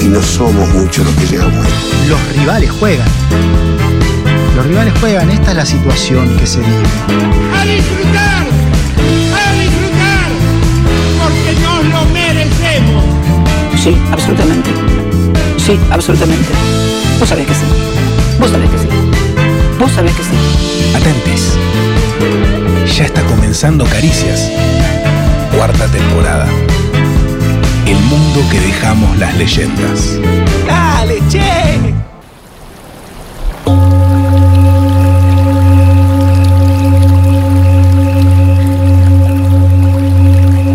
Y no somos muchos los que llegamos ahí. Los rivales juegan. Los rivales juegan, esta es la situación que se vive. ¡A disfrutar! ¡A disfrutar! Porque nos lo merecemos. Sí, absolutamente. Sí, absolutamente. Vos sabés que sí. Vos sabés que sí. Vos sabés que sí. Atentis. Ya está comenzando Caricias. Cuarta temporada. El mundo que dejamos las leyendas. ¡Dale, che!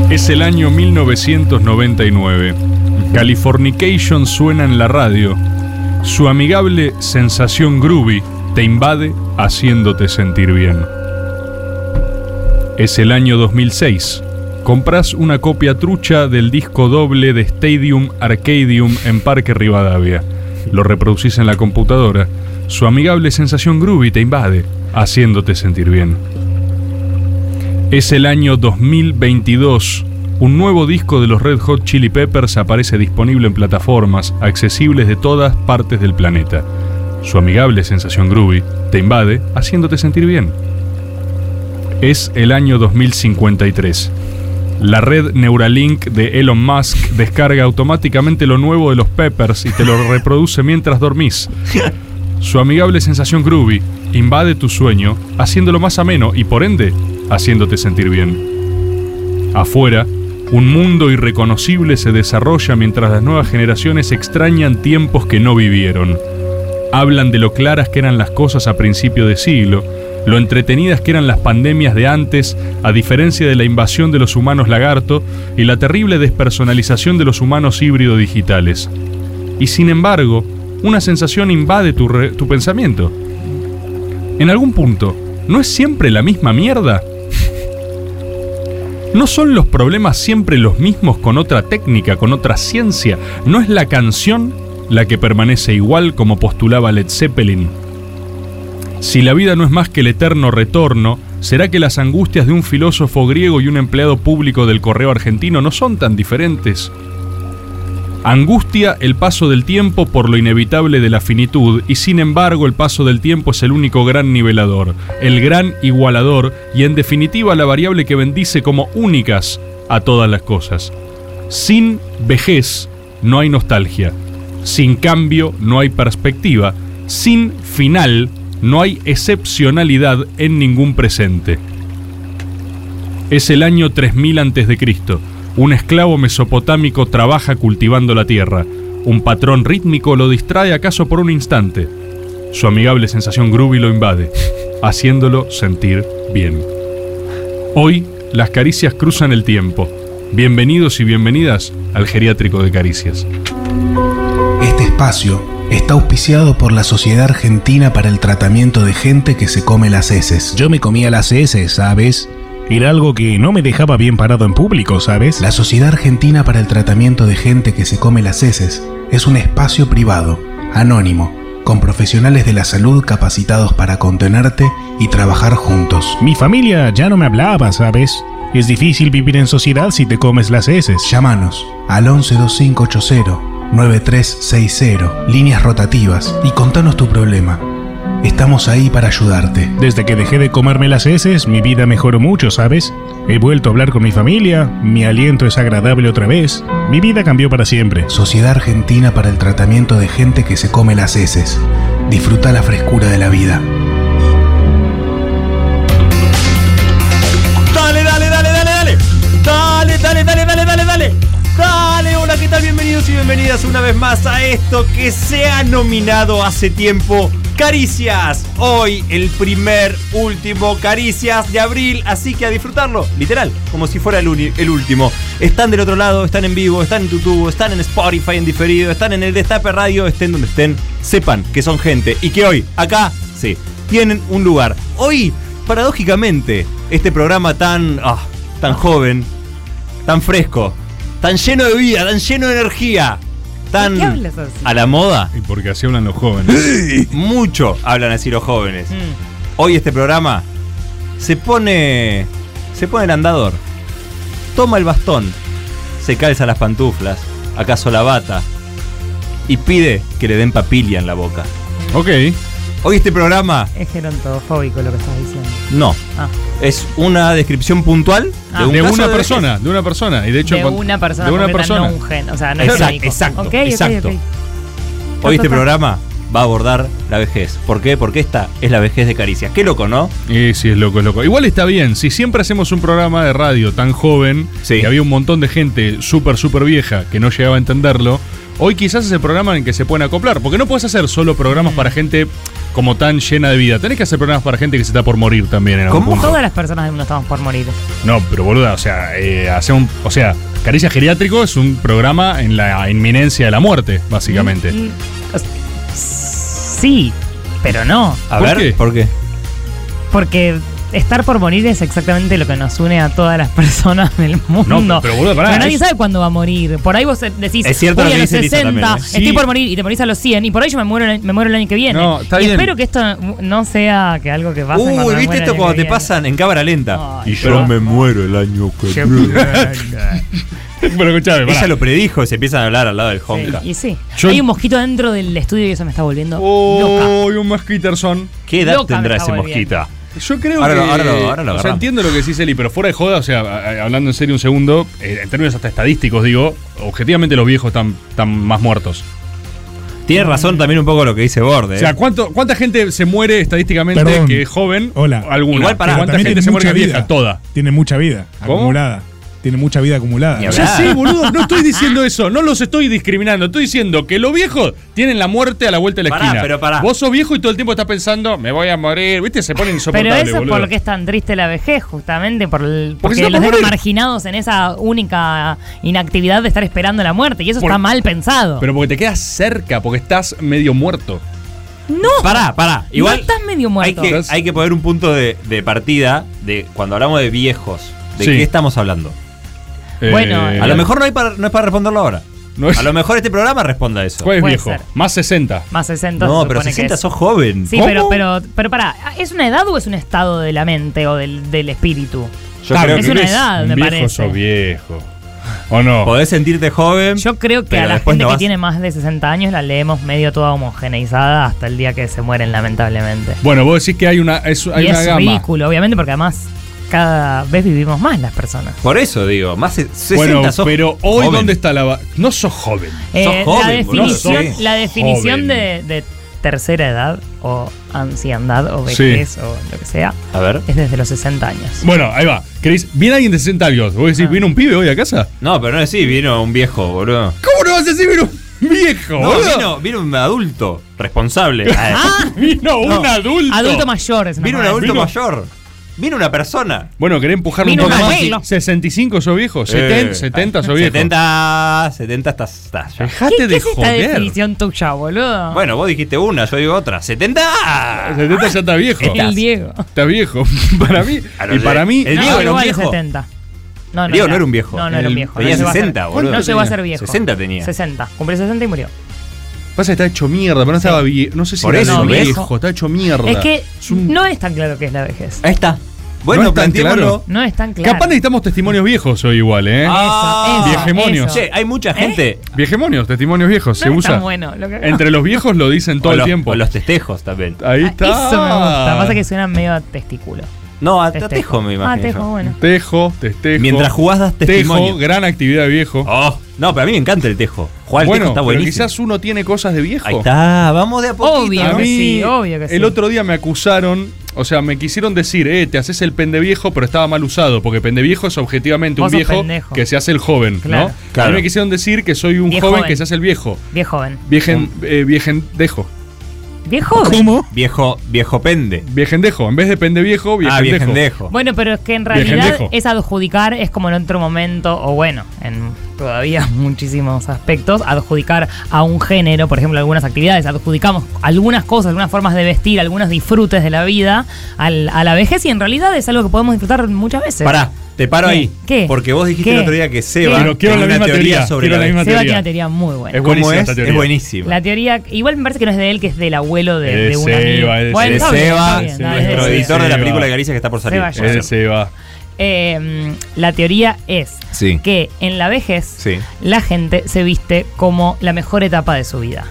Es el año 1999. Californication suena en la radio. Su amigable sensación groovy te invade haciéndote sentir bien. Es el año 2006. Compras una copia trucha del disco doble de Stadium Arcadium en Parque Rivadavia. Lo reproducís en la computadora. Su amigable sensación groovy te invade haciéndote sentir bien. Es el año 2022. Un nuevo disco de los Red Hot Chili Peppers aparece disponible en plataformas accesibles de todas partes del planeta. Su amigable sensación groovy te invade haciéndote sentir bien. Es el año 2053. La red Neuralink de Elon Musk descarga automáticamente lo nuevo de los Peppers y te lo reproduce mientras dormís. Su amigable sensación groovy invade tu sueño, haciéndolo más ameno y por ende, haciéndote sentir bien. Afuera, un mundo irreconocible se desarrolla mientras las nuevas generaciones extrañan tiempos que no vivieron. Hablan de lo claras que eran las cosas a principio de siglo, lo entretenidas que eran las pandemias de antes, a diferencia de la invasión de los humanos lagarto y la terrible despersonalización de los humanos híbrido digitales. Y sin embargo, una sensación invade tu, re- tu pensamiento. En algún punto, ¿no es siempre la misma mierda? ¿No son los problemas siempre los mismos con otra técnica, con otra ciencia? ¿No es la canción la que permanece igual como postulaba Led Zeppelin? Si la vida no es más que el eterno retorno, ¿será que las angustias de un filósofo griego y un empleado público del correo argentino no son tan diferentes? Angustia el paso del tiempo por lo inevitable de la finitud, y sin embargo el paso del tiempo es el único gran nivelador, el gran igualador y en definitiva la variable que bendice como únicas a todas las cosas. Sin vejez no hay nostalgia, sin cambio no hay perspectiva, sin final no hay excepcionalidad en ningún presente. Es el año 3000 a.C. Un esclavo mesopotámico trabaja cultivando la tierra. Un patrón rítmico lo distrae acaso por un instante. Su amigable sensación groovy lo invade, haciéndolo sentir bien. Hoy, las caricias cruzan el tiempo. Bienvenidos y bienvenidas al geriátrico de caricias. Este espacio está auspiciado por la Sociedad Argentina para el Tratamiento de Gente que se come las heces. Yo me comía las heces, ¿sabes? Era algo que no me dejaba bien parado en público, ¿sabes? La Sociedad Argentina para el Tratamiento de Gente que se come las heces es un espacio privado, anónimo, con profesionales de la salud capacitados para contenerte y trabajar juntos. Mi familia ya no me hablaba, ¿sabes? Es difícil vivir en sociedad si te comes las heces. Llámanos al 112580-9360, líneas rotativas, y contanos tu problema. Estamos ahí para ayudarte. Desde que dejé de comerme las heces, mi vida mejoró mucho, ¿sabes? He vuelto a hablar con mi familia, mi aliento es agradable otra vez, mi vida cambió para siempre. Sociedad Argentina para el Tratamiento de Gente que se come las heces. Disfruta la frescura de la vida. Y bienvenidas una vez más a esto que se ha nominado hace tiempo Caricias, hoy el primer último Caricias de abril, así que a disfrutarlo, literal, como si fuera el, último. Están del otro lado, están en vivo, están en YouTube, están en Spotify en diferido, están en el Destape Radio, estén donde estén, sepan que son gente y que hoy, acá, sí, tienen un lugar. Hoy, paradójicamente, este programa tan, ah, tan joven, tan fresco, tan lleno de vida, tan lleno de energía, tan qué hablas así? a la moda. Y porque así hablan los jóvenes. Mucho hablan así los jóvenes. Mm. Hoy este programa se pone. se pone el andador. Toma el bastón. Se calza las pantuflas. Acaso la bata. Y pide que le den papilla en la boca. Ok. Hoy este programa. Es gerontofóbico lo que estás diciendo. No. Ah. Es una descripción puntual Ah. de un de caso una de persona, vejez. de una persona. Y de hecho, de una persona de una persona. no un gen. O sea, no es Exacto, genérico. exacto, Ok, ok, exacto. ok. Hoy este programa va a abordar la vejez. ¿Por qué? Porque esta es la vejez de Caricias. Qué loco, ¿no? Y sí, es loco, es loco. Igual está bien, si siempre hacemos un programa de radio tan joven, Sí. que había un montón de gente súper, súper vieja que no llegaba a entenderlo, hoy quizás es el programa en el que se pueden acoplar, porque no puedes hacer solo programas para gente como tan llena de vida. Tenés que hacer programas para gente que se está por morir también en algún ¿Cómo? punto. Todas las personas del mundo estamos por morir. No, pero boluda, o sea, eh, hacer un, o sea, Caricia Geriátrico es un programa en la inminencia de la muerte, básicamente. Mm, Sí, pero no. A ¿Por ver, qué? ¿por qué? Porque estar por morir es exactamente lo que nos une a todas las personas del mundo. No, pero, boludo, pará, Pero nadie es- sabe cuándo va a morir. Por ahí vos decís, Es cierto a los dice Lisa 60, también, ¿eh? estoy Sí. por morir y te morís a los 100 y por ahí yo me muero, el- me muero el año que viene. No, está y bien. espero que esto no sea que algo que pase cuando Uy, me ¿viste esto cuando te viene? pasan en cámara lenta? Ay, y pero- yo me muero el año que viene. Pero escuchame. Ella lo predijo y se empiezan a hablar al lado del Sí, Honka. y sí. Yo- Hay un mosquito dentro del estudio y eso me está volviendo loca. Oh, y un mosquiterson. ¿Qué edad Loca tendrá ese volviendo. Yo creo Ahora que. lo- ahora lo- ahora lo o sea, entiendo lo que decís, Eli, pero fuera de joda, o sea, hablando en serio un segundo, eh, en términos hasta estadísticos, digo, objetivamente los viejos están, están más muertos. Tiene razón también un poco lo que dice Borde. O sea, ¿cuánto, ¿cuánta gente se muere estadísticamente Perdón. que es joven? Hola. Alguna. Igual pará, ¿Cuánta gente se muere es vieja? vida. Toda. Tiene mucha vida ¿Cómo? acumulada. Tiene mucha vida acumulada. Ya sé, boludo, no estoy diciendo eso, no los estoy discriminando, estoy diciendo que los viejos tienen la muerte a la vuelta de la Pará, esquina. pero pará. Vos sos viejo y todo el tiempo estás pensando, me voy a morir, ¿viste? Se pone Pero insoportable, eso es boludo. por lo que es tan triste la vejez, justamente, por el, Porque los por deja morir. marginados en esa única inactividad de estar esperando la muerte. Y eso Por- está mal pensado. Pero porque te quedas cerca, porque estás medio muerto. no, Pará, pará. Igual no estás medio hay muerto. que, hay que poner un punto de, de partida de cuando hablamos de viejos. ¿De Sí. qué estamos hablando? Bueno, Eh, A lo mejor no, hay para, no es para responderlo ahora. no es- A lo mejor este programa responda a eso. ¿Cuál es Puede viejo? ser. Más 60. Más 60 No, se pero supone que 60 es. sos joven. Sí, ¿Cómo? pero, pero, pero pará, ¿es una edad o es un estado de la mente o del, del espíritu? Yo creo es que una eres edad, me viejo parece. sos viejo. ¿O no? podés sentirte joven. Yo creo que Pero a la después gente no que vas- tiene más de 60 años la leemos medio toda homogeneizada hasta el día que se mueren, lamentablemente. Bueno, vos decís que hay una, es, hay y una es gama. ridículo, obviamente, porque además cada vez vivimos más las personas. Por eso digo, más de 60 Bueno, sos pero hoy, joven. ¿dónde está la.? va- No sos joven. Eh, joven, la definición, la definición Joven. de, de tercera edad o anciandad o vejez o lo que sea A ver. es desde los 60 años. Bueno, ahí va. ¿Queréis? ¿Viene alguien de 60 años? ¿Vos decís, Ah. ¿viene un pibe hoy a casa? No, pero no es así, vino un viejo, boludo. ¿Cómo no vas a decir vino un viejo, No, boludo? vino, vino un adulto, responsable. Ah, Vino un adulto. adulto mayor es Vino un adulto Vino- mayor. Vino una persona. Bueno, ¿querés empujarlo un poco un más? abuelo. 65 sos viejo, 70, Eh, 70 sos viejo. 70, 70 estás, estás ya. Dejate ¿Qué, de qué es esta joder. definición tuya, boludo? Bueno, vos dijiste una, yo digo otra. 70. 70 ya está viejo. Estás. el Diego. Está viejo. para mí. A lo Y para mí. el no, Diego era un igual viejo. 70. No, Diego no era un viejo. No, no era un El- viejo. tenía no llegó a ser- 60, boludo. No llegó a ser viejo. 60 tenía. 60. Cumplió 60 y murió. Pasa que está hecho mierda, pero no Sí. estaba viejo. No sé si Por era eso, viejo, viejo. está hecho mierda. Es que un- no es tan claro qué es la vejez. Ahí está. Bueno, No es tan planteémoslo. claro. No es tan claro. Capaz necesitamos testimonios viejos hoy igual, ¿eh? Ah, Eso, eso, Viejemonios. eso. Che, hay mucha gente. Viejemonios, testimonios viejos, No se es usa. tan bueno lo que Entre los viejos lo dicen todo o el los, tiempo. o los testejos también. Ahí Ah, está. Eso me gusta. Pasa que suena medio a testículo. No, a Testejo. tejo me imagino. Ah, yo. tejo, bueno. Tejo, testejo. Mientras jugás das testimonio. Tejo, gran actividad de viejo. Oh, no, pero a mí me encanta el tejo. Jugar al bueno, tejo está pero buenísimo. quizás uno tiene cosas de viejo. Ahí está, vamos de a poquito. Obvio. A que mí, sí, obvio que sí. el otro día me acusaron, o sea, me quisieron decir, eh, te haces el pendeviejo, pero estaba mal usado, porque pendeviejo es objetivamente un viejo pendejo. que se hace el joven, Claro. ¿no? Claro. A mí me quisieron decir que soy un joven. que se hace el viejo. Viejo joven. Viejen, eh, viejendejo. ¿Viejo? ¿Cómo? Viejo, viejo pende. Viejendejo. En vez de pende viejo, Ah, viejendejo. viejendejo. Bueno, pero es que en realidad Viejendejo. es adjudicar, es como en otro momento, o bueno, en todavía muchísimos aspectos, adjudicar a un género, por ejemplo, algunas actividades, adjudicamos algunas cosas, algunas formas de vestir, algunos disfrutes de la vida al- a la vejez y en realidad es algo que podemos disfrutar muchas veces. Pará, te paro ¿Qué? ahí. ¿Qué? Porque vos dijiste ¿Qué? el otro día que Seba Quiero- quiero la una misma teoría, teoría, sobre quiero la la misma Seba teoría. tiene una teoría muy buena. Es ¿Cómo buenísima es? Es buenísima. La teoría, igual me parece que no es de él, que es del abuelo de, de un Seba, amigo. es Bueno, de bien, Seba, bien, nuestro editor de la Seba. película de Galicia que está por salir. Seba. Ese va. Eh, la teoría es Sí. que en la vejez Sí. la gente se viste como la mejor etapa de su vida.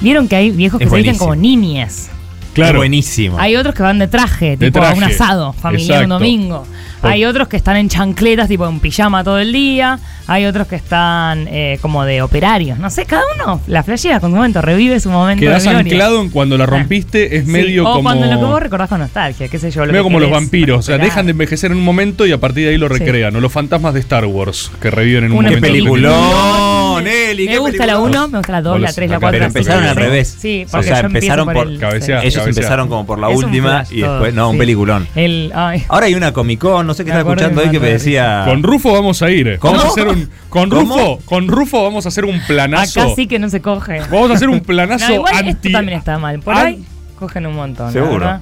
Vieron que hay viejos que Es se visten como niñes. Claro. Buenísimo. Hay otros que van de traje, De tipo a un asado familiar un domingo. Hay otros que están en chancletas, tipo en pijama todo el día. Hay otros que están eh, como de operarios. No sé, cada uno la flashea con su momento, revive su momento Quedás de anclado en cuando la rompiste, es Sí, medio o como. cuando lo que vos recordás con nostalgia, qué sé yo. Lo medio que como los vampiros, o sea, dejan de envejecer en un momento y a partir de ahí lo Sí. recrean. O los fantasmas de Star Wars, que reviven en un Una ¡Qué momento. peliculón, Eli! Me qué gusta la peliculón! 1, me gusta la 2, Vos la los 3, la acá- 4. Pero empezaron al revés. Sí, O porque sea, yo empezaron por, por el- cabecea. sí. Ellos Cabecea. empezaron como por la Es última flash y después, no, un peliculón. El, ay, Ahora hay una Comic Con, no sé qué estaba escuchando hoy que me decía. Con Rufo vamos a ir. ¿Cómo? Vamos a hacer un. Con ¿Cómo? Rufo, con Rufo vamos a hacer un planazo. acá sí que no se coge. Vamos a hacer un planazo No, igual anti. esto también está mal. Por an- ahí cogen un montón. Seguro. verdad.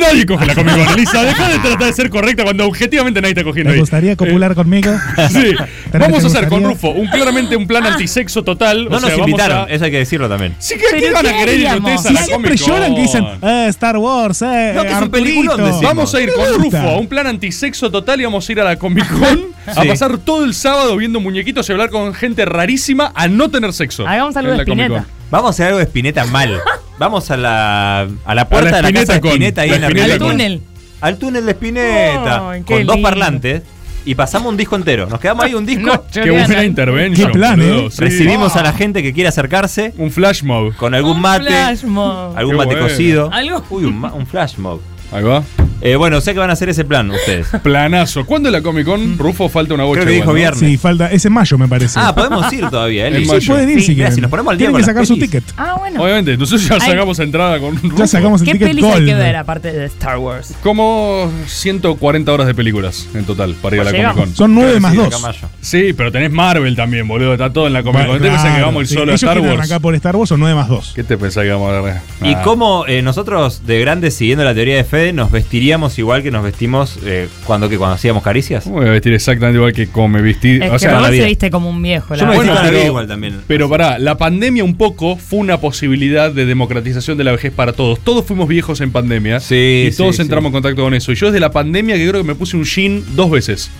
Nadie coge la Comic Con, Elisa. Deja de tratar de ser correcta cuando objetivamente nadie está cogiendo ¿Te ahí. gustaría copular conmigo? Eh, sí. ¿Te Vamos a hacer con? Rufo un claramente un plan antisexo total. No o sea, nos vamos invitaron, a- eso hay que decirlo también. Sí, ¿qué, qué ¿Pero van a querer ir ustedes a la siempre Comic Con? lloran que dicen, eh, Star Wars, eh, No, que es un Arturito". peliculón. Vamos a ir con. Rufo a un plan antisexo total y vamos a ir a la Comic Con a Sí. pasar todo el sábado viendo muñequitos y hablar con gente rarísima a no tener sexo. Hagamos algo de Spinetta. Vamos a hacer algo de Spinetta mal. Vamos a la, a la puerta A la de la casa de Spinetta con- ahí la en la Al con- túnel. Al túnel de Spinetta. Con dos lindo. parlantes. Y pasamos un disco entero. Nos quedamos ahí un disco. No, Qué buena intervention. Qué plan, ¿eh? sí. Recibimos a la gente que quiere acercarse Un flash mob. con algún Un mate. flash mob. Algún Qué mate bueno. cocido. Algo. Uy, un, ma- un flash mob. Ahí va. Eh, bueno, sé que van a hacer ese plan ustedes. Planazo. ¿Cuándo es la Comic Con? Rufo falta una bocha. Creo que dijo igual, ¿no? viernes. Sí, falta. Es en mayo, me parece. Ah, podemos ir todavía, Eli. En Sí, mayo. pueden ir Sí, si mira, quieren. si nos ponemos al día Tienen con que las sacar su pelis. ticket. Ah, bueno. Obviamente, nosotros ya Ay. sacamos entrada con Rufo. Ya sacamos el ¿Qué ticket pelis hay que ver aparte de Star Wars? Como 140 horas de películas en total para ir a la Pues Comic llegamos. Con. Son nueve Creo que más sí, de dos. acá a mayo. Sí, pero tenés Marvel también, boludo. Está todo en la Comic Con. Bueno, ¿Te pensás que vamos a ir solo a Star Wars? arrancar por Star Wars o nueve más dos. ¿Qué te pensás que vamos a ver? Y Ah. cómo eh, nosotros de grandes, siguiendo la teoría de Fede, nos vestiríamos igual que nos vestimos eh, cuando, que cuando hacíamos caricias. ¿Cómo voy a vestir exactamente igual que como me vestí? Es o que sea, la vos vida. se viste como un viejo. la Yo me vestí Bueno, pero- igual también. Pero pará, la pandemia un poco fue una posibilidad de democratización de la vejez para todos. Todos fuimos viejos en pandemia Sí, y todos sí, entramos sí. en contacto con eso. Y yo desde la pandemia que creo que me puse un jean dos veces.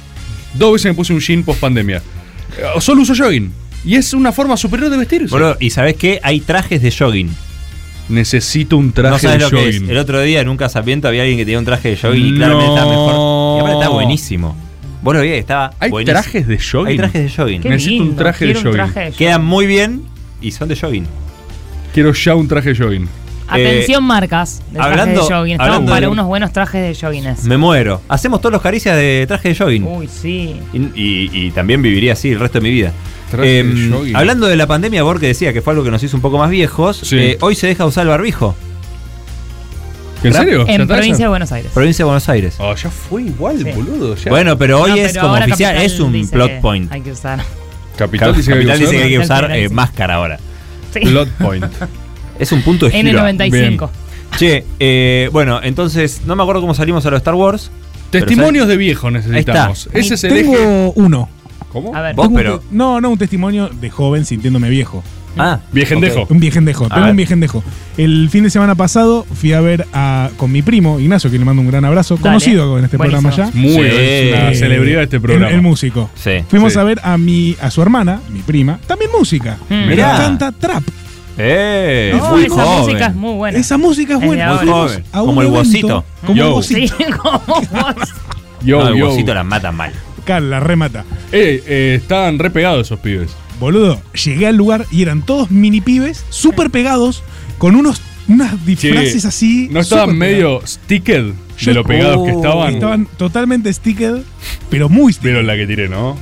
Dos veces me puse un jean post pandemia. Solo uso jogging. Y es una forma superior de vestirse. Boludo, ¿y sabés qué? Hay trajes de jogging. Necesito un traje no sabes de lo que es. jogging. El otro día en un casamiento había alguien que tenía un traje de jogging y claramente estaba mejor. Y aparte estaba buenísimo. Vos lo veías, estaba ¿Hay buenísimo. trajes de jogging? Hay trajes de jogging. Qué Necesito un traje de quiero jogging. traje de Quedan muy bien y son de jogging. Quiero ya un traje de jogging. Atención, marcas de trajes hablando- de jogging. Estamos hablando para de- unos buenos trajes de joggings. Me muero. Hacemos todos los caricias de traje de jogging. Uy, sí. Y, y- y también viviría así el resto de mi vida. De Em, hablando de la pandemia, Borg que decía que fue algo que nos hizo un poco más viejos, Sí. eh, hoy se deja usar el barbijo. ¿En serio? ¿Ya En provincia de? Buenos Aires. Provincia de Buenos Aires. Oh, ya fue igual, Sí. boludo. ya. Bueno, pero hoy No, es pero como oficial, Capital es un dice plot point. Hay que usar. Capital dice que hay que Capital dice que hay que usarlo. usar eh, máscara ahora. Sí. Plot point. Es un punto de giro. N95. Che, eh, bueno, entonces no me acuerdo cómo salimos a los Star Wars. Testimonios de viejo necesitamos. está. Ese es el eje. Tengo uno. ¿Cómo? A ver. Vos, Tengo un pero. te- no, no, un testimonio de joven sintiéndome viejo. Ah, Viejendejo. Un viejendejo. A Tengo ver. un viejendejo. El fin de semana pasado fui a ver a, con mi primo, Ignacio, que le mando un gran abrazo, Dale. conocido en este Buenísimo. programa ya. Muy Sí. es una Eh, celebridad de este programa. El, músico. Sí. Fuimos Sí. a ver a mi a su hermana, mi prima, también música. Mm. Mirá. encanta trap. Eh, No, muy esa joven. música es muy buena. Esa música es Es de buena. ahora. Fuimos Joven. a un Como el evento- Guasito. Como Yo. el Guasito. Sí, como vos. Yo, No, el yo. huesito las matan mal. La remata. Eh, eh, estaban re pegados esos pibes. Boludo, llegué al lugar y eran todos mini pibes, súper pegados, con unos unas disfraces Che, así. ¿No estaban súper medio sticked Yo- de lo pegados que Oh. estaban? Estaban totalmente sticked, pero muy sticked. Vieron la que tiré, ¿no?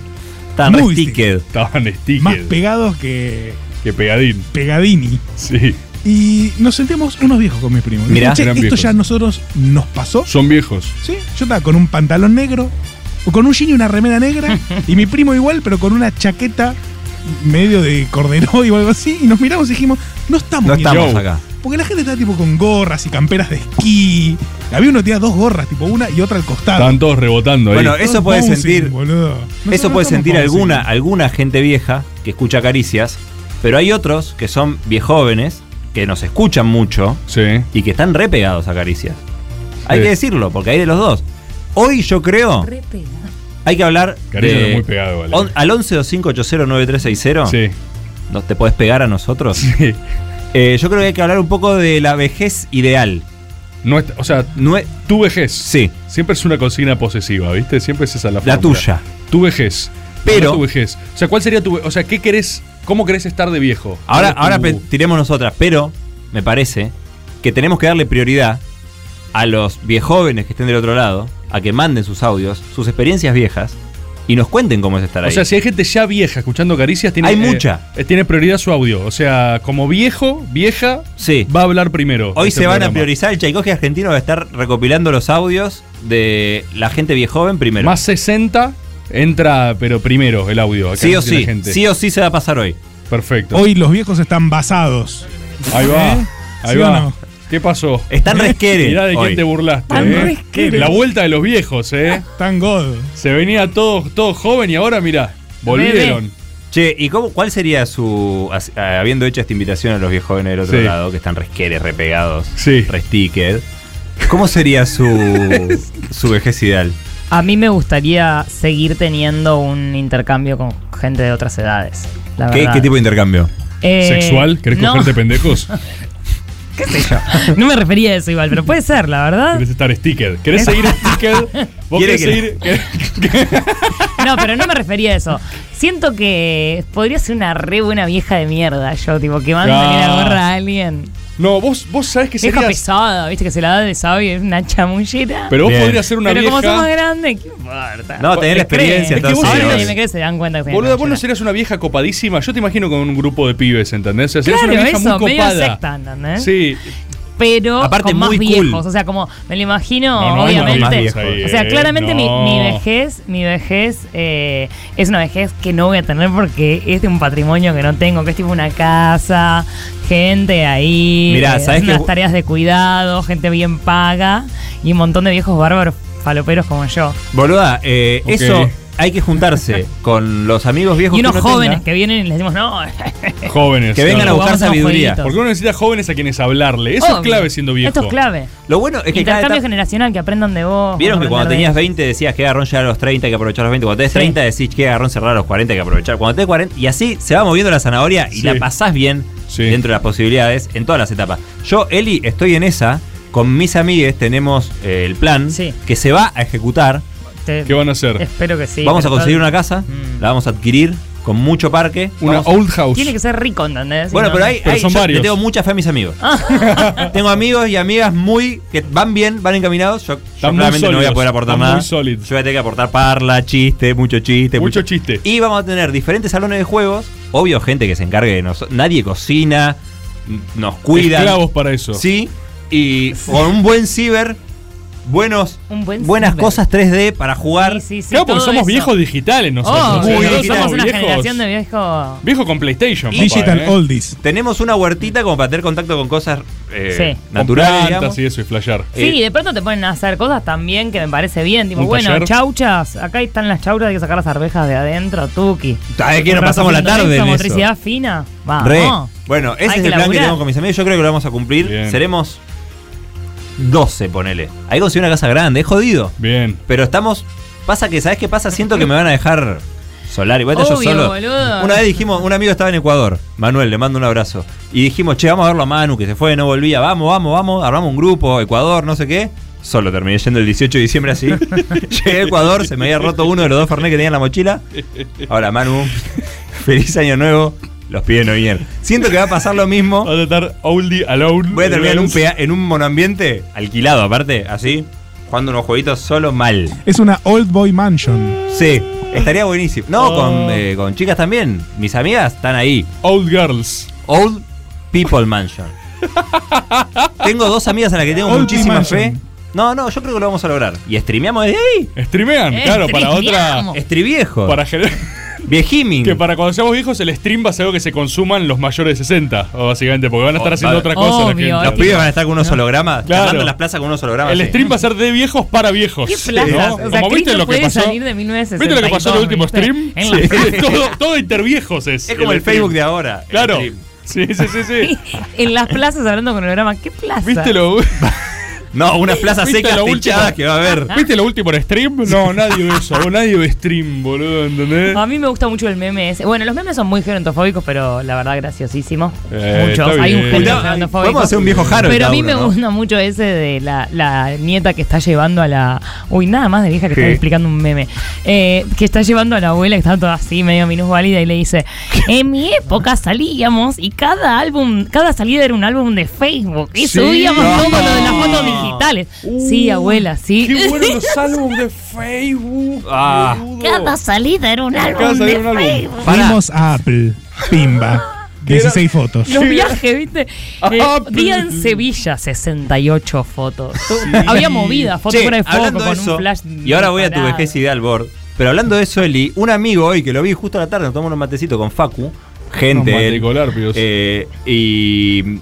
Están Muy sticked. Estaban sticked. Más pegados que que pegadín. pegadini. Sí. Y nos sentimos unos viejos con mis primos. Mirá. Che, Eran esto viejos. ya a nosotros nos pasó. Son viejos. Sí, yo estaba con un pantalón negro, con un jean y una remera negra, y mi primo igual, pero con una chaqueta medio de corderoy o algo así, y nos miramos y dijimos, no estamos No bien. estamos Yo. acá. Porque la gente está tipo con gorras y camperas de esquí. Había uno que tenía dos gorras, tipo una y otra al costado. Estaban todos rebotando ahí. Bueno, eso puede bouncing, sentir. boludo. Eso puede sentir bouncing. alguna, alguna gente vieja que escucha caricias, pero hay otros que son viejóvenes que nos escuchan mucho Sí. y que están re pegados a caricias. Hay que decirlo, porque hay de los dos. Hoy yo creo hay que hablar Caricias de- es muy pegado, vale. on- al 1125809360. Sí. ¿No te puedes pegar a nosotros? Sí. Eh, yo creo que hay que hablar un poco de la vejez ideal. No es- o sea, No es- tu vejez. sí, Siempre es una consigna posesiva, ¿viste? Siempre es esa la la fórmula. tuya. Tu vejez. Pero- No tu vejez. O sea, ¿cuál sería tu O sea, ¿qué querés? ¿Cómo querés estar de viejo? Ahora, ¿Cuál es ahora tiremos nosotras, pero me parece que tenemos que darle prioridad a los viejóvenes que estén del otro lado, a que manden sus audios, sus experiencias viejas y nos cuenten cómo es estar ahí. O sea, si hay gente ya vieja escuchando caricias, tiene, Hay eh, mucha. eh, tiene prioridad su audio. O sea, como viejo, vieja, sí. va a hablar primero. Hoy este se van a priorizar, el Tchaikovsky argentino va a estar recopilando los audios de la gente viejoven primero. Más 60 entra, pero primero el audio. acá sí o sí, gente. sí o sí se va a pasar hoy. Perfecto. Hoy los viejos están basados. Ahí va. ¿Eh? Ahí ¿Sí o va. no? ¿Qué pasó? Están resquere. Mirá de quién hoy. te burlaste. Tan eh. resquere. La vuelta de los viejos, ¿eh? Tan god. Se venía todo, todo joven y ahora, mirá, volvieron. Che, ¿y cómo, cuál sería su. eh, habiendo hecho esta invitación a los viejóvenes del otro Sí. lado, que están resqueres, repegados, Sí. resticked, ¿cómo sería su, su vejez ideal? A mí me gustaría seguir teniendo un intercambio con gente de otras edades. La ¿Qué, verdad. qué tipo de intercambio? Eh, ¿Sexual? ¿Querés no, cogerte pendejos? ¿Qué sé yo? No me refería a eso igual, pero puede ser, la verdad. ¿Querés estar sticker? ¿Querés seguir sticker? ¿Vos querés que- seguir? No, pero no me refería a eso. Siento que podría ser una re buena vieja de mierda, yo, tipo, que manda Ah. la gorra a alguien. No, vos, vos sabés que Vieja serías... pesada, viste que se la da de sabio, es una chamullera. Pero vos Bien. podrías ser una Pero como somos vieja... grandes, ¿qué importa? No, tener la ¿Te crees? experiencia, Es que vos entonces. Ahora serías- nadie me cree, se dan cuenta que soy una Boluda, vos no chamullera. serías una vieja copadísima. Yo te imagino con un grupo de pibes, ¿entendés? O sea, serías Claro, una vieja eso, muy medio copada. secta, ¿entendés? Sí, pero Aparte, con más muy cool. viejos. O sea, como me lo imagino, No, no hay obviamente. o sea, eh, claramente mi, no. mi vejez, mi vejez eh, es una vejez que no voy a tener porque es de un patrimonio que no tengo, que es tipo una casa, gente ahí, Mirá, eh, ¿sabés unas tareas de cuidado, gente bien paga y un montón de viejos bárbaros faloperos como yo. Boluda, eh, eso hay que juntarse con los amigos viejos Y unos que uno jóvenes tenga, que vienen y les decimos, no, jóvenes. que vengan a buscar sabiduría. Porque uno necesita jóvenes a quienes hablarle. Eso es clave siendo viejo. Esto es clave. Lo bueno es que Intercambio generacional, que aprendan de vos. Vieron que cuando tenías de 20 decías que agarrón llegar a los 30, hay que aprovechar los 20. Cuando tenés Sí. 30 decís que agarrón cerrar a los 40, hay que aprovechar. Cuando tenés 40, y así se va moviendo la zanahoria y Sí. la pasás bien Sí. dentro de las posibilidades en todas las etapas. Yo, Eli, estoy en esa. Con mis amigues tenemos eh, el plan Sí. que se va a ejecutar. Te- ¿Qué van a hacer? Espero que sí. vamos a conseguir una casa, Mm. la vamos a adquirir con mucho parque. Una Vamos- old house. Tiene que ser rico, ¿entendés? Bueno, no, pero hay, Pero hay- son yo varios. le tengo mucha fe a mis amigos. tengo amigos y amigas muy que van bien, van encaminados. Yo, claramente no voy a poder aportar están nada. muy sólidos. Yo voy a tener que aportar parla, chiste, mucho chiste. Mucho chiste. Y vamos a tener diferentes salones de juegos. Obvio, gente que se encargue de nosotros. Nadie cocina, nos cuida. Esclavos para eso. Sí. Y con un buen ciber, buenos, Un buen buenas cosas 3D para jugar. Sí, sí, sí, Claro, porque somos eso. viejos digitales nosotros. Oh, muy digitales. somos una viejos- generación de viejos. Viejo con PlayStation. papá, Digital ¿eh? Oldies. Tenemos una huertita como para tener contacto con cosas eh, naturales. plantas y eso y flashear. Eh, Sí, de pronto te ponen a hacer cosas también que me parece bien. Tipo, bueno, taller. chauchas. Acá están las chauchas, hay que sacar las arvejas de adentro, tuki. ¿Sabes qué? Nos Un pasamos la tarde en eso. motricidad fina. Vamos. Re. Bueno, ese Hay es que el plan que tengo con mis amigos. Yo creo que lo vamos a cumplir. Bien. Seremos 12, ponele. Ahí conseguí una casa grande, es jodido. Bien. Pero estamos. Pasa que, ¿sabes qué pasa? Siento que me van a dejar solar. Igual yo Obvio, solo. boludo. Una vez dijimos, un amigo estaba en Ecuador, Manuel, le mando un abrazo. Y dijimos, che, vamos a verlo a Manu, que se fue, no volvía. Vamos, vamos, vamos. Armamos un grupo, Ecuador, no sé qué. Solo terminé yendo el 18 de diciembre así. Llegué a Ecuador, se me había roto uno de los dos Fernet que tenía en la mochila. Ahora, Manu, feliz año nuevo. Los pibes no vinieron. Siento que va a pasar lo mismo. Vas a estar oldie alone. Voy a terminar en un, pea- en un monoambiente alquilado, aparte, así, jugando unos jueguitos solo mal. Es una Old Boy Mansion. Sí, estaría buenísimo. No, Oh. con, eh, con chicas también. Mis amigas están ahí. Old girls. Old People Mansion. Tengo dos amigas a las que tengo Old muchísima fe. No, no, yo creo que lo vamos a lograr. Y streameamos desde ahí. Streamean, claro, para otra. Streameamos. Estriviejo. Para generar. Viejiming. Que para cuando seamos viejos el stream va a ser algo que se consuman los mayores de 60, o básicamente, porque van a estar Oh, haciendo vale. otra cosa. la gente. Los pibes van a estar con unos hologramas. Claro. En las plazas con unos hologramas. El sí. stream va a ser de viejos para viejos. ¿Qué plazas? ¿no? O sea, Como viste lo que pasó. salir de 1962. ¿Viste lo que pasó en el último ¿viste? stream? En la Sí. plaza. todo, todo interviejos es. Es como el stream. Facebook de ahora. el Claro. Sí, sí, sí, sí. en las plazas hablando con holograma. ¿Qué plaza? ¿Viste lo, No, unas plazas ¿Viste secas lo techadas último? que va a haber. ¿Viste lo último en stream? No, nadie ve eso. vos Nadie ve stream, boludo, ¿entendés? A mí me gusta mucho el meme ese. Bueno, los memes son muy gerontofóbicos, pero la verdad graciosísimo. Eh, Muchos. está Hay un bien. género Podemos- gerontofóbico. hacer un viejo Harold Pero a mí uno, me ¿no? gusta mucho ese de la, la nieta que está llevando a la. Uy, nada más de vieja que está ¿Qué? explicando un meme. Eh, que está llevando a la abuela que está toda así, medio minusválida, y le dice: En mi época salíamos y cada álbum, cada salida era un álbum de Facebook. Y Sí. subíamos No. todo lo de las fotos digitales. sí, abuela, sí. Qué buenos los álbumes de Facebook. Ah. Cada salida era un Cada álbum salida de un álbum. Facebook. Pará. Fuimos a Apple. Pimba. 16 fotos. Los viajes, ¿viste? Eh, día en Sevilla, 68 fotos. Había movida, fotos fuera de foco hablando con de eso, un flash. y ahora voy a tu vejez ideal, Bord. Pero hablando de eso, Eli, un amigo hoy que lo vi justo a la tarde, nos tomamos un matecito con Facu, gente, él, matecolarpios. eh, y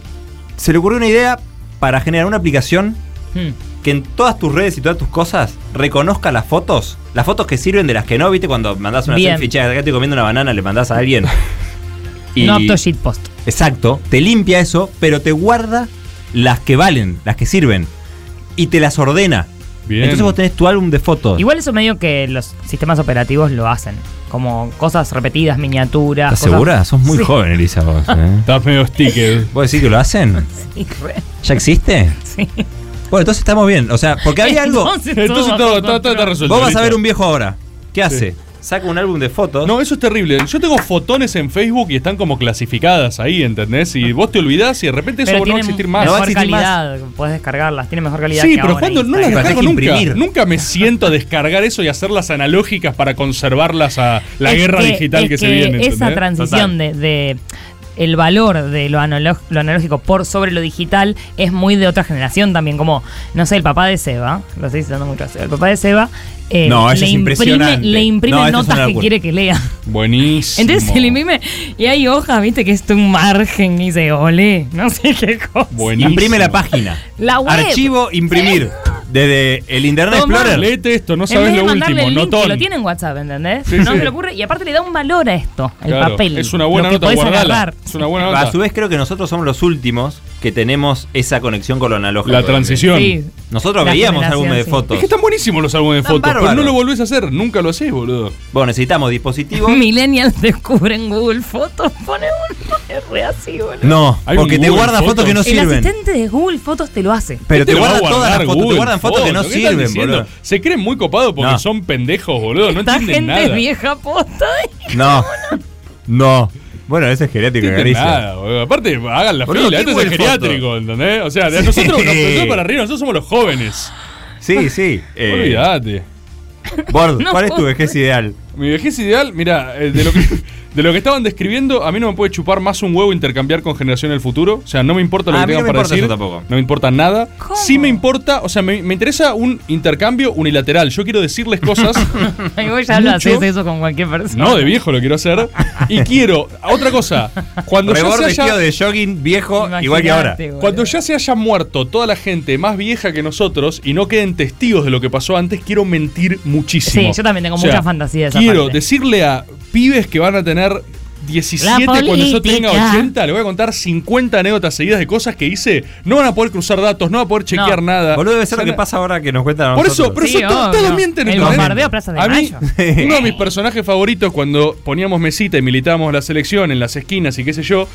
se le ocurrió una idea para generar una aplicación Hmm. que en todas tus redes y todas tus cosas reconozca las fotos, las fotos que sirven de las que no, viste, cuando mandás una Bien. selfie, che, acá estoy comiendo una banana, le mandás a alguien. No apto shitpost. Exacto, te limpia eso, pero te guarda las que valen, las que sirven. Y te las ordena. Bien. Entonces vos tenés tu álbum de fotos. Igual eso medio que los sistemas operativos lo hacen. Como cosas repetidas, miniaturas. ¿Estás cosas- segura? Sos muy Sí. joven, Elisa, vos. ¿eh? Estás medio sticker. ¿Vos decís que lo hacen? Sí, re- ¿Ya existe? sí. Bueno, entonces estamos bien. O sea, porque había algo. Entonces, Entonces todo está resuelto. Vos vas a ver un viejo ahora. ¿Qué hace? Saca un álbum de fotos. No, eso es terrible. Yo tengo fotones en Facebook y están como clasificadas ahí, ¿entendés? Y vos te olvidás y de repente eso Pero no va a existir más. No va a existir más. calidad. Puedes descargarlas. Tiene mejor calidad Sí, que pero ahora cuando no las descargo nunca. imprimir. Nunca me siento a descargar eso y hacerlas analógicas para conservarlas a la Es guerra que- digital es que, se viene. Esa ¿entendés? transición de, de el valor de lo, analog- lo analógico por sobre lo digital es muy de otra generación también. Como, no sé, el papá de Seba, lo estoy citando mucho a Seba, el papá de Seba eh, No, le, es imprime, le imprime No, notas que quiere que lea. Buenísimo. Entonces se le imprime y hay hojas, viste, que es un margen y dice, ole, no sé qué cosa. Buenísimo. Imprime la página. La web. Archivo, imprimir. Desde el Internet Toma. Explorer. Léete esto, no sabes lo último, el link, que lo tiene en WhatsApp, ¿entendés? Sí, no sí. se le ocurre y aparte le da un valor a esto, el Claro, papel. Es una buena lo que nota, guardala. Es una buena A nota. su vez creo que nosotros somos los últimos que tenemos esa conexión con lo analógico. La transición. Sí. Nosotros La veíamos álbumes de sí. fotos. Es que están buenísimos los álbumes de Están fotos, pero no lo volvés a hacer. Nunca lo hacés, boludo. Bueno, necesitamos dispositivos. Millennials descubren Google Fotos, pone uno, es re así, boludo. No, porque un te Google guarda fotos, Fotos. que no El sirven. asistente de Google Fotos te lo hace. Pero ¿Qué te a guarda todas las fotos, te guardan fotos que no ¿Qué están sirven, boludo. Se creen muy copados porque No. son pendejos, boludo. No Esta entienden gente nada. vieja posta. No, no. Bueno, ese es No geriátrico, Galicia. nada, boludo. Aparte, hagan la Boludo, fila. ¿qué Esto es geriátrico, ¿entendés? O sea, de nosotros, Sí. nosotros para arriba, nosotros somos los jóvenes. Sí, sí. Eh, Olvídate. Bord, No ¿cuál es tu puedo. vejez ideal? Mi vejez ideal, mira, eh, de lo que de lo que estaban describiendo, a mí no me puede chupar más un huevo intercambiar con generación en el futuro. O sea, no me importa lo A que no tengan me para importa decir. tampoco. No me importa nada. ¿Cómo? Sí me importa, o sea, me, me interesa un intercambio unilateral. Yo quiero decirles cosas. Y vos ya lo haces eso con cualquier persona. no, de viejo lo quiero hacer. Y quiero, otra cosa, cuando ya Rebord se vestido haya, de jogging viejo, igual que ahora. Boludo. cuando ya se haya muerto toda la gente más vieja que nosotros y no queden testigos de lo que pasó antes, quiero mentir muchísimo. Sí, yo también tengo O sea, mucha fantasía de esa Quiero decirle a pibes que van a tener 17 La cuando yo tenga política. 80, le voy a contar 50 anécdotas seguidas de cosas que hice. No van a poder cruzar datos, no van a poder chequear No. nada. Boludo, debe ser O lo que pasa ahora que nos cuentan a Por eso, pero Sí, eso obvio. todos mienten. El bombardeo a Plaza de A mí, Mayo. uno de mis personajes favoritos cuando poníamos mesita y militábamos la selección en las esquinas y qué sé yo,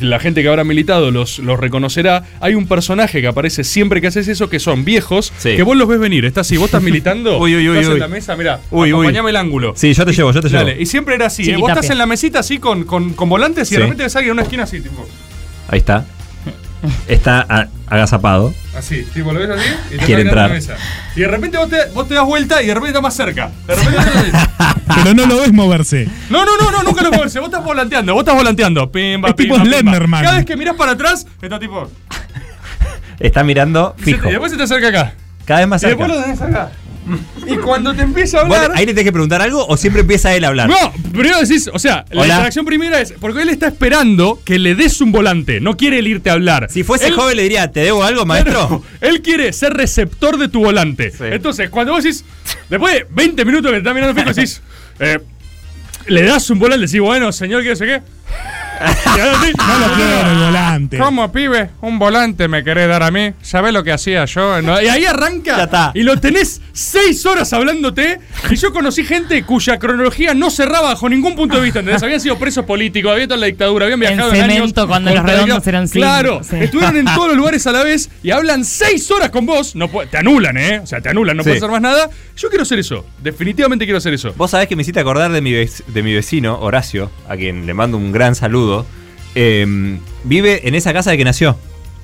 la gente que habrá militado los, los reconocerá. Hay un personaje que aparece siempre que haces eso que son viejos, Sí. que vos los ves venir. Estás así, vos estás militando. Uy, uy, uy, estás uy. en la mesa, mira, Uy, uy. acompañame el ángulo. Sí, yo te llevo, yo te llevo. Dale, y siempre era así, ¿eh? Vos estás en la mesita así con, con, con volantes y Sí. de repente ves a alguien en una esquina así, tipo. Ahí está. Está a- agazapado. Así, tipo, lo ves así y te Quiere entrar. la mesa. Y de repente vos te, vos te das vuelta y de repente está más cerca. De repente. Pero no lo ves moverse. No, no, no, no, nunca lo moverse. Vos estás volanteando, vos estás volanteando. Pimba, Es tipo pimba, pimba. Slenderman. Cada vez que mirás para atrás, está tipo. Está mirando Y se- fijo. Y después se te acerca acá. Cada vez más Y después cerca. lo tenés acá. Y cuando te empieza a ¿Vos hablar. ahí le tenés que preguntar algo o siempre empieza él a hablar? No, primero decís, o sea, la Hola. interacción primera es porque él está esperando que le des un volante, no quiere el irte a hablar. Si fuese Él- joven le diría, ¿te debo algo, maestro? Claro, él quiere ser receptor de tu volante. Entonces, cuando vos decís, después de 20 minutos que te está mirando fijo, decís, eh, le das un volante, decís, bueno, señor, ¿qué sé qué? No lo quiero el volante. ¿Cómo, pibe? Un volante me querés dar a mí. ¿Sabés lo que hacía yo? No, y ahí arranca. Ya está. Y lo tenés seis horas hablándote. Y yo conocí gente cuya cronología no cerraba bajo ningún punto de vista. ¿entendés? Habían sido presos políticos, habían estado en la dictadura, habían En viajado en, años. cemento, cuando los redondos eran cinco, Claro, sí. estuvieron en todos los lugares a la vez y hablan seis horas con vos. No te anulan, ¿eh? O sea, te anulan, no Sí. puedes hacer más nada. Yo quiero hacer eso. Definitivamente quiero hacer eso. Vos sabés que me hiciste acordar de mi, de mi vecino, Horacio, a quien le mando un gran saludo. Eh, vive en esa casa de que nació.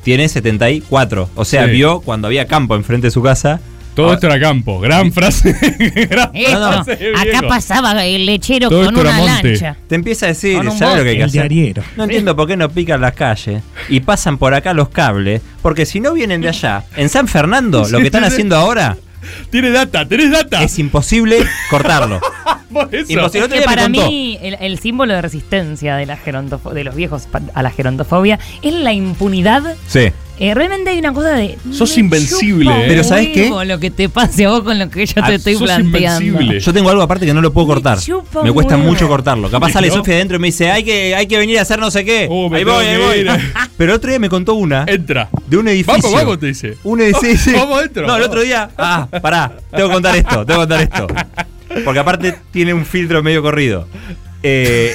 Tiene 74. O sea, Sí. vio cuando había campo enfrente de su casa. Todo esto era campo. Gran frase. Gran Esto, frase de acá pasaba el lechero Todo con una monte. lancha. Te empieza a decir, ¿sabes lo que hay que El hacer? diariero. No entiendo por qué no pican las calles y pasan por acá los cables, porque si no vienen de allá, en San Fernando, lo que están sí, sí. haciendo ahora Tiene data, tenés data. es imposible cortarlo. Por eso. Imposible. Otro Que para mí el, el símbolo de resistencia de, la de los viejos a la gerontofobia es la impunidad. Sí. Eh, realmente hay una cosa de. Sos invencible, eh. Pero ¿sabes qué? Lo que te pase a vos con lo que yo te Ah, estoy sos planteando. invencible. Yo tengo algo aparte que no lo puedo cortar. Me cuesta huevo. mucho cortarlo. Capaz ¿Y sale? Sofía adentro y me dice, hay que, hay que venir a hacer no sé qué. Me ahí voy, ahí voy. Pero otro día me contó una Entra. de un edificio. Vamos, vamos, te dice. Un edificio. Vamos adentro. No, el otro día. Ah, pará. Tengo que contar esto. Tengo que contar esto. Porque aparte tiene un filtro medio corrido. Eh,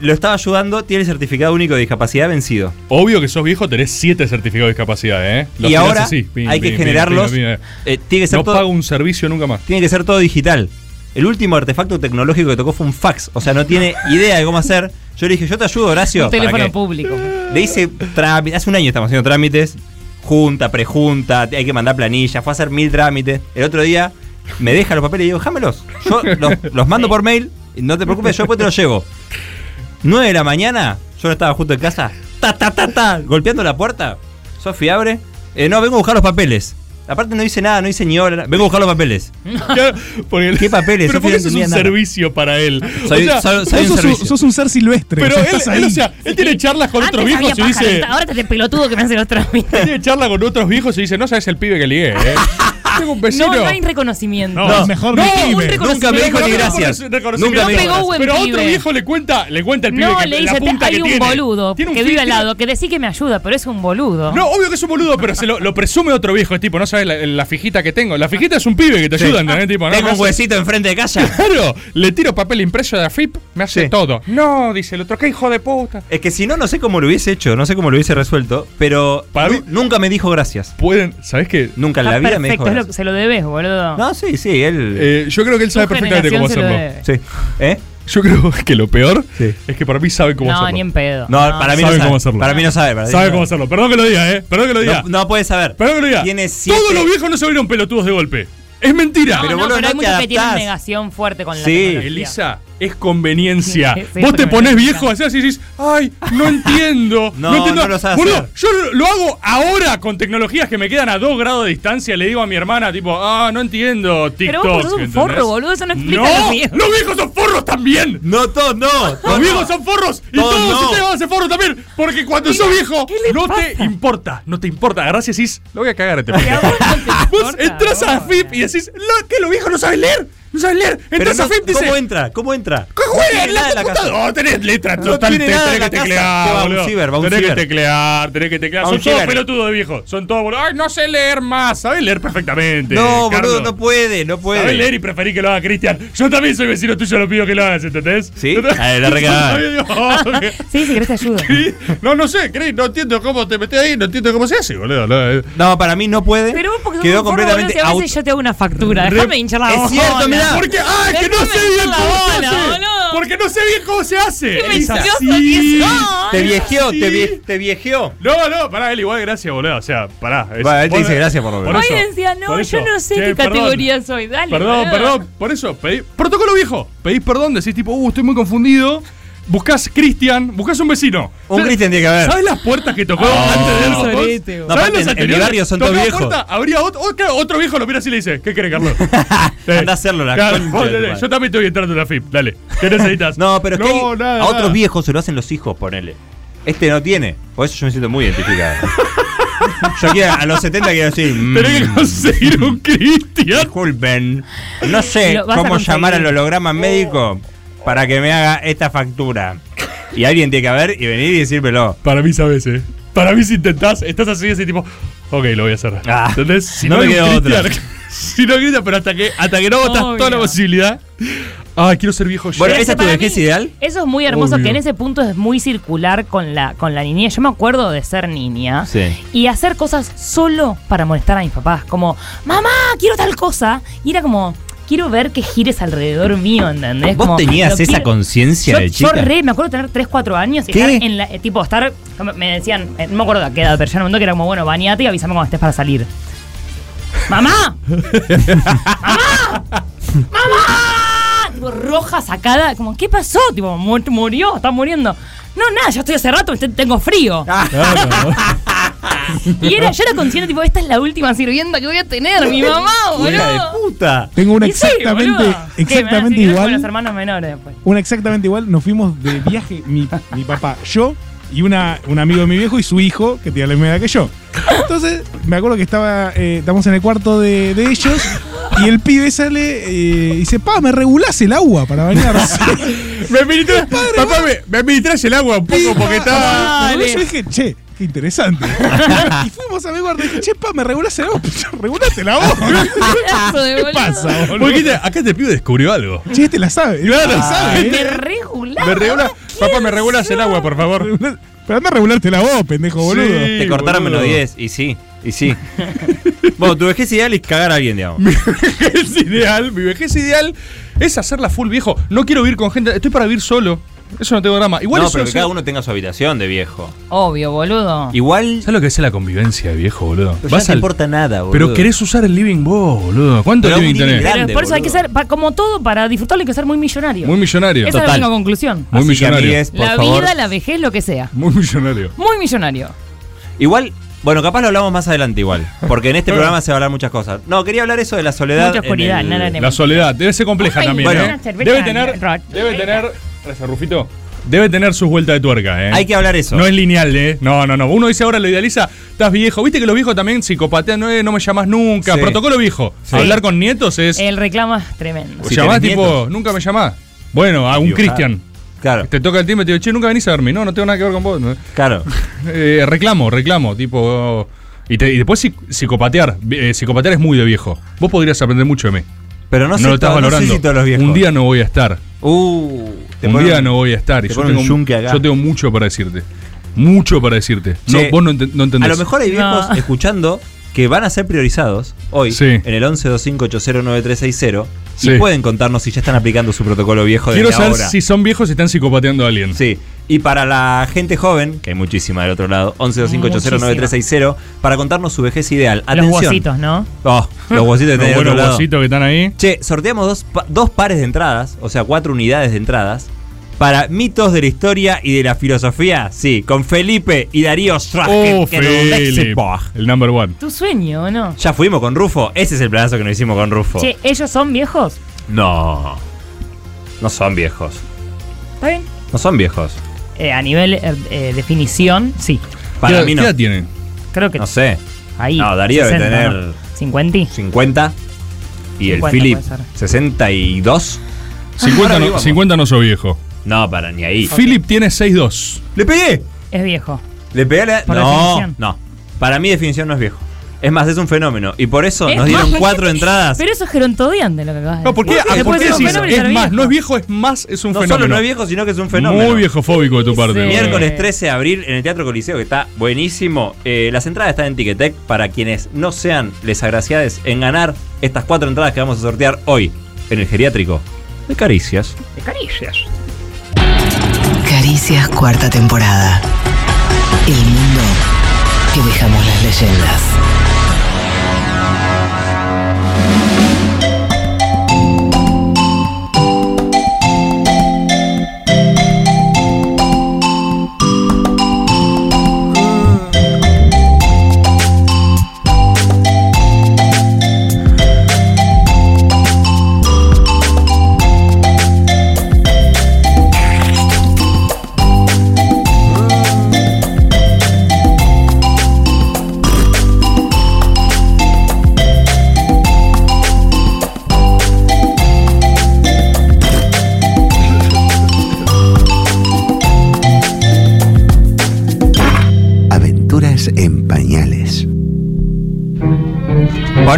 lo estaba ayudando, tiene el certificado único de discapacidad vencido. Obvio que sos viejo, tenés siete certificados de discapacidad, ¿eh? Los y ahora así, hay que generarlos. eh, tiene que ser No todo. pago un servicio nunca más. Tiene que ser todo digital. El último artefacto tecnológico que tocó fue un fax. O sea, no tiene idea de cómo hacer. Yo le dije, yo te ayudo, Horacio. Un ¿Para teléfono público. Le hice trámites. Hace un año estamos haciendo trámites. Junta, prejunta, hay que mandar planillas. Fue a hacer mil trámites. El otro día me deja los papeles y digo, déjamelos. Yo los, los mando por mail. No te preocupes, yo después te los llevo. 9 de la mañana, yo no estaba junto en casa. Ta, ta, ta, ta, golpeando la puerta. Sofi abre. Eh, no, vengo a buscar los papeles. Aparte no dice nada, no dice ni hora. Vengo a buscar los papeles. ¿Qué papeles? Pero porque eso es un nada. servicio para él. Soy- o sea, soy- Vos soy un sos, un, servicio. sos un ser silvestre. pero él, o sea, él tiene charlas con otros viejos y dice. ahora te pelotudo que me hace los trámites. Él tiene charla con otros viejos y dice, no sabes el pibe que ligué, ¿eh? Tengo un vecino. No, no hay reconocimiento. No, es mejor no, un pibe. reconocimiento. Nunca me dijo ni no gracias. Nunca me No dijo pegó buen Pero a otro pibe. viejo le cuenta, le cuenta el pibe No, que le la dice, punta hay que un tiene. boludo Tiene un que vive al filtro- lado, que decí que me ayuda, pero es un boludo. No, obvio que es un boludo, pero se lo, lo presume otro viejo. Es tipo, no sabes la, la fijita que tengo. La fijita es un pibe que te Sí. ayuda, ¿entendés? Tipo, no, Tengo no un sé. huesito enfrente de casa. Claro, le tiro papel impreso de AFIP, me hace Sí. todo. No, dice el otro, qué hijo de puta. Es que si no, no sé cómo lo hubiese hecho, no sé cómo lo hubiese resuelto, pero Para nu- mí- nunca me dijo gracias. Pueden, ¿sabes qué? Nunca en la Está vida me dijo perfecto, es lo- se lo debes, boludo. No, sí, sí, él. Eh, yo creo que él sabe perfectamente cómo hacerlo. debe. sí. ¿Eh? Yo creo que lo peor Sí. es que para mí sabe cómo No, hacerlo. ni en pedo. No, para mí no Sabe sabe. cómo hacerlo. Para mí no sabe. para Sabe no cómo hacerlo. Perdón que lo diga, ¿eh? Perdón que lo diga. No, no puede saber. Perdón que lo diga. Tiene siete- Todos los viejos no se volvieron pelotudos de golpe. Es mentira. No, Pero, no, pero no hay muchos que tienen negación fuerte con la Sí. Elisa, es conveniencia. Sí, sí, Vos te pones viejo así, así y dices, ay, no entiendo. No, entiendo. no lo sabes Boludo, hacer. yo lo, hago ahora con tecnologías que me quedan a dos grados de distancia. Le digo a mi hermana, tipo, ah, no entiendo TikTok. Pero vos sos un forro, boludo, eso no explica no, los viejos. los viejos son forros también. No, todos no. Los viejos no. son forros y Todos todos no. ustedes van a ser forros también. Porque cuando sos viejo, ¿qué le no te importa. No te importa. Y decís, lo voy a cagar a este no te Vos importa, entras a. FIP y decís, "Lo- ¿qué? ¿Los viejos no saben leer? ¿No saben leer? Entras no, a dice, ¿Cómo entra? ¿Cómo entra? ¿Qué No juega en la nada en la casa. computadora? tenés letras, No total, tiene te- nada en tenés que teclear, Que va a un boludo. ciber, va a un Tenés que teclear, tenés que teclear. A Son todos pelotudos de viejos. Son todos, boludo. Ay, no sé leer más. Sabés leer perfectamente. No, Carlos. boludo, no puede, no puede. Sabés leer y preferí que lo haga Cristian. Yo también soy vecino tuyo, lo pido que lo hagas, ¿entendés? ¿Sí? Ta- Ah, la que- Sí, si querés te ayudo. No, no sé, Cris, no entiendo cómo te metés ahí, no entiendo cómo se hace, boludo. no, eh. No, para mí no puede. Pero vos porque Quedó completamente a veces yo te hago una factura. Déjame hinchar la Es cierto, Porque, ah, que no sé bien cómo se hace. Porque no sé bien cómo se hace. Qué Es mentiroso así. que sos. Te viejeó, te, vie- te viejeó. No, no, pará, él igual, gracias, boludo. O sea, pará. es- Bueno, él te dice gracias por lo menos. eso, Hoy decía, no, por yo eso. no sé Che, qué perdón. categoría soy. Dale. Perdón, boludo. perdón, por eso, pedí, protocolo viejo, pedís perdón, decís tipo, uh, estoy muy confundido. Buscás Cristian, buscás un vecino. Un ¿Sabes- Cristian tiene que haber. ¿Sabes las puertas que tocó Oh. antes de boludo. No, ¿Sabes los en- en mi anteriores? barrio son todos viejos. puerta, Habría otro, claro, otro viejo lo mira así y le dice, ¿qué querés, Carlos? Anda a hacerlo, la Claro, concha vos, dale. Yo también estoy entrando en la FIP, dale. ¿Qué necesitas? No, pero es que nada, a nada. otros viejos se lo hacen los hijos, ponele. Este no tiene. Por eso yo me siento muy identificado. yo quiero, a los 70 quiero decir. mm, Tenés que conseguir un Cristian. Disculpen. No sé a cómo llamar al holograma médico para que me haga esta factura. Y alguien tiene que haber y venir y decírmelo. Para mí, sabes, eh. Para mí, si intentás, estás así, ese tipo, ok, lo voy a hacer. Ah, ¿Entendés? Si no no, me queda otra. Si no Cristian, pero hasta que, hasta que no botas Obvio. toda la posibilidad. Ay, quiero ser viejo yo. Bueno, ¿esa es tu vejez ideal? Eso es muy hermoso, Obvio. que en ese punto es muy circular con la, con la niñez. Yo me acuerdo de ser niña Sí. y hacer cosas solo para molestar a mis papás. Como, mamá, quiero tal cosa. Y era como, quiero ver que gires alrededor mío, ¿entendés? ¿Vos Como, tenías esa quiero- conciencia yo, de yo chica? re, me acuerdo tener 3, 4 años y ¿Qué? estar en la, eh, tipo, estar, me decían, eh, no me acuerdo a qué edad, pero ya en un momento que era como, bueno, bañate y avísame cuando estés para salir. ¡Mamá! ¡Mamá! ¡Mamá! Tipo, roja, sacada, como, ¿qué pasó? Tipo, mu- murió, está muriendo. No, nada, yo estoy hace rato, te- tengo frío. Y era, yo era consciente, tipo, esta es la última sirvienta que voy a tener, mi mamá, ¡Hija de boludo. puta! Tengo una sí, exactamente, boludo. ¿Qué, me vas a exactamente con los igual. hermanos menores después. Una exactamente igual. Nos fuimos de viaje, mi, mi papá, yo y una, un amigo de mi viejo y su hijo, que tiene la misma edad que yo. Entonces, me acuerdo que estaba, eh, estamos en el cuarto de, de ellos y el pibe sale eh, y dice, pa, ¿me regulás el agua para bañarse? Me administras, papá, me, me administras el agua un poco porque está. Yo dije, che, qué interesante. y fuimos a mi cuarto y dije, che, pa, ¿me regulás el agua? Regulás el agua. Pedazo de ¿Qué pasa, boludo? Porque te- acá este pibe descubrió algo. Che, este la sabe. Claro, la sabe. Me ¿eh? regulaba. Me regula, papá, me regulas el agua, por favor. Pero anda a regularte la voz, pendejo boludo. Sí. Te cortaron boludo. menos 10. Y sí, y sí. bueno, tu vejez ideal es cagar a alguien, digamos. Mi vejez ideal, mi vejez ideal es hacerla full viejo. No quiero vivir con gente, estoy para vivir solo. Eso no tengo drama. Igual no, eso pero que cada uno tenga su habitación de viejo. Obvio, boludo. Igual. ¿Sabes lo que es la convivencia de viejo, boludo? Pero ya no te importa nada, boludo. Pero querés usar el living vos, boludo. ¿Cuánto Pero un living living tenés? grande. Pero por eso hay que boludo. ser, pa- como todo, para disfrutarlo hay que ser muy millonario. Muy millonario. Esa es la Total. única conclusión. Muy Así que, millonario. amigues, por la favor. vida, la vejez, lo que sea. Muy millonario. Muy millonario. Igual, bueno, capaz lo hablamos más adelante igual. Porque en este programa se va a hablar muchas cosas. No, quería hablar eso de la soledad. Mucha oscuridad, en el- nada de- La soledad debe ser compleja Ay, también, bueno. ¿eh? Debe tener, debe tener, gracias Rufito, debe tener sus vueltas de tuerca, ¿eh? Hay que hablar eso. No es lineal, ¿eh? No, no, no. Uno dice ahora lo idealiza, estás viejo. Viste que los viejos también psicopatean, no, eh, no me llamas nunca. Sí. Protocolo viejo. Sí. Hablar con nietos es. El reclamo es tremendo. Si llamás tipo, nietos. nunca me llamás. Bueno, a un Cristian. Claro, Te toca el timbre y te digo, che, nunca venís a verme. No, no tengo nada que ver con vos. claro. Eh, reclamo, reclamo, tipo. Y, te- y después psic- psicopatear. Eh, psicopatear es muy de viejo. Vos podrías aprender mucho de mí. Pero no, No, sé, lo estás to- no sé valorando. si todos los viejos. un día no voy a estar. Uh, te un ponen- día no voy a estar. Y te yo ponen tengo, un yunque acá. yo tengo mucho para decirte. Mucho para decirte. No, vos no, ent- no entendés. A lo mejor hay viejos No. escuchando que van a ser priorizados hoy Sí. en el 1125809360 Sí. y pueden contarnos si ya están aplicando su protocolo viejo Quiero desde saber ahora. si son viejos y están psicopateando a alguien. Sí. Y para la gente joven, que hay muchísima del otro lado, 1125809360 para contarnos su vejez ideal. Los Atención. huesitos, ¿no? Oh, los huesitos que Los buenos huesitos que están ahí. Che, sorteamos dos, dos pares de entradas, o sea, cuatro unidades de entradas. Para mitos de la historia y de la filosofía, sí, con Felipe y Darío Strache, Oh. Lexipog. El number one. Tu sueño, ¿o no? Ya fuimos con Rufo, ese es el planazo que nos hicimos con Rufo. Che, ¿ellos son viejos? No, no son viejos. ¿Está bien? No son viejos. Eh, a nivel eh, eh, definición, sí. Para ¿Qué, mí qué no. edad tienen? Creo que No sé, ahí. No, Darío debe 60, tener- ¿no? 50. 50. Y el 50 Philip, puede ser. 62. 50 Ahora no, vivamos. 50 no soy viejo. No, para ni ahí. Philip tiene 6'2. ¡Le pegué! Es viejo. ¿Le pegué a la.? No, definición. no. Para mí, definición no es viejo. Es más, es un fenómeno. Y por eso Es nos dieron más, cuatro entradas. Pero eso es gerontodiante lo que acabas de No, ¿por qué, decir. ¿por qué decís? y Es más, viejo. no es viejo, es más, es un no fenómeno. solo no es viejo, sino que es un fenómeno. Muy viejofóbico de tu parte. Sí. Miércoles 13 de abril en el Teatro Coliseo, que está buenísimo. Eh, las entradas están en Ticketek para quienes no sean les agraciades en ganar estas cuatro entradas que vamos a sortear hoy en el geriátrico de Caricias. De caricias. Caricias cuarta temporada. El mundo que dejamos las leyendas.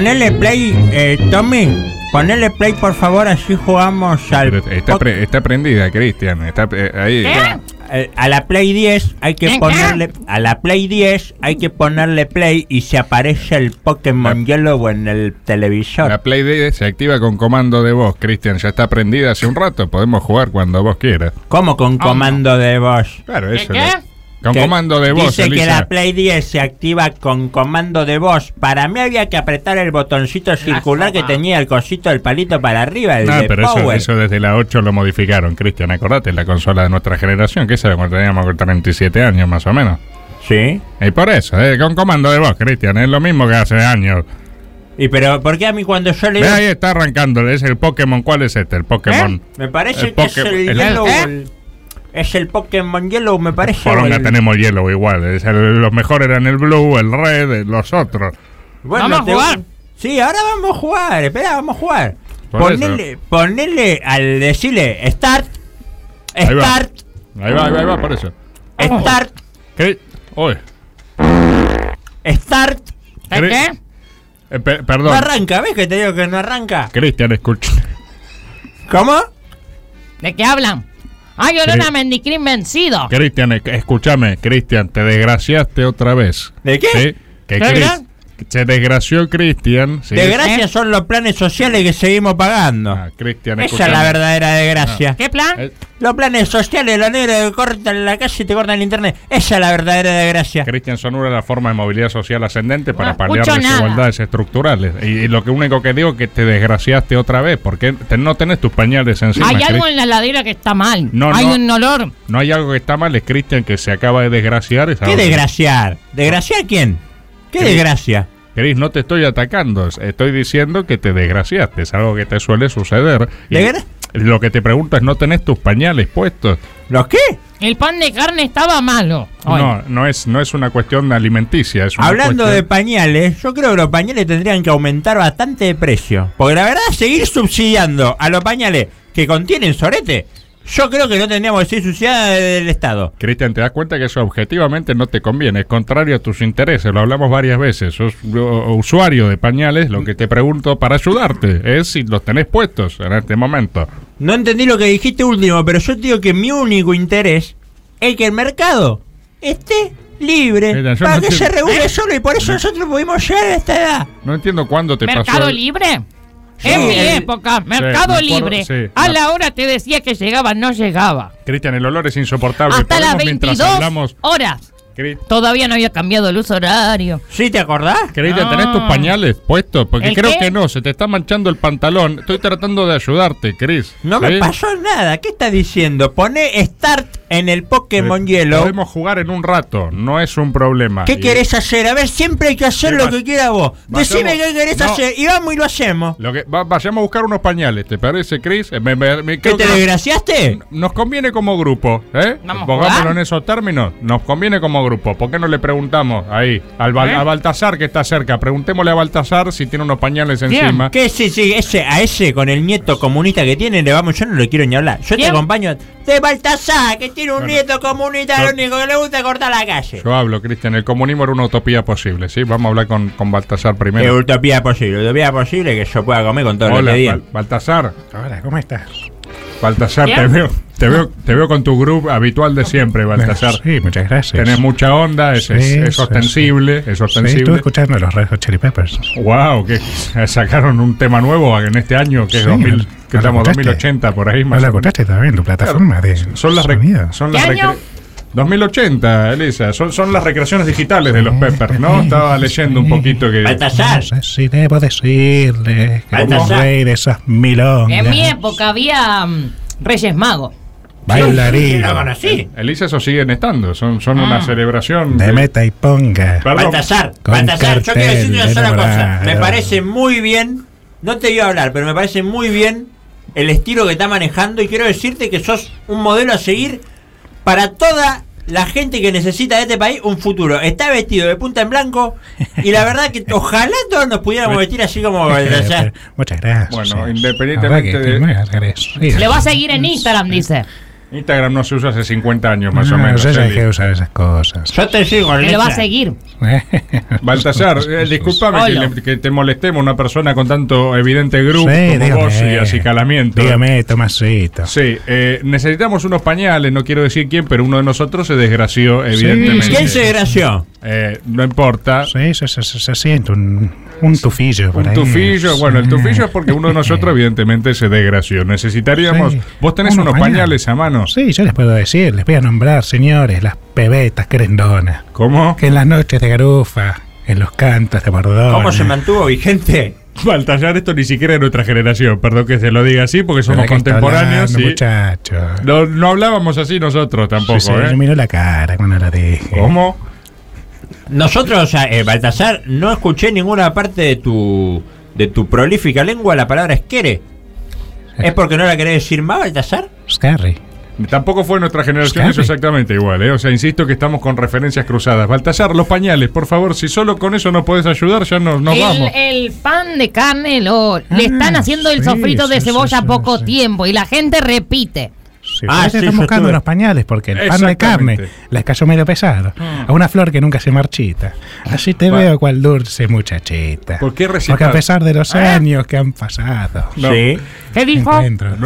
Ponele play, eh, Tommy. Ponele play, por favor, así jugamos al. Pero está, pre- está prendida, Cristian. Está eh, ahí. Eh, A la Play 10 hay que ponerle. A la Play 10 hay que ponerle play y se aparece el Pokémon Yellow en el televisor. La Play D se activa con comando de voz, Cristian. Ya está prendida hace un rato. Podemos jugar cuando vos quieras. ¿Cómo con comando de voz? Claro, eso. ¿Qué? lo- Con Que comando de voz, Dice que Elisa. la Play 10 se activa con comando de voz. Para mí había que apretar el botoncito circular que tenía el cosito del palito para arriba, el No, de pero eso, Power. eso desde la 8 lo modificaron, Cristian. Acordate, la consola de nuestra generación, que esa era cuando teníamos 37 años más o menos. Sí. Y por eso, eh, con comando de voz, Cristian, es lo mismo que hace años. Y pero, ¿por qué a mí cuando yo le ahí está arrancando, es el Pokémon. ¿Cuál es este? El Pokémon. Me parece El que es el, el- Yellow. ¿Eh? Es el Pokémon Yellow, me parece. El- tenemos Yellow igual. es el- los mejores eran el Blue, el Red, eh, los otros. Bueno, ¿Vamos a jugar? Sí, ahora vamos a jugar. Espera, vamos a jugar. Por Ponele, ponele al decirle Start. Start. Ahí va, ahí va, ahí va, por eso. Start. ¿Qué? Uy. Start. ¿Qué? Eh, pe- No perdón. arranca, ¿ves que te digo que no arranca? Cristian, escucha. ¿Cómo? ¿De qué hablan? ¡Ay, olor Sí. a Mendicrín vencido! Cristian, esc- escúchame, Cristian, te desgraciaste otra vez. ¿De qué? Sí, que ¿Qué, Cris- qué? que se desgració Cristian. sí. Desgracia son los planes sociales que seguimos pagando. Ah, Cristian, Esa es la verdadera desgracia. ¿Qué plan? Eh, Los planes sociales, los negros que cortan la calle y te cortan el internet. Esa es la verdadera desgracia. Cristian son una de las formas de movilidad social ascendente para No paliar nada. desigualdades estructurales. Y, y lo que único que digo es que te desgraciaste otra vez, porque te- no tenés tus pañales encima. Hay algo en la ladera que está mal. No, Hay no. un olor. No hay algo que está mal, es Cristian que se acaba de desgraciar. es ¿Qué desgraciar? ¿Desgraciar quién? ¿Qué ¿Qué? desgracia? Cris, no te estoy atacando, estoy diciendo que te desgraciaste, es algo que te suele suceder. Y ¿Desgra- lo que te pregunto es, ¿no tenés tus pañales puestos? ¿Los qué? El pan de carne estaba malo. Hoy. No, no es, no es una cuestión alimenticia, es una Hablando de pañales, yo creo que los pañales tendrían que aumentar bastante de precio. Porque la verdad, seguir subsidiando a los pañales que contienen sorete, yo creo que no tendríamos que seguir subsidiando del Estado. Cristian, te das cuenta que eso objetivamente no te conviene, es contrario a tus intereses, lo hablamos varias veces, sos usuario de pañales, lo que te pregunto para ayudarte es si los tenés puestos en este momento. No entendí lo que dijiste último, pero yo te digo que mi único interés es que el mercado esté libre Mira, para no que se entiendo. regule solo y por eso nosotros pudimos llegar a esta edad. No entiendo cuándo te ¿Mercado pasó... libre? En mi época, Mercado me acuerdo, Libre. sí. a la hora te decía que llegaba, no llegaba. Cristian, el olor es insoportable. Hasta las ¿Podemos, mientras 22 hablamos... horas. Todavía no había cambiado el uso horario. ¿Sí te acordás? Cristian, ¿tenés Ah. tus pañales puestos? Porque ¿El creo qué? que no, se te está manchando el pantalón. Estoy tratando de ayudarte, Chris. No me pasó nada. ¿Qué estás diciendo? Poné Start en el Pokémon Eh, Yellow. Podemos jugar en un rato, no es un problema. ¿Qué Y- querés hacer? A ver, siempre hay que hacer ¿Qué lo que quiera vos. Vayamos- Decime qué querés No. hacer y vamos y lo hacemos. Lo que, va- vayamos a buscar unos pañales, ¿te parece, Chris? Eh, me- me- me- ¿Qué creo te que nos- desgraciaste? Nos conviene como grupo, ¿eh? Vamos a Pongámoslo en esos términos. Nos conviene como grupo. ¿Por qué no le preguntamos ahí al Bal- ¿Eh? a Baltasar que está cerca? Preguntémosle a Baltasar si tiene unos pañales encima. ¿Qué sí, sí, ese, a ese con el nieto comunista que tiene, le vamos, yo no le quiero ni hablar. Yo te acompaño de Baltasar, que tiene un Bueno. nieto comunista, lo único que le gusta es cortar la calle. Yo hablo, Cristian. El comunismo era una utopía posible, ¿sí? Vamos a hablar con, con Baltasar Es primero. utopía posible, utopía posible que yo pueda comer con todo lo que Baltasar. Hola, ¿cómo estás? Baltasar, te ¿Bien? veo, te veo, te veo con tu grupo habitual de siempre, Baltasar. Sí, muchas gracias. Tenés mucha onda, es, es- Sí, es sí, ostensible, es Sí, estuve ostensible. escuchando los Red Hot Chili Peppers. wow, que sacaron un tema nuevo en este año, que es Sí, 2000, ¿no que lo estamos escuchaste? 2080 por ahí ¿No más. la o menos. escuchaste todavía en tu plataforma de Son las, sonido? son ¿Qué las 2080, Elisa, son, son las recreaciones digitales de los Peppers, ¿no? Estaba leyendo un poquito que... Baltasar, No sé si debo decirle que Baltasar. como rey de esas milongas. En mi época había mm, Reyes Magos. Bailarín. lo conocí. Elisa, esos siguen estando, son, son Ah. una celebración... De meta y ponga. Baltasar, Baltasar, yo quiero decirte una sola cosa. Me parece muy bien, no te iba a hablar, pero me parece muy bien el estilo que está manejando y quiero decirte que sos un modelo a seguir para toda la gente que necesita de este país un futuro. Está vestido de punta en blanco y la verdad que ojalá todos nos pudiéramos vestir así como. Eh, Muchas gracias. Bueno, independientemente de- que me hagas eso. Sí. Le va a seguir en Instagram, dice. Instagram no se usa hace 50 años más o No, menos. ya Eli. dejé de usar esas cosas. Yo te sigo, Que le va a seguir. Baltasar, eh, discúlpame que, le- que te molestemos una persona con tanto evidente grupo Sí, como dígame. vos y acicalamiento. Dígame, Tomasito. Sí, eh, necesitamos unos pañales, no quiero decir quién, pero uno de nosotros se desgració, evidentemente. ¿Quién se desgració? Eh, no importa. Sí, se, se, se- se siente un, un tufillo por Un ahí. tufillo, bueno, el Sí. tufillo es porque uno de nosotros evidentemente se desgració. Necesitaríamos... Sí. ¿Vos tenés Unos unos pañales. pañales. a mano? Sí, yo les puedo decir, les voy a nombrar, señores, las pebetas querendonas. ¿Cómo? Que en las noches de garufa, en los cantos de bordón. ¿Cómo se mantuvo vigente? Baltasar, esto ni siquiera es nuestra generación, perdón que se lo diga así, porque somos ¿De contemporáneos. hablando, y muchacho? no, no hablábamos así nosotros tampoco, Sí, sí, ¿eh? yo miro la cara cuando la dije. ¿Cómo? Nosotros, o sea, eh, Baltasar, no escuché en ninguna parte de tu de tu prolífica lengua la palabra esquere. ¿Es porque no la querés decir más, Baltasar? Scary. Tampoco fue nuestra generación eso exactamente igual, ¿eh? O sea, insisto que estamos con referencias cruzadas. Baltasar, los pañales, por favor, si solo con eso nos podés ayudar, ya nos, nos el, vamos. el pan de carne lo, le están haciendo el sí, sofrito de sí, cebolla sí, poco sí. tiempo y la gente repite. Sí, Ah, sí, están buscando estuve. unos pañales porque el pan de carne les cayó medio pesado. Mm. A una flor que nunca se marchita. Así te veo cual dulce muchachita. ¿Por qué recitar? Porque a pesar de los Ah. años que han pasado. No. Sí. ¿Qué dijo?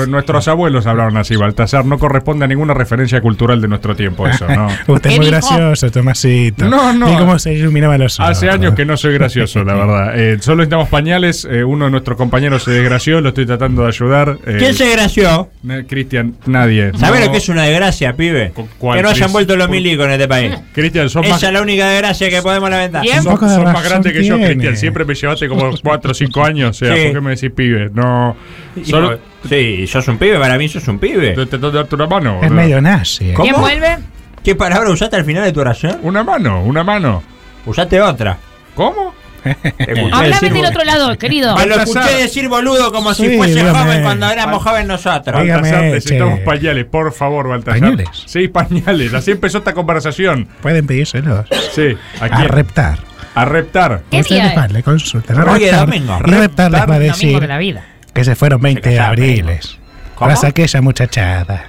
Nuestros abuelos hablaron así, Baltasar. No corresponde a ninguna referencia cultural de nuestro tiempo eso, ¿no? Usted es ¿Qué muy dijo? gracioso, Tomasito. No, no. Y cómo se iluminaba los ojos. Hace años que no soy gracioso, la verdad. Eh, solo necesitamos pañales. eh, uno de nuestros compañeros se desgració, lo estoy tratando de ayudar. eh, ¿Quién se desgració? Cristian, nadie. ¿Sabés No. lo que es una desgracia, pibe? Que no hayan vuelto los milicos en este país. Cristian, sos Esa más, es la única desgracia que podemos lamentar. De sos más razón grande que yo. Cristian. Siempre me llevaste como 4 o 5 años. O sea, Sí. ¿por qué me decís pibe? No. Solo. Sí, sos un pibe, para mí sos un pibe. Te tengo que darte una mano. Es medio nazi. eh. ¿Cómo? ¿Quién vuelve? ¿Qué palabra usaste al final de tu oración? Una mano, una mano. Usaste otra. ¿Cómo? Decir del otro lado, querido. Ah, lo escuché decir boludo como si Sí, fuese dígame. joven cuando éramos jóvenes nosotros. Dígame, Baltasar, necesitamos che. pañales, por favor, Baltasar. ¿Pañales? Sí, pañales. Así empezó esta conversación. Pueden pedírselos. Sí, ¿a A reptar. A reptar. ¿Qué Ustedes día es? van, le consultan. A Oye, reptar. domingo. Y reptar les va a Domingo decir de la vida. que se fueron 20 Se abriles. ¿Cómo? Tras aquella muchachada.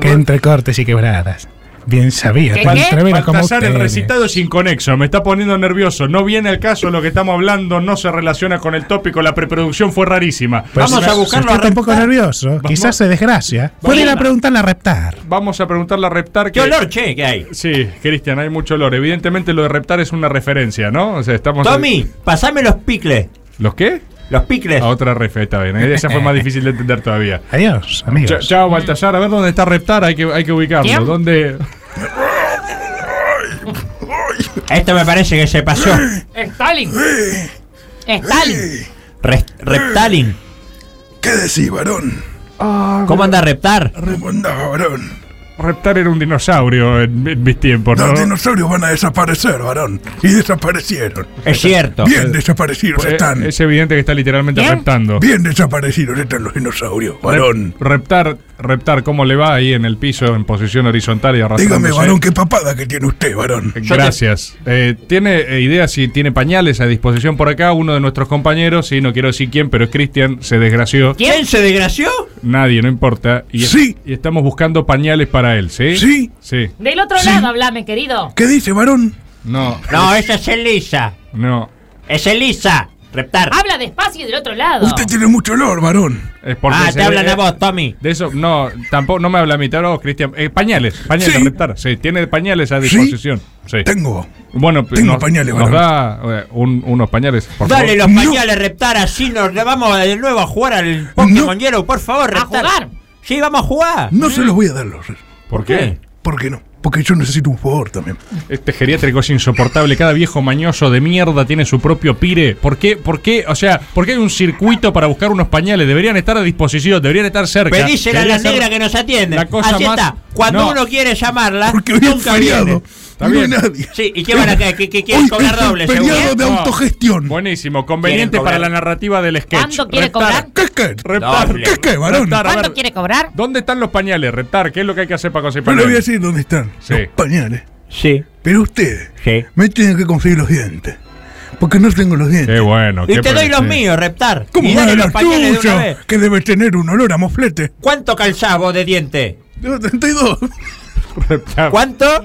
Que entre cortes y quebradas. Bien sabía, ¿Qué, tan atrevida como el recitado es inconexo, me está poniendo nervioso. No viene al caso lo que estamos hablando, no se relaciona con el tópico, la preproducción fue rarísima. Pues Vamos si- a buscarlo Si a está un poco reptar. nervioso, quizás se desgracia. Puede ir a preguntarle a reptar. Vamos a preguntarle a Reptar ¿Qué olor, che, que hay? Sí, Cristian, hay mucho olor. Evidentemente lo de Reptar es una referencia, ¿no? O sea, estamos... Tommy, pasame los picles. ¿Los qué? Los picles. A otra refe, está bien. Esa fue más difícil de entender todavía. Adiós, Ch- amigos. Chao, Baltasar. A ver dónde está Reptar, hay que, hay que ubicarlo. ¿Quién? ¿Dónde...? Esto me parece que se pasó. Stalin. Stalin. Re- Reptalin. ¿Qué decís, varón? ¿Cómo anda Reptar? ¿Cómo andás, varón? Reptar era un dinosaurio en, en mis tiempos, ¿no? Los dinosaurios van a desaparecer, varón. Y desaparecieron. Es cierto. Bien desaparecidos Eh, están. Es evidente que está literalmente ¿Quién? reptando. Bien desaparecidos están los dinosaurios, varón. Rep- Reptar, Reptar, ¿cómo le va ahí en el piso en posición horizontal y arrastrándose? Dígame, varón, qué papada que tiene usted, varón. Gracias. Eh, ¿Tiene eh, idea si tiene pañales a disposición por acá? Uno de nuestros compañeros, y no quiero decir quién, pero es Cristian, se desgració. ¿Quién se desgració? Nadie, no importa. Y, Sí. y estamos buscando pañales para él, ¿sí? ¿Sí? Sí. Del otro Sí. lado, hablame, querido. ¿Qué dice, varón? No, No, esa es Elisa. no. Es Elisa. Reptar. Habla despacio del otro lado. Usted tiene mucho olor, varón. Es porque Ah, te hablan ve- a vos, Tommy. De eso, no, tampoco, no me habla a mí, te hablo a vos, Cristian. Eh, pañales, pañales, Sí. Reptar. Sí, tiene pañales a disposición. Sí. Tengo. Bueno, Tengo nos, pañales, nos varón. da eh, un- unos pañales, por Dale favor. los pañales, Reptar, así nos vamos de nuevo a jugar al Pokémon Yellow, por favor, A Reptar. jugar. Sí, vamos a jugar. No se los voy a dar los. ¿Por qué? ¿Por qué no? Porque yo necesito un favor también. Este geriátrico es insoportable. Cada viejo mañoso de mierda tiene su propio pire. ¿Por qué? ¿Por qué? O sea, ¿por qué hay un circuito para buscar unos pañales? Deberían estar a disposición, deberían estar cerca. Pedísela a la negra que nos atiende. La cosa Así más- está. Cuando No. uno quiere llamarla, Porque hoy es nunca feriado. viene. Está no hay bien. nadie. Sí, ¿y qué van a qué, qué, qué Hoy cobrar es doble? seguro? de No. autogestión. Buenísimo, conveniente Quieren para cobrar. la narrativa del sketch. ¿Cuánto quiere Reptar, cobrar? ¿Qué es qué? Reptar, Doble. ¿Qué es qué, varón? Reptar, a ¿Cuánto ver, quiere cobrar? ¿Dónde están los pañales, Reptar? ¿Qué es lo que hay que hacer para conseguir Yo le voy a pañales? decir dónde están. Sí. Los pañales. Sí, Pero ustedes sí. me tienen que conseguir los dientes. Porque no tengo los dientes. Qué bueno. Y qué te doy los sí. míos, Reptar. ¿Cómo y van dale los los pañales de tuyos? una vez. Que debe tener un olor a moflete. ¿Cuánto calzás vos de diente? Tengo 32. Reptar. ¿Cuánto?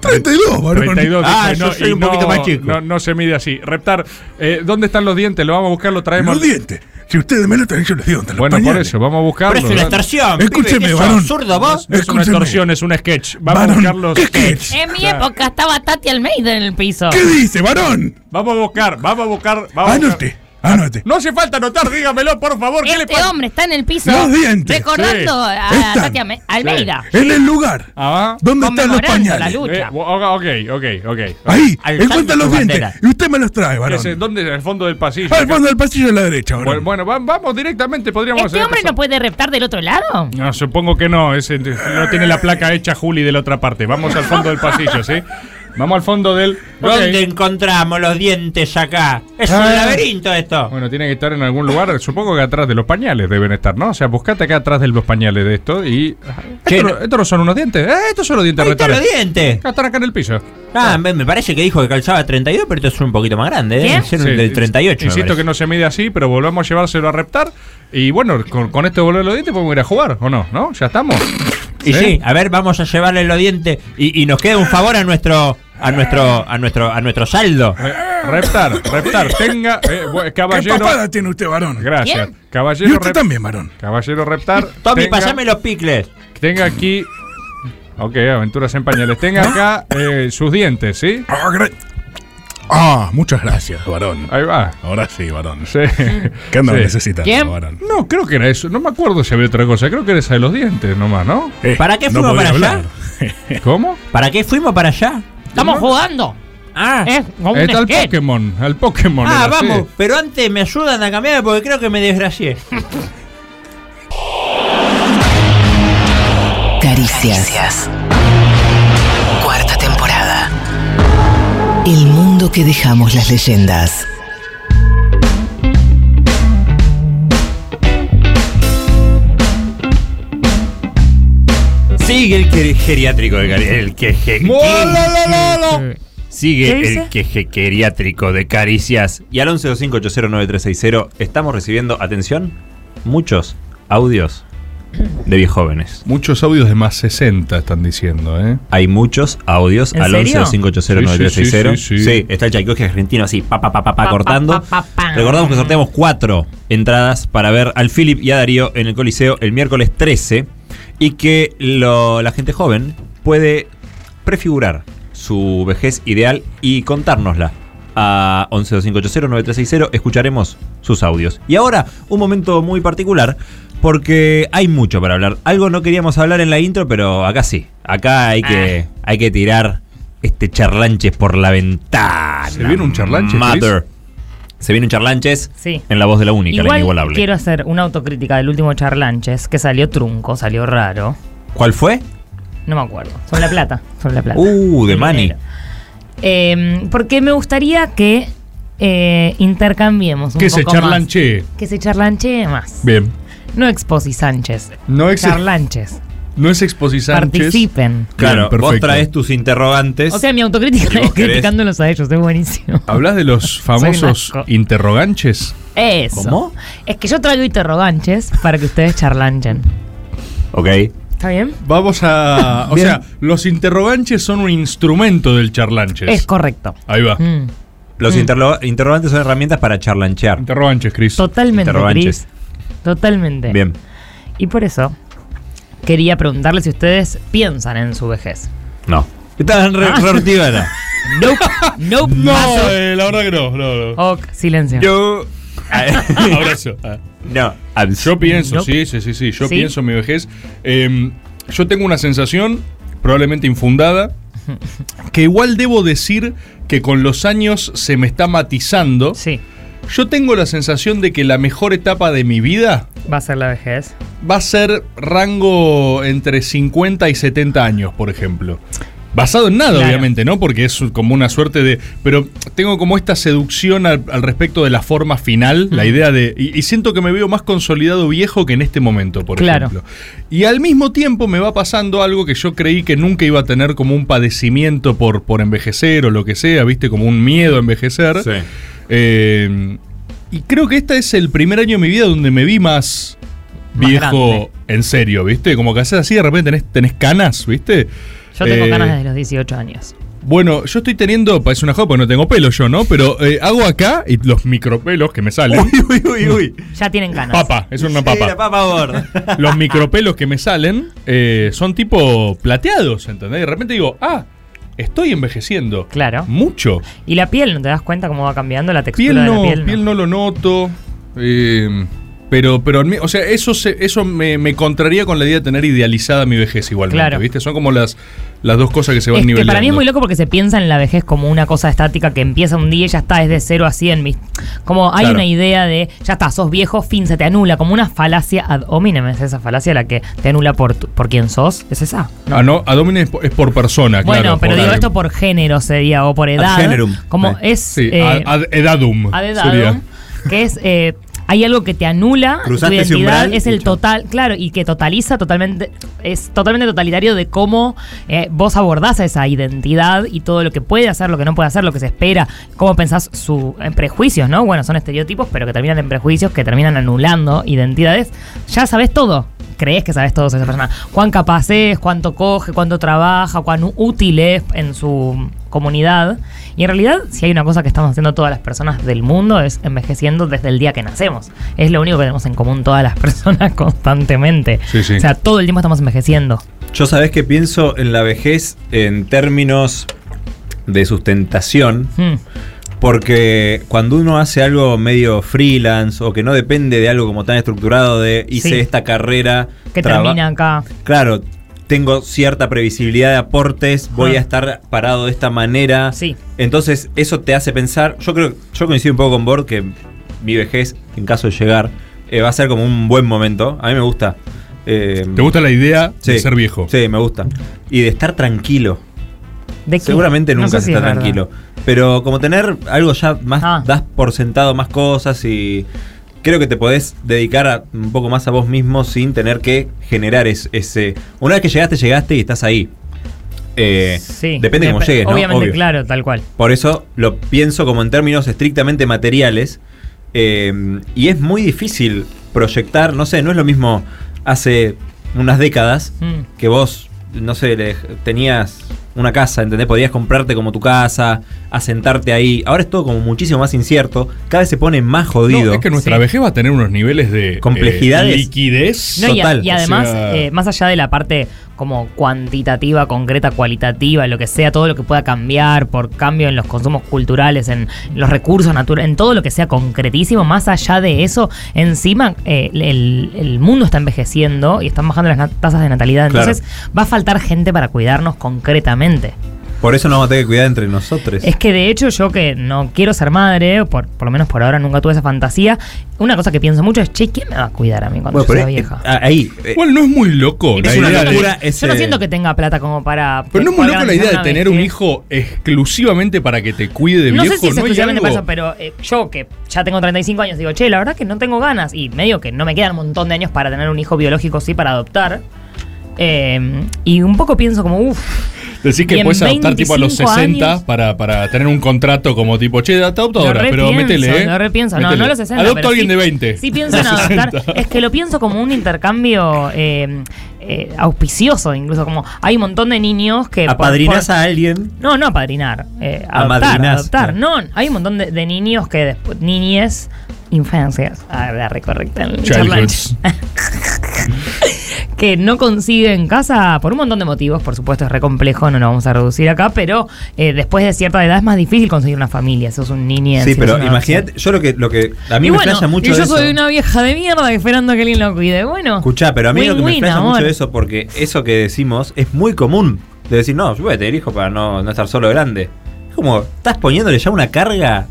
32, varón. 32, Ah, dice, yo soy y un poquito más chico. No, no se mide así. Reptar, eh, ¿dónde están los dientes? Lo vamos a buscar, lo traemos. Los dientes. Si ustedes me lo traen, yo les digo. Bueno, por eso, vamos a buscarlo. Pero es una extorsión. Escúcheme, pibe, ¿qué sos, varón. zurdo vos? Es una extorsión, es un sketch. Vamos Varón, a buscar los ¿qué sketches. En mi época estaba Tati Almeida en el piso. ¿Qué dice, varón? Vamos a buscar, vamos a buscar. Vamos a buscar. Anote. No hace falta anotar, dígamelo, por favor. ¿Qué le Este pasa? hombre está en el piso Los dientes. recordando Sí. a. Tati Almeida. En el lugar. Ah, ¿Dónde están los Conmemorando la pañales? lucha. eh, ok, ok, ok. Ahí, encuentran los dientes. bandera. Y usted me los trae, varón. Ese, ¿Dónde? Al fondo del pasillo. Al fondo del pasillo a la derecha, Bueno, varón. bueno, va- vamos directamente, podríamos ¿Este hacer hombre no puede reptar del otro lado? No, supongo que no. Ese, no tiene la placa hecha Juli de la otra parte. Vamos al fondo del pasillo, ¿sí? Vamos al fondo del. ¿Dónde encontramos los dientes acá? Es un Ah. laberinto esto. Bueno, tiene que estar en algún lugar. Supongo que atrás de los pañales deben estar, ¿no? O sea, buscate acá atrás de los pañales de esto y. No- estos no son unos dientes. Eh, estos son los dientes Ahí están los dientes. Acá están acá en el piso. Ah, me, me parece que dijo que calzaba 32, pero esto es un poquito más grande. Debe ¿Quién? ser Sí, del 38. me Insisto parece. que no se mide así, pero volvamos a llevárselo a reptar. Y bueno, con, con esto de volver los dientes podemos ir a jugar, ¿o no? ¿No? ¿Ya estamos? Y sí, a ver, vamos a llevarle los dientes y, y nos queda un favor a nuestro a nuestro a nuestro a nuestro saldo. Eh, reptar, reptar. Tenga. eh, bu- ¿Qué caballero. papada tiene usted, varón? Gracias. ¿Quién? Caballero Y usted rep- también, varón. Caballero reptar. Tommy, tenga- pasame los picles. Tenga aquí. Ok, aventuras en pañales. Tenga acá eh, sus dientes, ¿sí? Ah, gra- Ah, muchas gracias, varón. Ahí va. Ahora sí, varón. Sí. ¿Qué andan Sí. necesitando, ¿Quién? varón? No, creo que era eso. No me acuerdo si había otra cosa. Creo que era esa de los dientes nomás, ¿no? Eh, ¿Para qué fuimos podía para allá? ¿Cómo? ¿Para qué fuimos para allá? Estamos jugando. Ah, Es como un Está el sketch. Pokémon. Al Pokémon. ah era, vamos, pero antes me ayudan a cambiar porque creo que me desgracié. Caricias. Cuarta temporada. El mundo que dejamos las leyendas. Sigue el que geriátrico de Cari- el que ge- Sigue ¿Qué dice? el queje geriátrico de caricias. Y al 1125809360 estamos recibiendo, atención, muchos audios de viejóvenes. Muchos audios de más 60 están diciendo, ¿eh? Hay muchos audios ¿En al serio? 1125809360. Sí, sí, sí, sí. está el Tchaikovsky argentino así, pa, pa, pa, pa, pa, Pa, cortando. pa, pa, pa, pa. Recordamos que sorteamos cuatro entradas para ver al Philip y a Darío en el Coliseo el miércoles 13 y que lo- la gente joven puede prefigurar su vejez ideal y contárnosla. A 1125809360 escucharemos sus audios. Y ahora, un momento muy particular, porque hay mucho para hablar. Algo no queríamos hablar en la intro, pero acá sí. Acá hay que, hay que tirar este charlanches por la ventana. ¿Se viene un charlanches, Mother. Se viene un charlanches Sí. en la voz de la única, la Igual inigualable. quiero hacer una autocrítica del último Charlanches, que salió trunco, salió raro. ¿Cuál fue? No me acuerdo. Sobre la plata. Sobre la plata. Uh, de dinero. Eh, porque me gustaría que eh, intercambiemos un Que se más. charlanche. Que se charlanchee más. Bien. No Exposi Sánchez. No ex- Charlanches. No es Exposi Sánchez. Participen. Claro, Bien, vos traes tus interrogantes. O sea, mi autocrítica ¿Y vos es criticándolos a ellos, es buenísimo. ¿Hablas de los famosos asco. interroganches? Eso. ¿Cómo? Es que yo traigo interroganches para que ustedes charlanchen. ok. ¿Está bien? Vamos a. O Bien. sea, los interroganches son un instrumento del charlanches. Es correcto. Ahí va. Mm. Los Mm. interlo- interrogantes son herramientas para charlanchear. Interroganches, Chris. Totalmente. Cris. Totalmente. Bien. Y por eso quería preguntarles si ustedes piensan en su vejez. No. Estás re, re hortivana. Nope. Nope. No, eh, la verdad que no. no, no. Ok, silencio. Yo. Abrazo. Ah. no. abs- Yo pienso, Nope. sí, sí, sí, sí. Yo ¿Sí? pienso en mi vejez. Eh, yo tengo una sensación, probablemente infundada, que igual debo decir que con los años se me está matizando. Sí, Yo tengo la sensación de que la mejor etapa de mi vida va a ser la vejez. va a ser rango entre 50 y 70 años, por ejemplo. Basado en nada, Claro. obviamente, ¿no? Porque es como una suerte de... Pero tengo como esta seducción al, al respecto de la forma final, la idea de... Y, y siento que me veo más consolidado viejo que en este momento, por Claro. ejemplo. Y al mismo tiempo me va pasando algo que yo creí que nunca iba a tener como un padecimiento por, por envejecer o lo que sea, ¿viste? Como un miedo a envejecer. Sí. Eh, y creo que este es el primer año de mi vida donde me vi más, Más viejo grande. en serio, ¿viste? Como que haces así, de repente tenés, tenés canas, ¿viste? Yo tengo Eh, ganas desde los 18 años. Bueno, yo estoy teniendo, parece una joda porque no tengo pelo yo, ¿no? Pero eh, hago acá y los micropelos que me salen. Uy, uy, uy, uy. Ya tienen ganas. Papa, eso es una Sí, papa. la papa gorda. Los micropelos que me salen eh, son tipo plateados, ¿entendés? De repente digo, ah, estoy envejeciendo. Claro. Mucho. Y la piel, ¿no te das cuenta cómo va cambiando la textura Piel de la piel? piel no lo noto. eh, pero, pero, o sea, eso, se- eso me, me contraría con la idea de tener idealizada mi vejez igualmente, Claro. ¿viste? Son como las, las dos cosas que se van Es que nivelando. para mí es muy loco porque se piensa en la vejez como una cosa estática que empieza un día y ya está, es de 0 a 100. ¿viste? Como hay Claro. una idea de, ya está, sos viejo, fin, se te anula, como una falacia ad hominem, es esa falacia la que te anula por, tu- por quién sos, ¿es esa? Ah, no, Adomine es, por- es por persona, bueno, claro. pero por- digo esto por género sería, o por edad. generum. Como Sí. es... Sí, eh, ad- ad edadum. ad edadum, sería. que es... eh, hay algo que te anula, tu Cruzaste ese identidad umbral es el total, claro, y que totaliza totalmente, es totalmente totalitario de cómo eh, vos abordás a esa identidad y todo lo que puede hacer, lo que no puede hacer, lo que se espera, cómo pensás su, en prejuicios, ¿no? Bueno, son estereotipos, pero que terminan en prejuicios, que terminan anulando identidades. Ya sabes todo. Crees que sabes todo sobre esa persona. Cuán capaz es, cuánto coge, cuánto trabaja, cuán útil es en su comunidad. Y en realidad, si hay una cosa que estamos haciendo todas las personas del mundo es envejeciendo desde el día que nacemos. Es lo único que tenemos en común todas las personas constantemente. Sí, sí. O sea, todo el tiempo estamos envejeciendo. Yo sabés que pienso en la vejez en términos de sustentación. Hmm. Porque cuando uno hace algo medio freelance o que no depende de algo como tan estructurado de hice Sí. esta carrera. Que termina acá. Claro, tengo cierta previsibilidad de aportes, voy Ah. a estar parado de esta manera. Sí. Entonces, eso te hace pensar. Yo creo, yo coincido un poco con Bord que mi vejez, en caso de llegar, eh, va a ser como un buen momento. A mí me gusta. Eh, ¿Te gusta la idea de ser viejo? Sí, me gusta. Y de estar tranquilo. ¿De qué? Seguramente No nunca sé se si está es verdad. tranquilo. Pero como tener algo ya más, Ah. das por sentado más cosas y creo que te podés dedicar a- un poco más a vos mismo sin tener que generar es- ese... Una vez que llegaste, llegaste y estás ahí. Eh, Sí. depende de cómo llegues, ¿no? Obviamente, Obvio. claro, tal cual. Por eso lo pienso como en términos estrictamente materiales. eh, y es muy difícil proyectar, no sé, no es lo mismo hace unas décadas Mm. que vos, no sé, le- tenías una casa, ¿entendés? Podías comprarte como tu casa, asentarte ahí. Ahora es todo como muchísimo más incierto. Cada vez se pone más jodido. No, es que nuestra vejez va a tener unos niveles de Complejidades. eh, liquidez. No, y, a- total. y O además, sea, eh, más allá de la parte como cuantitativa, concreta, cualitativa, lo que sea, todo lo que pueda cambiar por cambio en los consumos culturales, en los recursos naturales, en todo lo que sea concretísimo, más allá de eso, encima eh, el, el mundo está envejeciendo y están bajando las tasas de natalidad. Claro. Entonces va a faltar gente para cuidarnos concretamente. Por eso nos vamos a tener que cuidar entre nosotros. Es que de hecho yo que no quiero ser madre, por, por lo menos por ahora nunca tuve esa fantasía, una cosa que pienso mucho es, che, ¿quién me va a cuidar a mí cuando Bueno, yo sea es- vieja? ah, ahí. eh, Igual no es muy loco la Es una de- locura Yo no siento que tenga plata como para. Pero no es muy loco la idea de tener un hijo exclusivamente para que te cuide de No viejo. sé si es ¿no exclusivamente para eso, pero eh, yo que ya tengo 35 años digo, che, la verdad que no tengo ganas y medio que no me quedan un montón de años para tener un hijo biológico, sí, para adoptar. Eh, y un poco pienso como, uff. Decís que puedes adoptar tipo a los 25 60 años- para, para tener un contrato como tipo, che, te adopto ahora, pero métele, ¿eh? Lo repienso. No, Métele. no a los 60. Adopto a alguien sí- de 20. Sí pienso en adoptar. 60. Es que lo pienso como un intercambio eh, eh, auspicioso, incluso como hay un montón de niños que... por- por- a alguien. No, no apadrinar. Eh, adoptar, adoptar. No, hay un montón de, de niños que después... Niñez, infancias. Ah, la recorrecta. Childhoods. que no consiguen casa por un montón de motivos, por supuesto es re complejo, no lo vamos a reducir acá, pero eh, después de cierta edad es más difícil conseguir una familia, sos un niñez. Sí, pero imagínate, yo lo que, lo que a mí y me bueno, mucho y yo eso. soy una vieja de mierda esperando que alguien lo cuide. Bueno, Escuchá, pero a mí lo que me flasha mucho eso, porque eso que decimos es muy común. De decir, no, yo voy a tener hijos para no, no estar solo de grande. Es como, estás poniéndole ya una carga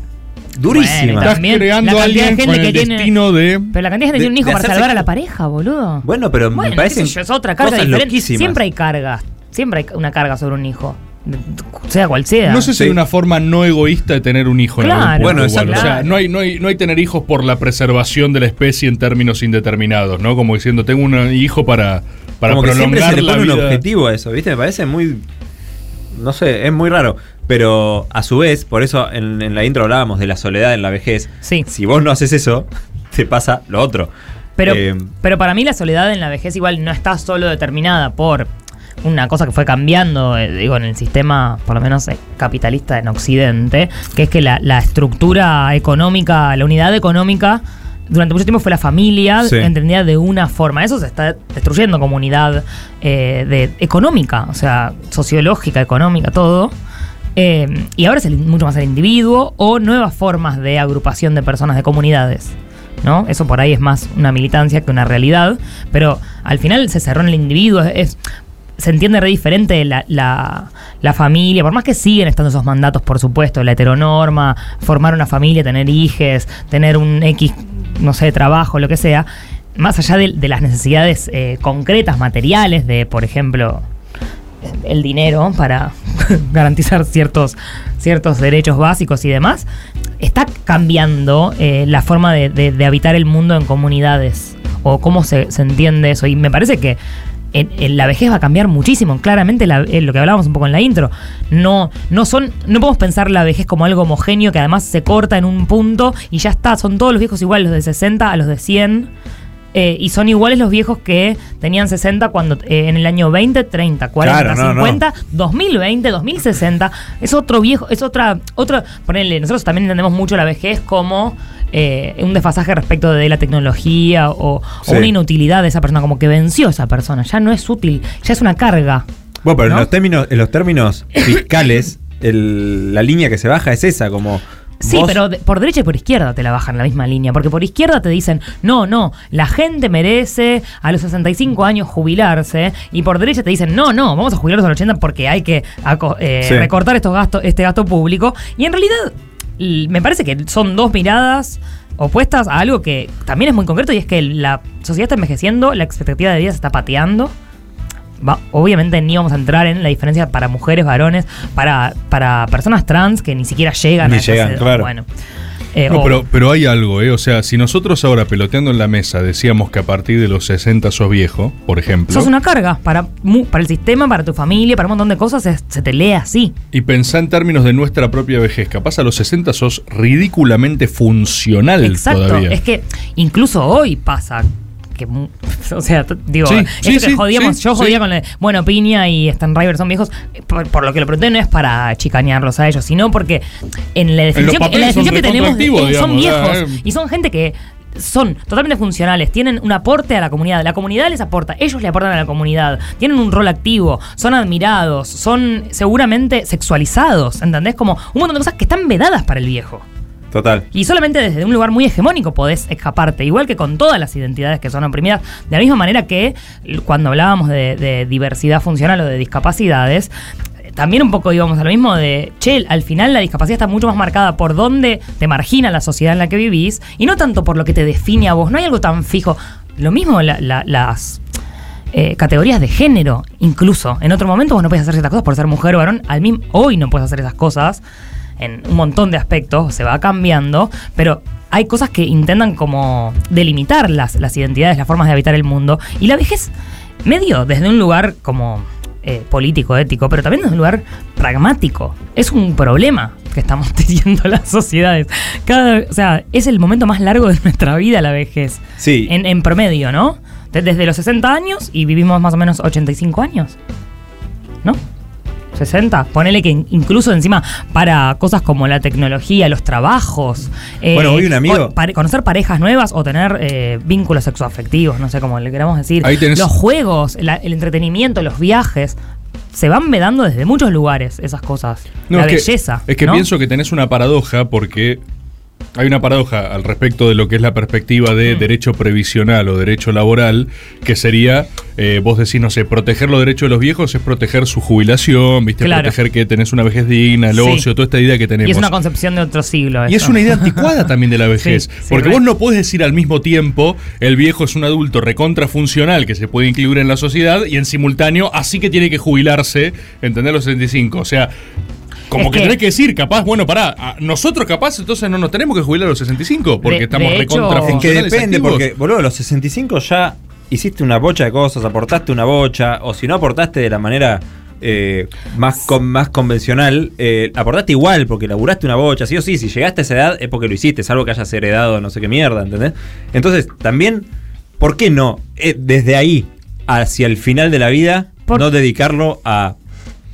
durísima. Bueno, también creando la a cantidad de alguien gente con el que tiene- destino de... Pero la cantidad de gente que tiene un hijo para salvar a la pareja, boludo. Bueno, pero Bueno, me parece yo, es otra carga cosas diferente. loquísimas. Siempre hay cargas. Siempre hay una carga sobre un hijo. Sea cual sea. No sé si hay una forma no egoísta de tener un hijo en algún punto Bueno, igual. exacto. O sea, no hay, no, hay, no hay tener hijos por la preservación de la especie en términos indeterminados, ¿no? Como diciendo, tengo un hijo para, para como que siempre prolongar se le la pone un objetivo a eso, ¿viste? Me parece muy. No sé, es muy raro. Pero a su vez, por eso en, en la intro hablábamos de la soledad en la vejez. Sí. Si vos no haces eso, te pasa lo otro. Pero, Eh, pero para mí la soledad en la vejez igual no está solo determinada por una cosa que fue cambiando, eh, digo, en el sistema, por lo menos eh, capitalista en Occidente, que es que la, la estructura económica, la unidad económica, durante mucho tiempo fue la familia, Sí. entendida de una forma. Eso se está destruyendo como unidad eh, de, económica, o sea, sociológica, económica, todo. Eh, y ahora es mucho más el individuo o nuevas formas de agrupación de personas, de comunidades. ¿no? Eso por ahí es más una militancia que una realidad. Pero al final se cerró en el individuo. Es, se entiende re diferente la, la- familia, por más que siguen estando esos mandatos, por supuesto, la heteronorma, formar una familia, tener hijes, tener un X, no sé, trabajo, lo que sea, más allá de, de las necesidades eh, concretas, materiales, de, por ejemplo, el dinero para garantizar ciertos, ciertos derechos básicos y demás, está cambiando eh, la forma de, de- habitar el mundo en comunidades o cómo se, se entiende eso. Y me parece que la vejez va a cambiar muchísimo. Claramente la- eh, lo que hablábamos un poco en la intro. No, no son, no podemos pensar la vejez como algo homogéneo que además se corta en un punto y ya está. Son todos los viejos iguales, los de 60 a los de 100. Eh, y son iguales los viejos que tenían 60 cuando eh, en el año 20, 30, 40, Claro, no, no. 50, 2020, 2060. Es otro viejo, es otra, otra. Ponele, nosotros también entendemos mucho la vejez como eh, un desfasaje respecto de la tecnología o, una inutilidad de esa persona, como que venció esa persona. Ya no es útil, ya es una carga. Bueno, pero ¿No? en, los términos, en los términos fiscales, el- la línea que se baja es esa, como. Sí, vos- pero de- por derecha y por izquierda te la bajan la misma línea. Porque por izquierda te dicen, no, no, la gente merece a los 65 años jubilarse. Y por derecha te dicen, no, no, vamos a jubilarlos a los 80 porque hay que eh, Sí. recortar estos gastos, este gasto público. Y en realidad, me parece que son dos miradas opuestas a algo que también es muy concreto y es que la sociedad está envejeciendo, la expectativa de vida se está pateando. Va- obviamente ni vamos a entrar en la diferencia para mujeres, varones, para, para personas trans que ni siquiera llegan Ni a llegan, claro. Bueno, eh, No, o- pero, pero hay algo, ¿eh? O sea, si nosotros ahora peloteando en la mesa decíamos que a partir de los 60 sos viejo, por ejemplo, sos una carga para, para el sistema, para tu familia, para un montón de cosas, se, se te lee así. y pensá en términos de nuestra propia vejez, capaz a los 60 sos ridículamente funcional Exacto. todavía. Es que incluso hoy pasa que o sea, digo, Sí, eso que sí, jodíamos, yo jodía con el, bueno, Piña y Stan River son viejos, por, por lo que lo pregunté no es para chicanearlos a ellos, sino porque en la definición, en la definición que tenemos de- eh, son viejos eh. y son gente que son totalmente funcionales, tienen un aporte a la comunidad, la comunidad les aporta, ellos le aportan a la comunidad, tienen un rol activo, son admirados, son seguramente sexualizados, ¿entendés? Como un montón de cosas que están vedadas para el viejo. Total. Y solamente desde un lugar muy hegemónico podés escaparte, igual que con todas las identidades que son oprimidas. De la misma manera que cuando hablábamos de, diversidad funcional o de discapacidades, también un poco íbamos a lo mismo de, che, al final la discapacidad está mucho más marcada por dónde te margina la sociedad en la que vivís y no tanto por lo que te define a vos. No hay algo tan fijo. Lo mismo la- la- las eh, categorías de género, incluso. En otro momento vos no puedes hacer ciertas cosas por ser mujer o varón. Al mismo, hoy no puedes hacer esas cosas en un montón de aspectos, se va cambiando, pero hay cosas que intentan como delimitar las, las identidades, las formas de habitar el mundo. Y la vejez, medio desde un lugar como eh, político, ético, pero también desde un lugar pragmático. Es un problema que estamos teniendo las sociedades. Cada, o sea, es el momento más largo de nuestra vida la vejez. Sí. En, en promedio, ¿no? De- Desde los 60 años y vivimos más o menos 85 años. ¿No? 60. Ponele que in- incluso encima para cosas como la tecnología, los trabajos. eh, Bueno, hoy un amigo- conocer parejas nuevas o tener eh, vínculos sexoafectivos, no sé cómo le queramos decir. Ahí tenés- Los juegos, la- el entretenimiento, los viajes. Se van vedando desde muchos lugares esas cosas. No, la es que- belleza. Es que ¿no? pienso que tenés una paradoja porque hay una paradoja al respecto de lo que es la perspectiva de Mm. derecho previsional o derecho laboral, que sería, eh, vos decís, no sé, proteger los derechos de los viejos es proteger su jubilación, ¿viste? Claro. Proteger que tenés una vejez digna, el Sí. ocio, toda esta idea que tenemos. Y es una concepción de otro siglo. Y es una idea anticuada también de la vejez. Sí, porque vos no podés decir al mismo tiempo, el viejo es un adulto recontrafuncional que se puede incluir en la sociedad y en simultáneo, así que tiene que jubilarse, entender los 65. O sea, como Es que, que- tenés que decir, capaz, bueno, pará, nosotros capaz entonces no nos tenemos que jubilar a los 65 porque De- estamos recontrafuncionales. Es que depende, activos. porque, boludo, a los 65 ya hiciste una bocha de cosas, aportaste una bocha, o si no aportaste de la manera eh, más, con, más convencional, eh, aportaste igual, porque laburaste una bocha, sí o sí, si llegaste a esa edad es porque lo hiciste, salvo que hayas heredado no sé qué mierda, ¿entendés? Entonces, también ¿por qué no eh, desde ahí hacia el final de la vida no dedicarlo a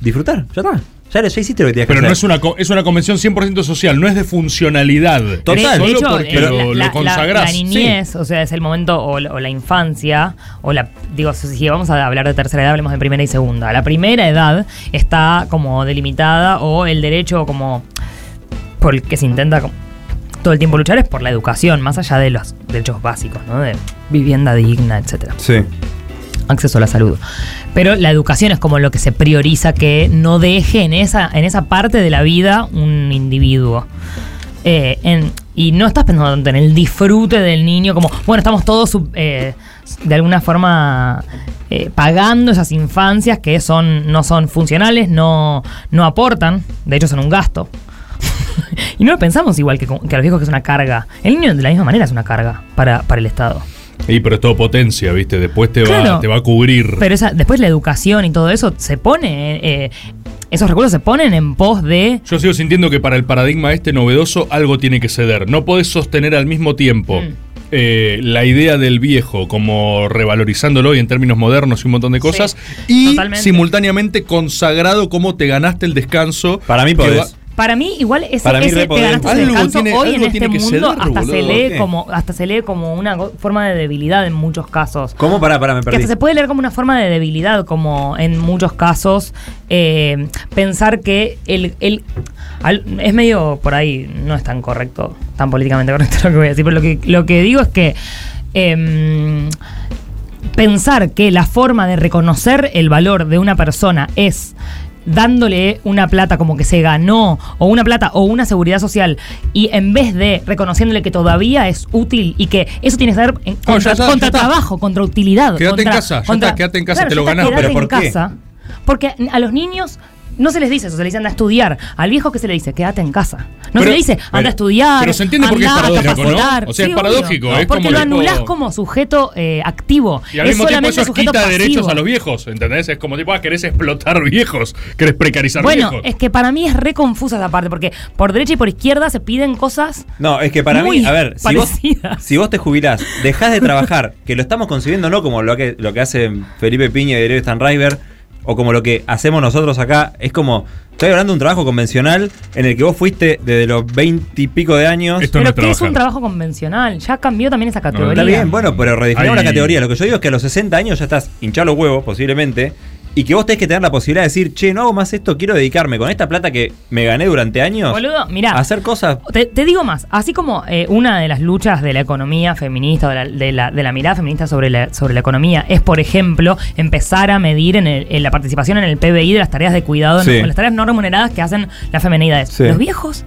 disfrutar? Ya está. Ya, ya hiciste lo que tenías Pero que no hacer. es una, co- es una convención 100% social, no es de funcionalidad. Total. Es De solo hecho, porque lo, la, lo la- consagrás. la niñez, o sea, es el momento, o, la- o la infancia, o la. Digo, si vamos a hablar de tercera edad, hablemos de primera y segunda. La primera edad está como delimitada, o el derecho como. por el que se intenta todo el tiempo luchar es por la educación, más allá de los derechos básicos, ¿no? De vivienda digna, etcétera. Sí. Acceso a la salud. Pero la educación es como lo que se prioriza que no deje en esa, en esa parte de la vida un individuo. Eh, en- y no estás pensando tanto en el disfrute del niño, como, bueno, estamos todos eh, de alguna forma eh, pagando esas infancias que son, no son funcionales, no, no aportan, de hecho son un gasto. y no lo pensamos igual que, que a los viejos que es una carga. El niño de la misma manera es una carga para, para el Estado. Y pero es todo potencia, ¿viste? Después te, va, te va a cubrir. Pero esa, después la educación y todo eso se pone, eh, esos recursos se ponen en pos de... Yo sigo sintiendo que para el paradigma este novedoso algo tiene que ceder. No podés sostener al mismo tiempo Mm. eh, la idea del viejo como revalorizándolo y en términos modernos y un montón de cosas y totalmente. simultáneamente consagrado cómo te ganaste el descanso. Para mí podés. va- Para mí, igual ese, Para mí ese re te ganaste ese descanso tiene- hoy en este que mundo ceder, hasta se lee ¿Qué? como hasta se lee como una forma de debilidad en muchos casos. ¿Cómo? Pará, pará, me Que perdí. hasta se puede leer como una forma de debilidad, como en muchos casos eh, pensar que el, el- al- es medio por ahí, no es tan correcto, tan políticamente correcto lo que voy a decir, pero lo que, lo que digo es que em, pensar que la forma de reconocer el valor de una persona es dándole una plata como que se ganó o una plata o una seguridad social y en vez de reconociéndole que todavía es útil y que eso tiene que ser en- No, contra, está, contra trabajo, contra utilidad. Quédate en contra- casa, ya está, quédate en casa, Claro, te lo ganás. ¿Pero por qué? casa. Porque a los niños no se les dice eso, se les dice anda a estudiar. Al viejo que se le dice, quédate en casa. No Pero- se le dice, anda pero- a estudiar. pero se entiende por qué es paradójico, ¿no? capacitar". O sea, es paradójico, es Porque como lo tipo- anulás como sujeto eh, activo. Y al es mismo tiempo eso quita pasivo. derechos a los viejos, ¿entendés? Es como tipo, ah, querés explotar viejos, querés precarizar Bueno, viejos. es que para mí es re confusa esa parte, porque por derecha y por izquierda se piden cosas. No, es que para Muy mí, a ver, si vos, parecidas. si vos te jubilás, dejás de trabajar, que lo estamos concibiendo no como lo que, lo que hace Felipe Piña y Darío Stanriver, o como lo que hacemos nosotros acá, es como, estoy hablando de un trabajo convencional en el que vos fuiste desde los 20 y pico de años. pero que es un trabajo convencional. Ya cambió también esa categoría. Está bien, bueno, pero redefinimos Ay. la categoría. Lo que yo digo es que a los 60 años ya estás hinchado los huevos, posiblemente, y que vos tenés que tener la posibilidad de decir, che, no hago más esto, quiero dedicarme con esta plata que me gané durante años Boludo, mirá. a hacer cosas. Te, te digo más, así como eh, una de las luchas de la economía feminista, de la, de la, de la mirada feminista sobre la, sobre la economía, es, por ejemplo, empezar a medir en, el- en la participación en el PBI de las tareas de cuidado, Sí. en las tareas no remuneradas que hacen las femenidades. Sí. Los viejos,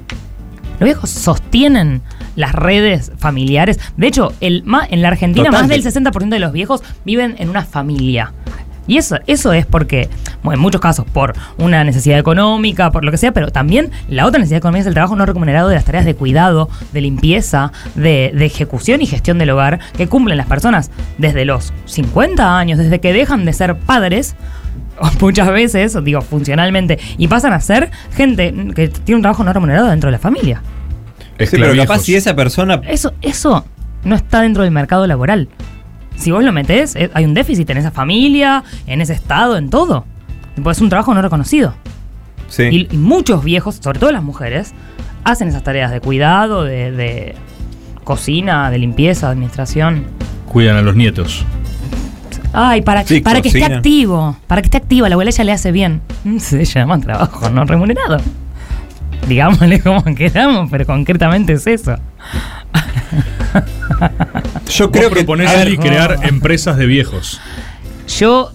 los viejos sostienen las redes familiares. De hecho, el, en la Argentina más del 60% de los viejos viven en una familia. Y eso, eso es porque, bueno, en muchos casos, por una necesidad económica, por lo que sea, pero también la otra necesidad económica es el trabajo no remunerado de las tareas de cuidado, de limpieza, de, de ejecución y gestión del hogar que cumplen las personas desde los 50 años, desde que dejan de ser padres, muchas veces, digo, funcionalmente, y pasan a ser gente que tiene un trabajo no remunerado dentro de la familia. Sí, pero capaz si esa persona. Eso, eso no está dentro del mercado laboral. Si vos lo metés, eh, hay un déficit en esa familia, en ese estado, en todo. Pues es un trabajo no reconocido. Sí. Y, y muchos viejos, sobre todo las mujeres, hacen esas tareas de cuidado, de, de cocina, de limpieza, de administración. Cuidan a los nietos. Ay, para, Sí, para que esté activo, para que esté activa, la abuela ya le hace bien. Se llama trabajo no remunerado. Digámosle como queramos, pero concretamente es eso. Yo creo que crear empresas de viejos. Yo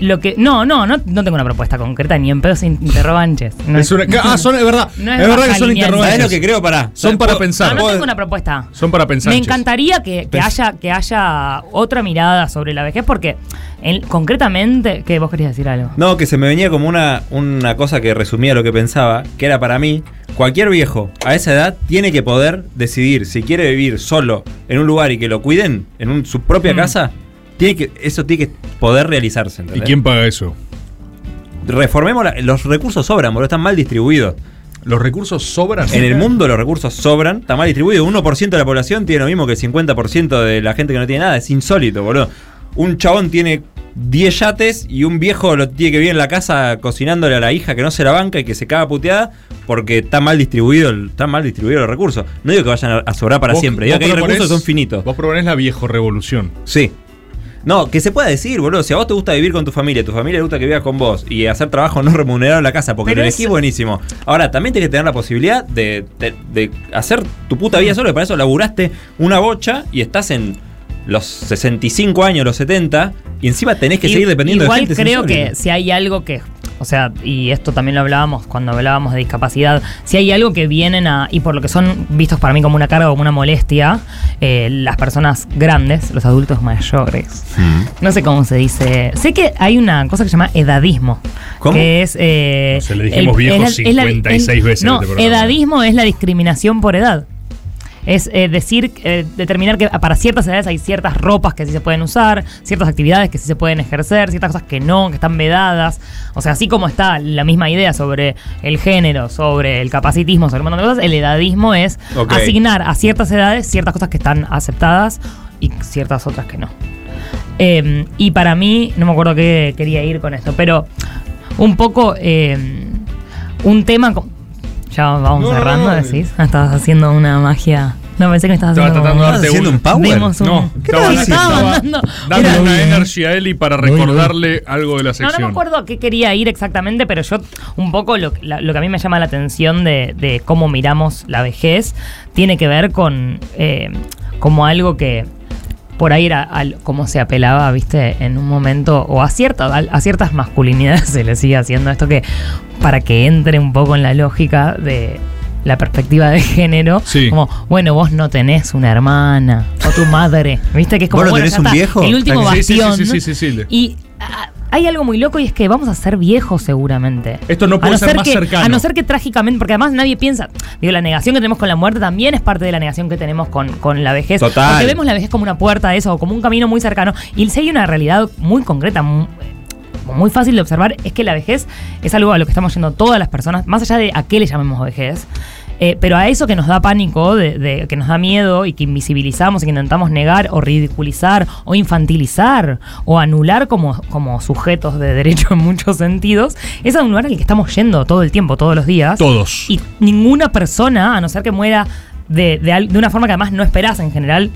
lo que. No, no, no, no tengo una propuesta concreta, ni en pedos interrogantes. No Es una- ah, son- es verdad. No Es verdad que son interrogantes. ¿Sabés lo que creo? Pará. Son para pensar. No, no tengo una propuesta. Son para pensar. Me encantaría que, que haya, que haya otra mirada sobre la vejez, porque en- concretamente. ¿Qué? ¿Vos querías decir algo? No, que se me venía como una, una cosa que resumía lo que pensaba, que era para mí, cualquier viejo a esa edad tiene que poder decidir si quiere vivir solo en un lugar y que lo cuiden, en un- su propia Mm. casa, tiene que, eso tiene que poder realizarse. ¿Y ¿entendés? quién paga eso? Reformemos, la- los recursos sobran, boludo, están mal distribuidos. ¿Los recursos sobran? En el mundo los recursos sobran, está mal distribuido. 1% de la población tiene lo mismo que el 50% de la gente que no tiene nada. Es insólito, boludo. Un chabón tiene 10 yates y un viejo lo tiene que vivir en la casa cocinándole a la hija que no se la banca y que se caga puteada porque está mal distribuido, el- está mal distribuido los recursos. No digo que vayan a- sobrar para siempre, digo que hay recursos que son finitos. Vos proponés la viejo revolución. Sí. No, que se pueda decir, boludo. Si a vos te gusta vivir con tu familia, tu familia le gusta que vivas con vos y hacer trabajo no remunerado en la casa porque Pero lo es- elegís buenísimo. Ahora, también tenés que tener la posibilidad de, de- de hacer tu puta vida solo. y Para eso laburaste una bocha y estás en los 65 años, los 70 y encima tenés que seguir dependiendo igual de gente. es creo que si hay algo que, o sea, y esto también lo hablábamos cuando hablábamos de discapacidad, si hay algo que vienen a, y por lo que son vistos para mí como una carga, como una molestia, eh, las personas grandes, los adultos mayores, no sé cómo se dice, sé que hay una cosa que se llama edadismo, ¿Cómo? que es... eh, Se le dijimos el- viejo es la- es la- 56 el- veces No, este edadismo es la discriminación por edad. Es eh, decir, eh, determinar que para ciertas edades hay ciertas ropas que sí se pueden usar, ciertas actividades que sí se pueden ejercer, ciertas cosas que no, que están vedadas. O sea, así como está la misma idea sobre el género, sobre el capacitismo, sobre un montón de cosas, el edadismo es asignar a ciertas edades ciertas cosas que están aceptadas y ciertas otras que no. Eh, y para mí, no me acuerdo qué quería ir con esto, pero un poco eh, un tema. Ya vamos No, no, cerrando, no, no. decís. Estabas haciendo una magia. No, pensé que me estabas Estaba haciendo. tratando de darte haciendo un- power? Un- No, ¿Qué estaba, estaba estaba Era- una energy a Eli para recordarle algo de la No, sección. no me acuerdo a qué quería ir exactamente, pero yo un poco lo, la- lo que a mí me llama la atención de, de cómo miramos la vejez tiene que ver con eh, como algo que por ahí era al- como se apelaba, viste, en un momento, o a, cierta, a, a ciertas masculinidades se le sigue haciendo esto que para que entre un poco en la lógica de la perspectiva de género, Sí. como, bueno, vos no tenés una hermana, o tu madre, viste, que es como, ¿Vos no bueno, tenés ya un está, viejo? el último Sí, sí, sí, bastión. sí, sí, sí, sí. Y hay algo muy loco y es que vamos a ser viejos seguramente. Esto no A puede ser más que, cercano. A no ser que trágicamente, porque además nadie piensa, digo, la negación que tenemos con la muerte también es parte de la negación que tenemos con, con la vejez. Total. Porque vemos la vejez como una puerta a eso, o como un camino muy cercano. Y si hay una realidad muy concreta, muy, muy fácil de observar, es que la vejez es algo a lo que estamos yendo todas las personas, más allá de a qué le llamemos vejez. Eh, pero a eso que nos da pánico, de, de- que nos da miedo y que invisibilizamos y que intentamos negar o ridiculizar o infantilizar o anular como, como sujetos de derecho en muchos sentidos, es a un lugar al que estamos yendo todo el tiempo, todos los días. Todos. Y ninguna persona, a no ser que muera de, de de una forma que además no esperás en general,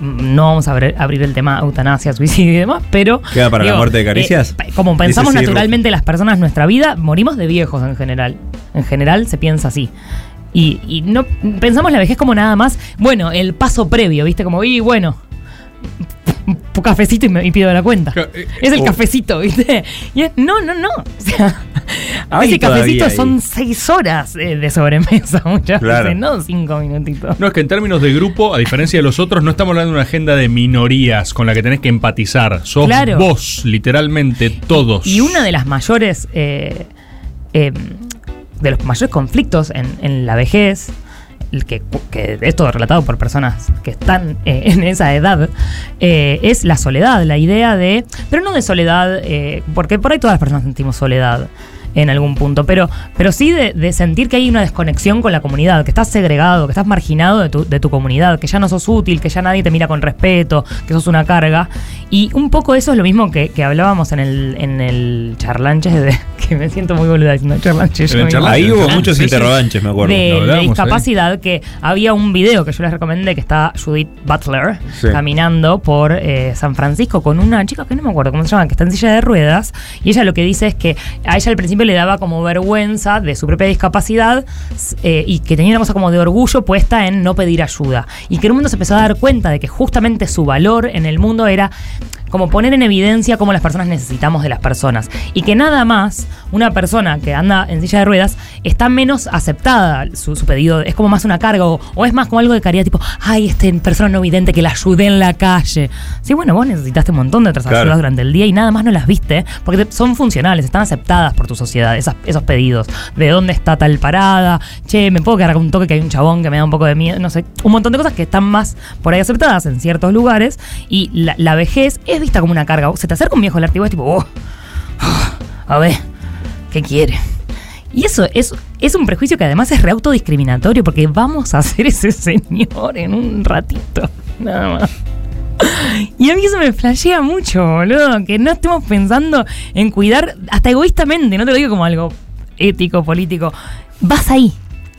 no vamos a abrir, abrir el tema eutanasia, suicidio y demás, pero... ¿Queda para la muerte de Caricias? eh, como pensamos Dice sí, naturalmente las personas en nuestra vida, morimos de viejos en general. En general se piensa así. Y, y no pensamos la vejez como nada más, bueno, el paso previo, ¿viste? Como, y bueno, un cafecito y, me, y pido la cuenta. Eh, Es el oh. cafecito, ¿viste? Y es- no, no, no. O sea, ese todavía cafecito son seis horas eh, de sobremesa muchas Claro. veces, no cinco minutitos. No, es que en términos de grupo, a diferencia de los otros, no estamos hablando de una agenda de minorías con la que tenés que empatizar. Sos Claro. vos, literalmente, todos. Y una de las mayores. eh, eh, de los mayores conflictos en, en la vejez. Que, que es relatado por personas que están eh, en esa edad, eh, es la soledad, la idea de, pero no de soledad, eh, porque por ahí todas las personas sentimos soledad en algún punto, pero, pero sí de, de sentir que hay una desconexión con la comunidad, que estás segregado, que estás marginado de tu, de tu comunidad, que ya no sos útil, que ya nadie te mira con respeto, que sos una carga. Y un poco eso es lo mismo que, que hablábamos en el, en el charlanche, de, que me siento muy boluda diciendo charlanche. yo En el misma. charlanche. Ahí hubo muchos interrogantes, me acuerdo. De, discapacidad que había un video que yo les recomendé que está Judith Butler Sí. caminando por eh, San Francisco con una chica que no me acuerdo cómo se llama, que está en silla de ruedas y ella lo que dice es que a ella al principio le daba como vergüenza de su propia discapacidad eh, y que tenía una cosa como de orgullo puesta en no pedir ayuda. Y que un momento se empezó a dar cuenta de que justamente su valor en el mundo era como poner en evidencia cómo las personas necesitamos de las personas y que nada más una persona que anda en silla de ruedas está menos aceptada su, su pedido, es como más una carga o, o es más como algo de caridad tipo, ay, este persona no vidente que la ayudé en la calle. Sí, bueno, vos necesitaste un montón de otras Claro. ayudas durante el día y nada más no las viste porque son funcionales, están aceptadas por tu sociedad, esas- esos pedidos. ¿De dónde está tal parada? Che, me puedo quedar con un toque que hay un chabón que me da un poco de miedo, no sé, un montón de cosas que están más por ahí aceptadas en ciertos lugares y la, la vejez es vista como una carga. Se te acerca un viejo al artigo es tipo, oh, a ver, ¿qué quiere? Y eso es, es un prejuicio que además es re autodiscriminatorio porque vamos a hacer ese señor en un ratito. Nada más. Y a mí eso me flashea mucho, boludo. Que no estemos pensando en cuidar, hasta egoístamente, no te lo digo como algo ético, político. Vas ahí.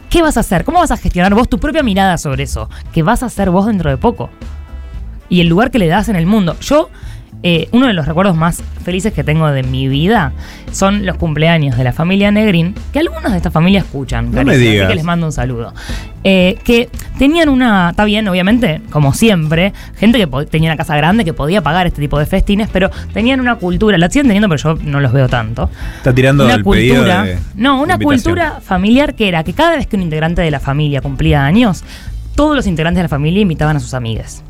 ¿Qué vas a hacer? ¿Cómo vas a gestionar vos tu propia mirada sobre eso? ¿Qué vas a hacer vos dentro de poco? Y el lugar que le das en el mundo. Yo, eh, uno de los recuerdos más felices que tengo de mi vida son los cumpleaños de la familia Negrin, que algunos de esta familia escuchan. No me Caricia, así digas. que les mando un saludo. Eh, que tenían una, está bien, obviamente, como siempre, gente que tenía una casa grande que podía pagar este tipo de festines, pero tenían una cultura, la siguen teniendo, pero yo no los veo tanto. Está tirando una el pedido cultura, de- no, una cultura familiar que era que cada vez que un integrante de la familia cumplía años, todos los integrantes de la familia invitaban a sus amigas.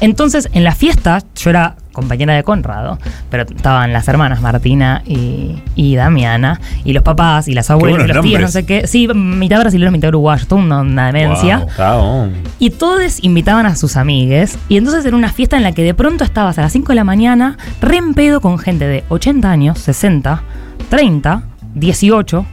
Entonces, en la fiesta, yo era compañera de Conrado, pero estaban las hermanas Martina y, y Damiana, y los papás, y las abuelas, y los tíos, no sé qué. Sí, mitad brasileño, mitad uruguayo, toda una, una demencia. Wow. Y todos invitaban a sus amigues. Y entonces era una fiesta en la que de pronto estabas a las 5 de la mañana, re en pedo con gente de 80 años, 60, 30, 18.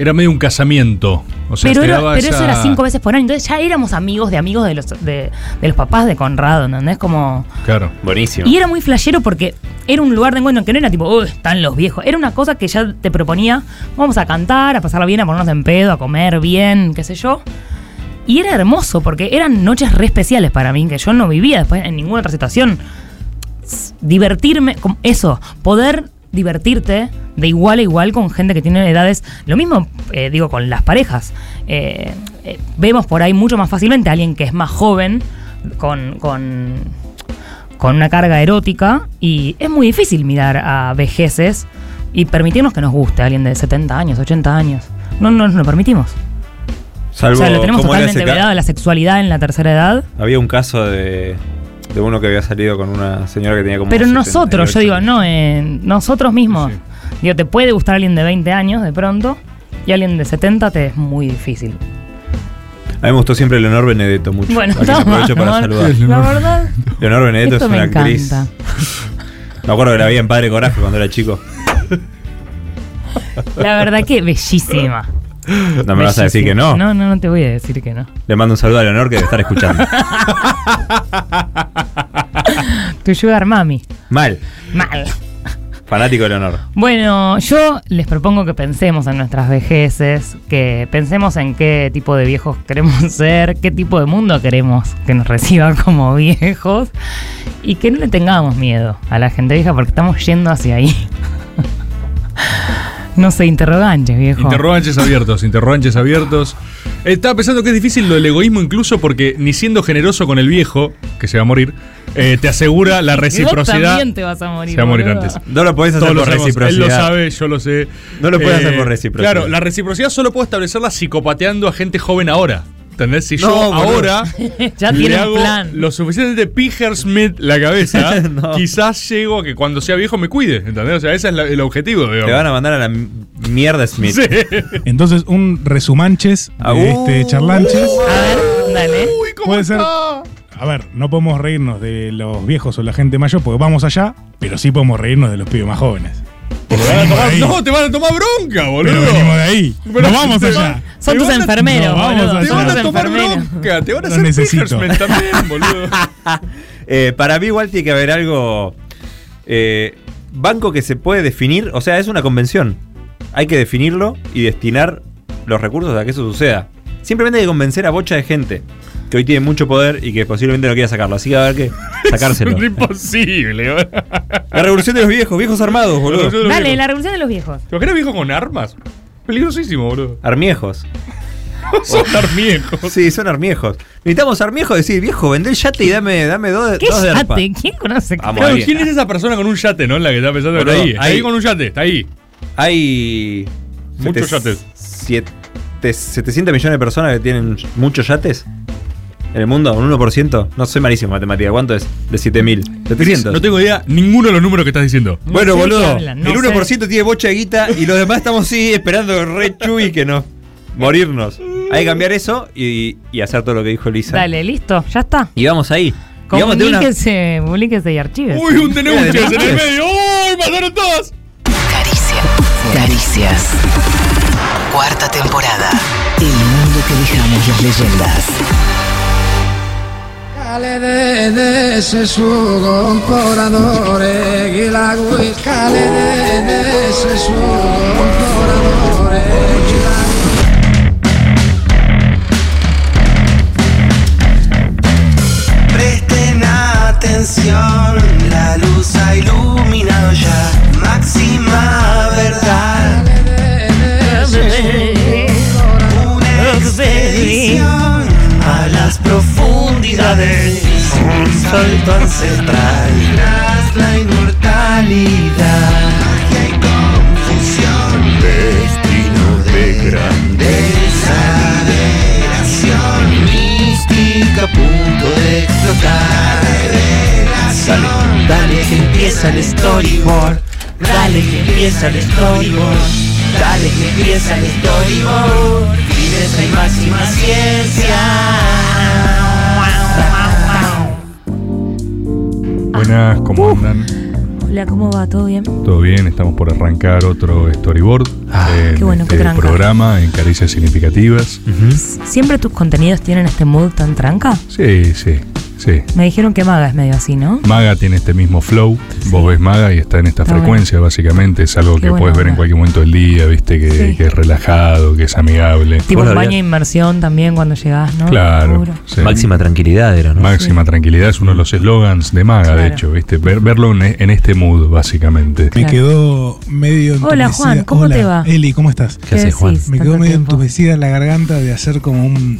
Era medio un casamiento. O sea, pero te era- pero eso era cinco veces por año. Entonces ya éramos amigos de amigos de los, de, de los papás de Conrado, ¿entendés? Como. Claro. Buenísimo. Y era muy flashero porque era un lugar de encuentro que no era tipo, uy, están los viejos. Era una cosa que ya te proponía, vamos a cantar, a pasarla bien, a ponernos en pedo, a comer bien, qué sé yo. Y era hermoso porque eran noches re especiales para mí, que yo no vivía después en ninguna otra situación. Divertirme, eso, poder divertirte de igual a igual con gente que tiene edades. Lo mismo, eh, digo, con las parejas. Eh, eh, vemos por ahí mucho más fácilmente a alguien que es más joven, con, con, con una carga erótica, y es muy difícil mirar a vejeces y permitirnos que nos guste a alguien de 70 años, 80 años. No, no nos lo permitimos. Salvo, o sea, lo tenemos ¿cómo era totalmente vedado la sexualidad en la tercera edad. Había un caso de, de uno que había salido con una señora que tenía como. Pero 78. nosotros, yo digo, no, eh, nosotros mismos. Digo, te puede gustar alguien de 20 años de pronto y alguien de 70 te es muy difícil. A mí me gustó siempre Leonor Benedetto mucho. Bueno, aprovecho para saludar. La verdad, Leonor Benedetto es me una actriz. Me acuerdo que la vi en Padre Coraje cuando era chico. La verdad que bellísima. No me vas a decir que no. No, no, no te voy a decir que no. Le mando un saludo a Leonor que debe estar escuchando. Tu sugar mami. Mal. Mal. Fanático de Leonor. Bueno, yo les propongo que pensemos en nuestras vejeces, que pensemos en qué tipo de viejos queremos ser, qué tipo de mundo queremos que nos reciba como viejos y que no le tengamos miedo a la gente vieja porque estamos yendo hacia ahí. No sé, interrogantes, viejo. Interrogantes abiertos, interrogantes abiertos. Estaba pensando que es difícil lo del egoísmo incluso porque ni siendo generoso con el viejo, que se va a morir, eh, te asegura la Vos reciprocidad. también te vas a morir. Se va a morir antes. No lo podés hacer Todos por reciprocidad. Él lo sabe, yo lo sé. Eh, No lo puedes hacer por reciprocidad. Claro, la reciprocidad solo puedo establecerla psicopateando a gente joven ahora. ¿Entendés? Si yo boludo. ahora Ya le tiene un hago plan. lo suficientemente Piger Smith la cabeza, No. quizás llego a que cuando sea viejo me cuide. ¿Entendés? O sea, ese es la- el objetivo. Te digamos. van a mandar a la mierda Smith. Sí. Entonces, un resumanches Ah, de uh. este charlanches. A ver, dale. Uy, ¿cómo Puede ser-? A ver, no podemos reírnos de los viejos o la gente mayor porque vamos allá, pero sí podemos reírnos de los pibes más jóvenes. Te van a Venimos de tomar- ahí. no, te van a tomar bronca, boludo. Pero venimos de ahí. Pero no vamos allá. van- Son tus enfermeros, Te van a tomar bronca, te van a Lo hacer necesito. Pigersman también, boludo. Eh, para mí igual tiene que haber algo... eh, banco que se puede definir, o sea, es una convención. Hay que definirlo y destinar los recursos a que eso suceda. Simplemente hay que convencer a bocha de gente que hoy tiene mucho poder y que posiblemente no quiera sacarlo. Así que va a haber que sacárselo. Es imposible. La revolución de los viejos, viejos armados, boludo. Dale, la revolución de los viejos. ¿Te imaginas viejo con armas? Peligrosísimo, boludo. Armiejos. Son armiejos. Sí, son armiejos. Necesitamos armiejos decir, viejo, vendé el yate y dame, dame dos, ¿Qué dos de arpa. yate? ¿Quién conoce? Vamos Claro, ahí. ¿quién es esa persona con un yate, no? La que está pensando Boludo, está ahí. Está ahí- ahí con un yate, está ahí. Hay. Muchos sete- yates. siete- 700 millones de personas que tienen muchos yates en el mundo, un 1%. No soy malísimo en matemática. ¿Cuánto es? De 7000. 700. No tengo idea ninguno de los números que estás diciendo. bueno, sé qué boludo. hablan, no el 1% tiene bocha de guita y los demás estamos sí esperando re chuy que no. Morirnos. Hay que cambiar eso y, y hacer todo lo que dijo Lisa. Dale, listo, ya está. Y vamos ahí. Y vamos a tener una- Comuníquese, comuníquese y archives. Uy, un denuncias en el medio. ¡Uy, mataron todas! Caricias. Cuarta temporada. El mundo que dejamos las leyendas. Presten atención, la luz ha iluminado ya máxima verdad. Una expedición un salto ancestral tras la inmortalidad. Magia y confusión, destino de grandeza, liberación mística punto de explotar. Revelación, dale que empieza el storyboard, dale que empieza el storyboard, dale que empieza el storyboard. Fineza y máxima ciencia. Buenas, ¿cómo andan? Hola, ¿cómo va? ¿Todo bien? Todo bien, estamos por arrancar otro storyboard en qué bueno que este tranca. programa en Caricias Significativas. ¿Siempre tus contenidos tienen este mood tan tranca? Sí, sí, sí. Me dijeron que Maga es medio así, ¿no? Maga tiene este mismo flow, vos ves Maga y está en esta Está frecuencia, básicamente es algo Qué que puedes ver en cualquier momento del día, viste, que, Sí. que es relajado, que es amigable. Tipo un baño de inmersión también cuando llegás, ¿no? Claro. Sí. Máxima tranquilidad era, ¿no? Máxima tranquilidad es uno de los eslogans de Maga, de hecho, ¿viste? Ver- verlo en, en este mood, básicamente. Me quedó medio Hola. Juan, ¿cómo Hola, te va? Eli, ¿cómo estás? ¿Qué haces, Juan? Me quedó medio entumecida la garganta de hacer como un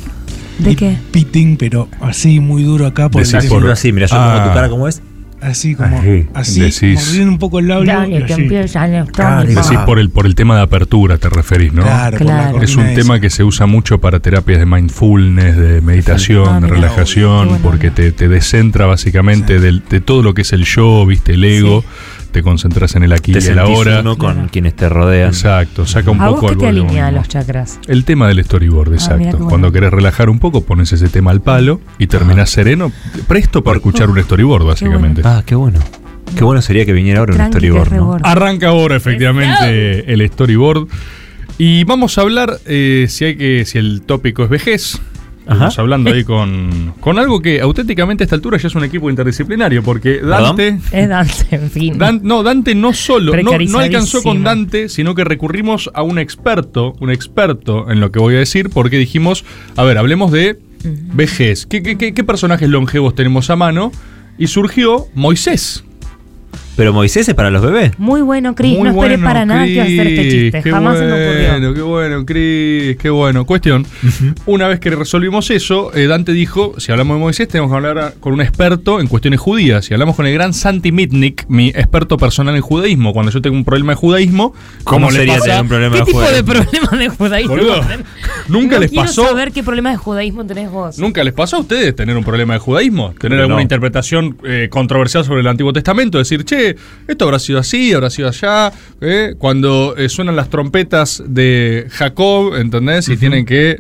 ¿De qué? pitting, pero así muy duro acá por Decís por- así, mira, yo Ah. pongo tu cara como es. Así como, Así. así, Decís- mordiendo un poco el labio. Dale, que electrónico. Decís por el, por el tema de apertura, te referís, ¿no? Claro, Claro. Es un tema que se usa mucho para terapias de mindfulness, de meditación, Ah, de relajación, porque te, te descentra básicamente del- de todo lo que es el yo, viste, el ego, te concentras en el aquí Te y el ahora. uno con Claro. quienes te rodean. Exacto, saca un ¿A poco vos qué el te alinea los chakras? El tema del storyboard, Ah, exacto. Cuando querés relajar un poco, pones ese tema al palo y terminás sereno, presto para escuchar un storyboard, básicamente. Ah, qué bueno. Qué bueno sería que viniera ahora un Tranqui, storyboard, ¿no? Arranca ahora efectivamente el storyboard. Y vamos a hablar eh, si hay que. si el tópico es vejez. Estamos hablando ahí con, con algo que auténticamente a esta altura ya es un equipo interdisciplinario, porque Dante. Es Dante, en fin. Dan- no, Dante no solo, no, no alcanzó con Dante, sino que recurrimos a un experto, un experto en lo que voy a decir, porque dijimos, a ver, hablemos de vejez. ¿Qué, qué, qué- qué personajes longevos tenemos a mano? Y surgió Moisés. Pero Moisés es para los bebés. Muy bueno, Cris. No esperé bueno, para nada que hacer este chiste. qué Jamás se me ocurrió. bueno, Qué bueno, Cris, qué bueno. Cuestión, una vez que resolvimos eso, eh, Dante dijo, si hablamos de Moisés, tenemos que hablar a- con un experto en cuestiones judías. Si hablamos con el gran Santi Mitnick, mi experto personal en judaísmo, cuando yo tengo un problema de judaísmo, ¿Cómo como le sería tener un problema ¿Qué de tipo de problemas de judaísmo? Boludo? ¿Nunca No les quiero pasó? saber qué problemas de judaísmo tenés vos. ¿Nunca les pasó a ustedes tener un problema de judaísmo? ¿Tener alguna no. interpretación eh, controversial sobre el Antiguo Testamento? Decir, che, esto habrá sido así, habrá sido allá. ¿eh? Cuando eh, suenan las trompetas de Jacob, ¿entendés? Y tienen que.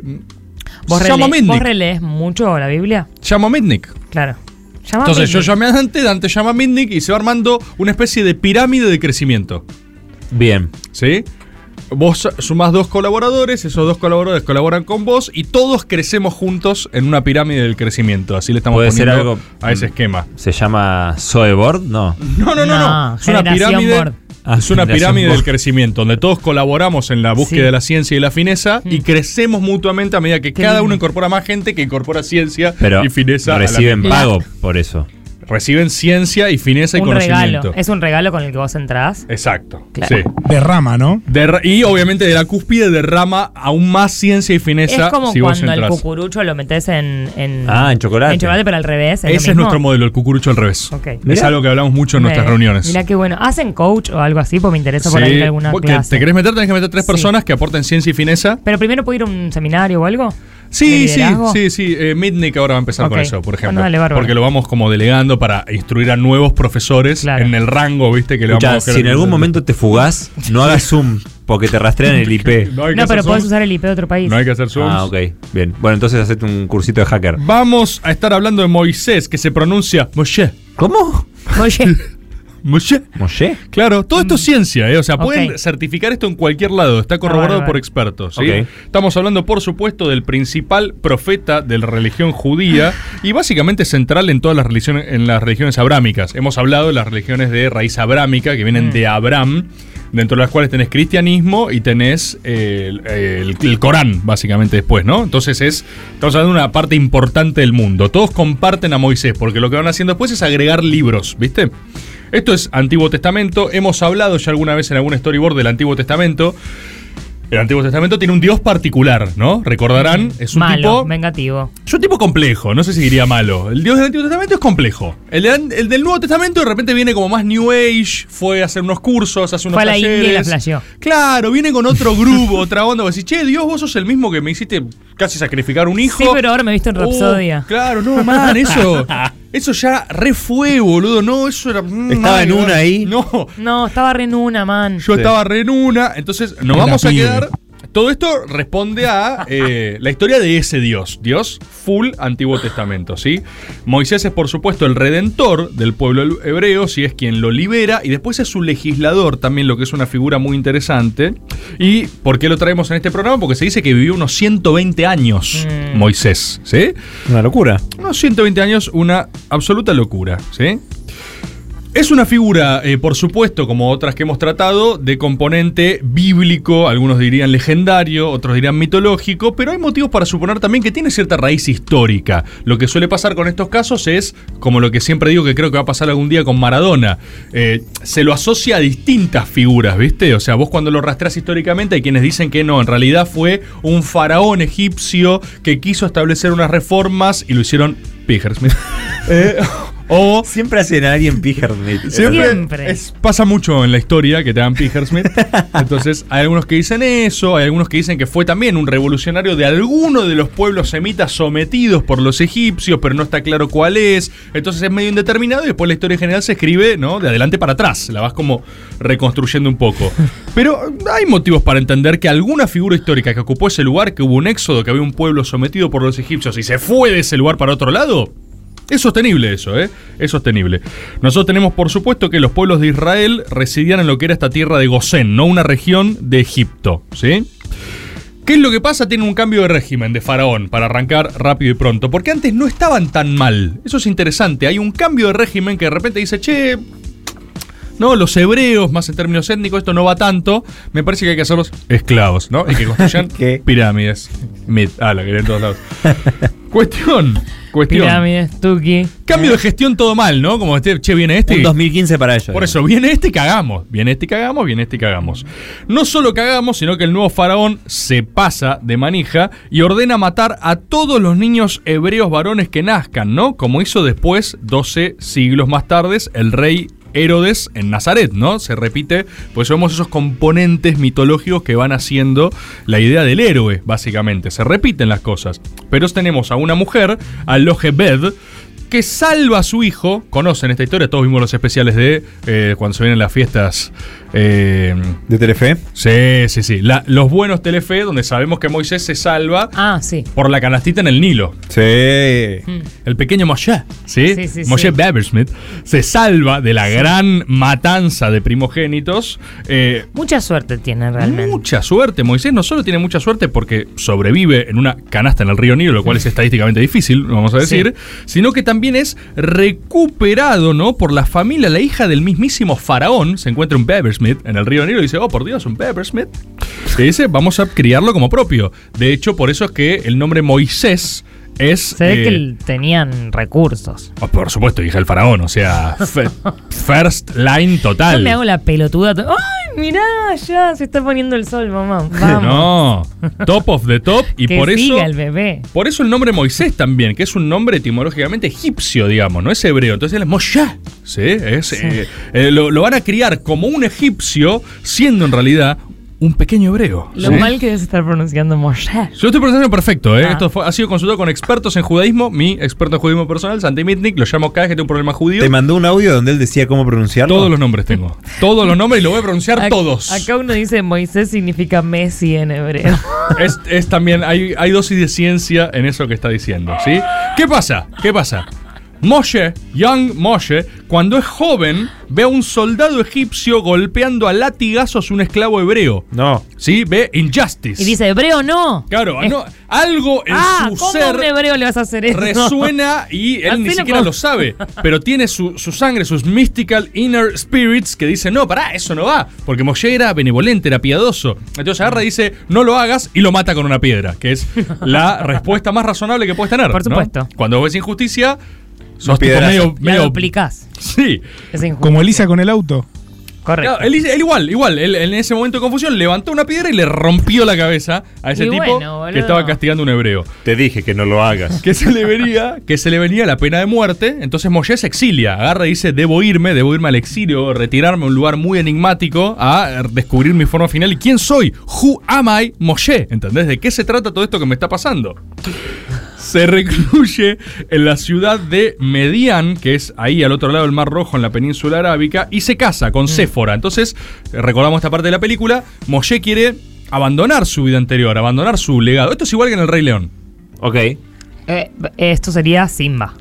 ¿Vos, Mitnick. ¿Vos relees mucho la Biblia? Llama a Mitnick. Claro. Llama Entonces yo llamé a Dante, Dante llama a Mitnick y se va armando una especie de pirámide de crecimiento. Bien. ¿Sí? Vos sumás dos colaboradores, esos dos colaboradores colaboran con vos y todos crecemos juntos en una pirámide del crecimiento. Así le estamos ¿Puede ser poniendo algo a ese esquema. ¿Se llama Zoeboard? No. No, no, no, no. No, Es una pirámide. Board. Ah, es una pirámide del crecimiento, donde todos colaboramos en la búsqueda Sí. de la ciencia y la fineza y crecemos mutuamente a medida que Qué cada lindo. uno incorpora más gente que incorpora ciencia Pero y fineza. a la reciben pago por eso. Reciben ciencia y fineza y conocimiento. regalo. Es un regalo con el que vos entrás. Exacto. Claro. Sí. Derrama, ¿no? Derra- y obviamente de la cúspide derrama aún más ciencia y fineza Es como si vos cuando el cucurucho lo metes en, en. Ah, en chocolate. En chocolate, pero al revés. lo Ese es nuestro modelo, el cucurucho al revés. Ok. Es Mirá. algo que hablamos mucho en nuestras reuniones. Mirá qué bueno. ¿Hacen coach o algo así? Pues me interesa por ahí ir a alguna clase. ¿Te querés meter? Tenés que meter tres Sí. personas que aporten ciencia y fineza. Pero primero puedo ir a un seminario o algo. ¿De Sí, sí, sí, sí. Eh, Mitnick ahora va a empezar con eso, por ejemplo. Bueno, dale, porque lo vamos como delegando para instruir a nuevos profesores Claro. en el rango, ¿viste? Que le Escuchá, vamos a si en algún momento te fugás, no hagas zoom porque te rastrean el IP. No, hay que No, pero podés usar el IP de otro país. No hay que hacer zooms. Ah, ok. Bien. Bueno, entonces hacete un cursito de hacker. Vamos a estar hablando de Moisés, que se pronuncia Moshe. ¿Cómo? Oye, Moshe. ¿Moshe? Claro, todo esto es ciencia, ¿eh? O sea, pueden certificar esto en cualquier lado. Está corroborado por expertos. ¿sí? Ok. Estamos hablando, por supuesto, del principal profeta de la religión judía y básicamente central en todas las religiones, en las religiones abrámicas. Hemos hablado de las religiones de raíz abrámica que vienen de Abraham. Dentro de las cuales tenés cristianismo y tenés eh, el, el- el Corán, básicamente después, ¿no? Entonces es. Estamos hablando de una parte importante del mundo. Todos comparten a Moisés, porque lo que van haciendo después es agregar libros, ¿viste? Esto es Antiguo Testamento. Hemos hablado ya alguna vez en algún storyboard del Antiguo Testamento. El Antiguo Testamento tiene un Dios particular, ¿no? Recordarán, es un Malo, tipo. vengativo. Es un tipo complejo, no sé si diría malo. El Dios del Antiguo Testamento es complejo. El, de- el del Nuevo Testamento de repente viene como más New Age, fue a hacer unos cursos, hace unos Fue a la India y la flasheó. Claro, viene con otro grupo, otra onda. Vos decís, che, Dios, vos sos el mismo que me hiciste casi sacrificar un hijo. Sí, pero ahora me he visto en Oh, Rapsodia. claro, no, man, eso. Eso ya re fue, boludo. No, eso era. mm, Estaba en una ahí. No, No, estaba re en una, man. yo estaba re en una. Entonces, nos Era vamos a quedar. Todo esto responde a eh, la historia de ese Dios, Dios full Antiguo Testamento, ¿sí? Moisés es por supuesto el redentor del pueblo hebreo, si es quien lo libera, y después es su legislador también, lo que es una figura muy interesante. ¿Y por qué lo traemos en este programa? Porque se dice que vivió unos 120 años Moisés, ¿sí? Una locura. Unos 120 años, una absoluta locura, ¿sí? Es una figura, eh, por supuesto, como otras que hemos tratado, de componente bíblico, algunos dirían legendario, otros dirían mitológico, pero hay motivos para suponer también que tiene cierta raíz histórica. Lo que suele pasar con estos casos es, como lo que siempre digo que creo que va a pasar algún día con Maradona, eh, se lo asocia a distintas figuras, ¿viste? O sea, vos cuando lo rastreas históricamente hay quienes dicen que no, en realidad fue un faraón egipcio que quiso establecer unas reformas y lo hicieron Pijersmith. Eh, o Siempre hacen a alguien Pijermit. Siempre, es- pasa mucho en la historia que te dan Pijersmith. Entonces, hay algunos que dicen eso, hay algunos que dicen que fue también un revolucionario de alguno de los pueblos semitas sometidos por los egipcios, pero no está claro cuál es. Entonces es medio indeterminado y después la historia general se escribe, ¿no? De adelante para atrás. La vas como reconstruyendo un poco. Pero hay motivos para entender que alguna figura histórica que ocupó ese lugar, que hubo un éxodo, que había un pueblo sometido por los egipcios y se fue de ese lugar para otro lado, es sostenible eso, ¿eh? Es sostenible. Nosotros tenemos, por supuesto, que los pueblos de Israel residían en lo que era esta tierra de Gosén, no una región de Egipto, ¿sí? ¿Qué es lo que pasa? Tienen un cambio de régimen de faraón para arrancar rápido y pronto, porque antes no estaban tan mal. Eso es interesante. Hay un cambio de régimen que de repente dice, che, no, los hebreos, más en términos étnicos, esto no va tanto. Me parece que hay que hacerlos esclavos, ¿no? Y que construyan pirámides. Mit, ah, la quería en todos lados. cuestión, cuestión. Pirámides, Tuki. Cambio de gestión todo mal, ¿no? Como este, che, viene este. Un y- 2015 para ellos. Por eso, viene este y cagamos. Viene este y cagamos, viene este y cagamos. No solo cagamos, sino que el nuevo faraón se pasa de manija y ordena matar a todos los niños hebreos varones que nazcan, ¿no? Como hizo después, 12 siglos más tarde, el rey Herodes en Nazaret, ¿no? Se repite, pues vemos esos componentes mitológicos que van haciendo la idea del héroe, básicamente. Se repiten las cosas. Pero tenemos a una mujer, a Logebed, que salva a su hijo. Conocen esta historia, todos vimos los especiales de eh, cuando se vienen las fiestas. Eh, ¿De Telefe? Sí, sí, sí. La- los buenos Telefe, donde sabemos que Moisés se salva Ah, sí. por la canastita en el Nilo. Sí. El pequeño Moshe, ¿sí? Sí, sí, Moshe sí. Babersmith se salva de la gran matanza de primogénitos. eh, Mucha suerte tiene realmente. Mucha suerte. Moisés no solo tiene mucha suerte porque sobrevive en una canasta en el río Nilo, lo cual es estadísticamente difícil, vamos a decir, sino que también es recuperado, ¿no? Por la familia, la hija del mismísimo faraón. Se encuentra un Bebersmith en el río Nilo y dice, oh, por Dios, un Bebersmith. Y dice, vamos a criarlo como propio. De hecho, por eso es que el nombre Moisés es... Se ve eh, que el- tenían recursos. oh, por supuesto, hija del faraón, o sea, first line total. Yo me hago la pelotuda. ¡Ay, mirá! Ya se está poniendo el sol, mamá. Vamos. No, top of the top y que por eso siga el bebé. por eso el nombre Moisés también, que es un nombre etimológicamente egipcio, digamos, no es hebreo. Entonces él es Moshe, ¿sí? Es, eh, eh, lo, lo van a criar como un egipcio, siendo en realidad un pequeño hebreo. Lo ¿sí? mal que debes estar pronunciando Moshe. Yo lo estoy pronunciando perfecto, ¿eh? Ah. Esto fue- ha sido consultado con expertos en judaísmo, mi experto en judaísmo personal, Santi Mitnick, lo llamo cada vez que tengo un problema judío. Te mandó un audio donde él decía cómo pronunciarlo. Todos los nombres tengo. Todos los nombres y lo voy a pronunciar todos. Acá uno dice Moisés significa Messi en hebreo. Es, es también, hay, hay dosis de ciencia en eso que está diciendo, ¿sí? ¿Qué pasa? ¿Qué pasa? Moshe, Young Moshe, cuando es joven, ve a un soldado egipcio golpeando a latigazos a un esclavo hebreo. No. ¿Sí? Ve Injustice. Y dice, hebreo no. Claro, Es- no, algo en ah, su ¿cómo ser un hebreo le vas a hacer eso? resuena y él ni Hacelo siquiera lo sabe. Pero tiene su, su sangre, sus mystical inner spirits que dicen, no, pará, eso no va. Porque Moshe era benevolente, era piadoso. Entonces agarra y dice, no lo hagas y lo mata con una piedra. Que es la respuesta más razonable que puedes tener. Por ¿no? supuesto. Cuando ves injusticia, sos tipo piedrazo. medio... La medio duplicás. sí. Es injusto. Como Elisa con el auto. Correcto. Claro, él, él igual, igual, él, en ese momento de confusión levantó una piedra y le rompió la cabeza a ese Y tipo bueno, boludo. que estaba castigando a un hebreo. Te dije que no lo hagas. que se le venía, que se le venía la pena de muerte. Entonces Moshe se exilia, agarra y dice, debo irme, debo irme al exilio, retirarme a un lugar muy enigmático a descubrir mi forma final. ¿Y quién soy? Who am I? Moshe. ¿Entendés? ¿De qué se trata todo esto que me está pasando? Se recluye en la ciudad de Median, que es ahí al otro lado del Mar Rojo, en la península arábica, y se casa con Séfora. Entonces, recordamos esta parte de la película, Moshe quiere abandonar su vida anterior, abandonar su legado. Esto es igual que en El Rey León. Ok. Eh, esto sería Simba.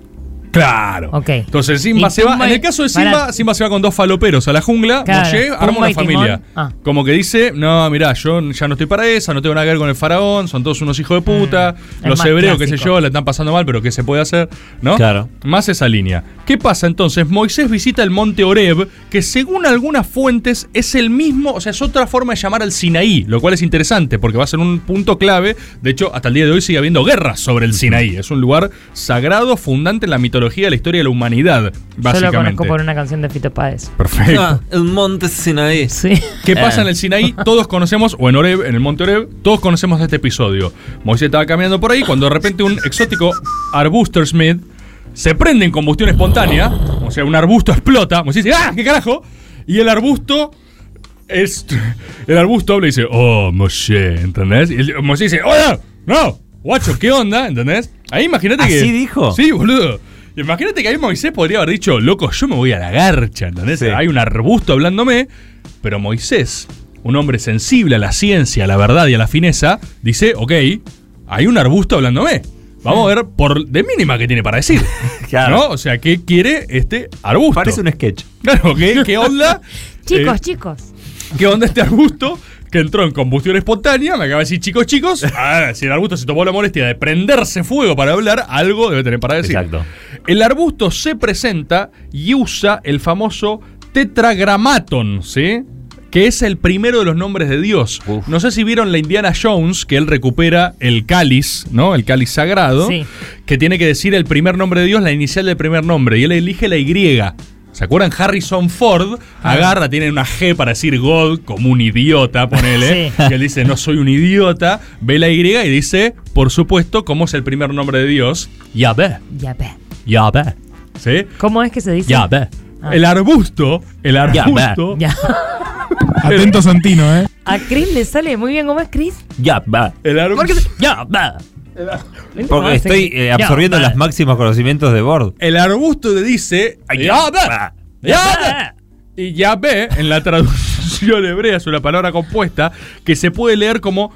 Claro. Ok. Entonces Simba Y se va. Pumba En y- el caso de Simba, Pará. Simba se va con dos faloperos a la jungla. Claro, Moshe arma Pumba una y Timón. familia. Ah. Como que dice: No, mirá, yo ya no estoy para esa, no tengo nada que ver con el faraón, son todos unos hijos de puta. Mm. Es Los más hebreos, qué sé clásico. yo, la están pasando mal, pero ¿qué se puede hacer? ¿No? Claro. Más esa línea. ¿Qué pasa entonces? Moisés visita el monte Oreb, que según algunas fuentes es el mismo, o sea, es otra forma de llamar al Sinaí, lo cual es interesante porque va a ser un punto clave. De hecho, hasta el día de hoy sigue habiendo guerras sobre el Sinaí. Es un lugar sagrado, fundante en la mitología de la historia de la humanidad, Yo lo básicamente. conozco por una canción de Fito Páez. Perfecto. Ah, el monte Sinaí. Sí. ¿Qué pasa Eh. en el Sinaí? Todos conocemos, o en Oreb, en el monte Oreb, todos conocemos de este episodio. Moisés estaba caminando por ahí cuando de repente un exótico arbusto Smith se prende en combustión espontánea, o sea, un arbusto explota. Moisés dice, ¡ah, qué carajo! Y el arbusto. Es, el arbusto habla y dice, oh, Moshe, ¿entendés? Y el- Moisés dice, ¡hola! ¡No! Guacho, ¿qué onda? ¿Entendés? Ahí imagínate que. ¿Así dijo? Sí, boludo. Imagínate que ahí Moisés podría haber dicho, loco, yo me voy a la garcha, ¿entendés? Sí. Hay un arbusto hablándome, pero Moisés, un hombre sensible a la ciencia, a la verdad y a la fineza, dice, ok, hay un arbusto hablándome. Vamos a ver por de mínima que tiene para decir. Claro. ¿No? O sea, ¿qué quiere este arbusto? Parece un sketch. Claro, ¿qué, qué onda? Chicos, Eh, chicos. ¿Qué onda este arbusto? Que entró en combustión espontánea, me acaba de decir chicos, chicos. Ah, si el arbusto se tomó la molestia de prenderse fuego para hablar, algo debe tener para decir. Exacto. El arbusto se presenta y usa el famoso tetragramaton, ¿sí? Que es el primero de los nombres de Dios. Uf. No sé si vieron la Indiana Jones, que él recupera el cáliz, ¿no? El cáliz sagrado. Sí. Que tiene que decir el primer nombre de Dios, la inicial del primer nombre. Y él elige la Y. ¿Se acuerdan? Harrison Ford agarra, tiene una G para decir God como un idiota, ponele. Sí. Y él dice, no soy un idiota. Ve la Y y dice, por supuesto, ¿cómo es el primer nombre de Dios? Yahvé. Ya ve. Yahvé. ¿Sí? ¿Cómo es que se dice? Yahvé. Ah. El arbusto, el arbusto. Ya. Atento Santino, ¿eh? A Chris le sale muy bien. ¿Cómo es Chris? Ya, va. El arbusto. Ya, va. No Porque sé. estoy eh, absorbiendo los máximos conocimientos de Bord. El arbusto le dice, Yahvé. Yahvé. Y Yahvé, en la traducción hebrea, es una palabra compuesta que se puede leer como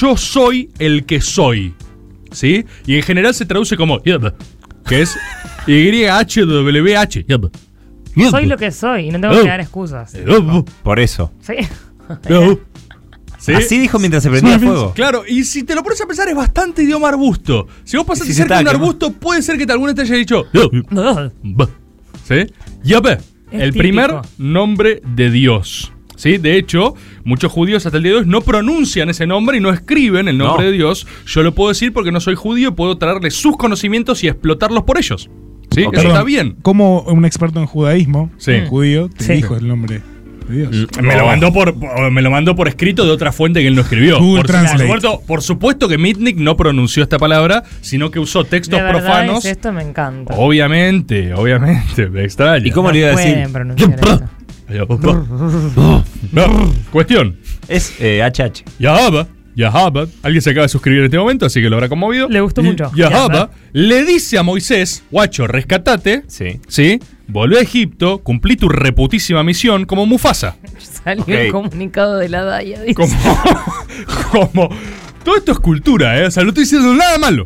yo soy el que soy. ¿Sí? Y en general se traduce como Yahvé, que es YHWH. Yahvé. Soy lo que soy y no tengo que dar excusas. Por eso. Sí. ¿Sí? Así dijo mientras se prendía fuego. Claro, y si te lo pones a pensar, es bastante idioma arbusto. Si vos pasaste Sí, se cerca de un arbusto, puede ser que te- alguna te haya dicho. No. ¿Sí? El típico. primer nombre de Dios. ¿Sí? De hecho, muchos judíos hasta el día de hoy no pronuncian ese nombre y no escriben el nombre No. de Dios. Yo lo puedo decir porque no soy judío y puedo traerle sus conocimientos y explotarlos por ellos. ¿Sí? Eso Perdón, está bien. Como un experto en judaísmo, Sí. un judío, te Sí. dijo el nombre de Dios. Me lo, mandó por, me lo mandó por escrito de otra fuente que él no escribió. Por, supuesto, por supuesto que Mitnick no pronunció esta palabra, sino que usó textos De verdad profanos. es esto me encanta. Obviamente, obviamente, me extraña. ¿Y cómo No le iba a decir? No, cuestión. Es eh, HH. Yahaba, Yahaba, alguien se acaba de suscribir en este momento, así que lo habrá conmovido. Le gustó Y mucho. Yahaba Yahaba. le dice a Moisés, guacho, rescatate, Sí. ¿sí? Volvé a Egipto, cumplí tu reputísima misión como Mufasa. Salió Ok. el comunicado de la dice. Como, como, todo esto es cultura, ¿eh? O sea, no estoy diciendo nada malo.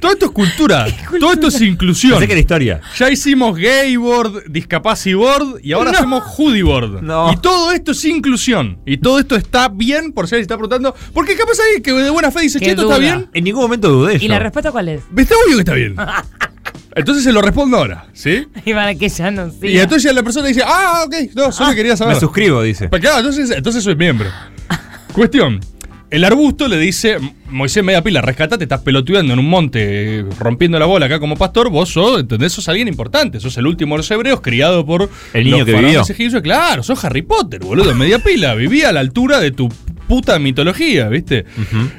Todo esto es cultura. Todo esto es inclusión. Pensé que era historia. Ya hicimos gay board, discapacy board y ahora No. hacemos hoodie board. No. Y todo esto es inclusión. Y todo esto está bien, por si alguien está preguntando. Porque capaz alguien que de buena fe dice, che, esto está bien. En ningún momento dudé ¿Y la respuesta cuál es? Está obvio que está bien. Entonces se lo respondo ahora, ¿sí? Y para que ya no siga. Y entonces la persona dice, ah, ok, no, solo quería saber. Me suscribo, dice. Pues claro, entonces, entonces soy miembro. Cuestión. El arbusto le dice, Moisés media pila, rescatate, estás pelotudeando en un monte, rompiendo la bola acá como pastor, vos sos, ¿entendés? Sos alguien importante, sos el último de los hebreos, criado por El niño los que vivió. egipcios. Claro, sos Harry Potter, boludo, media pila, vivía a la altura de tu puta mitología, ¿viste?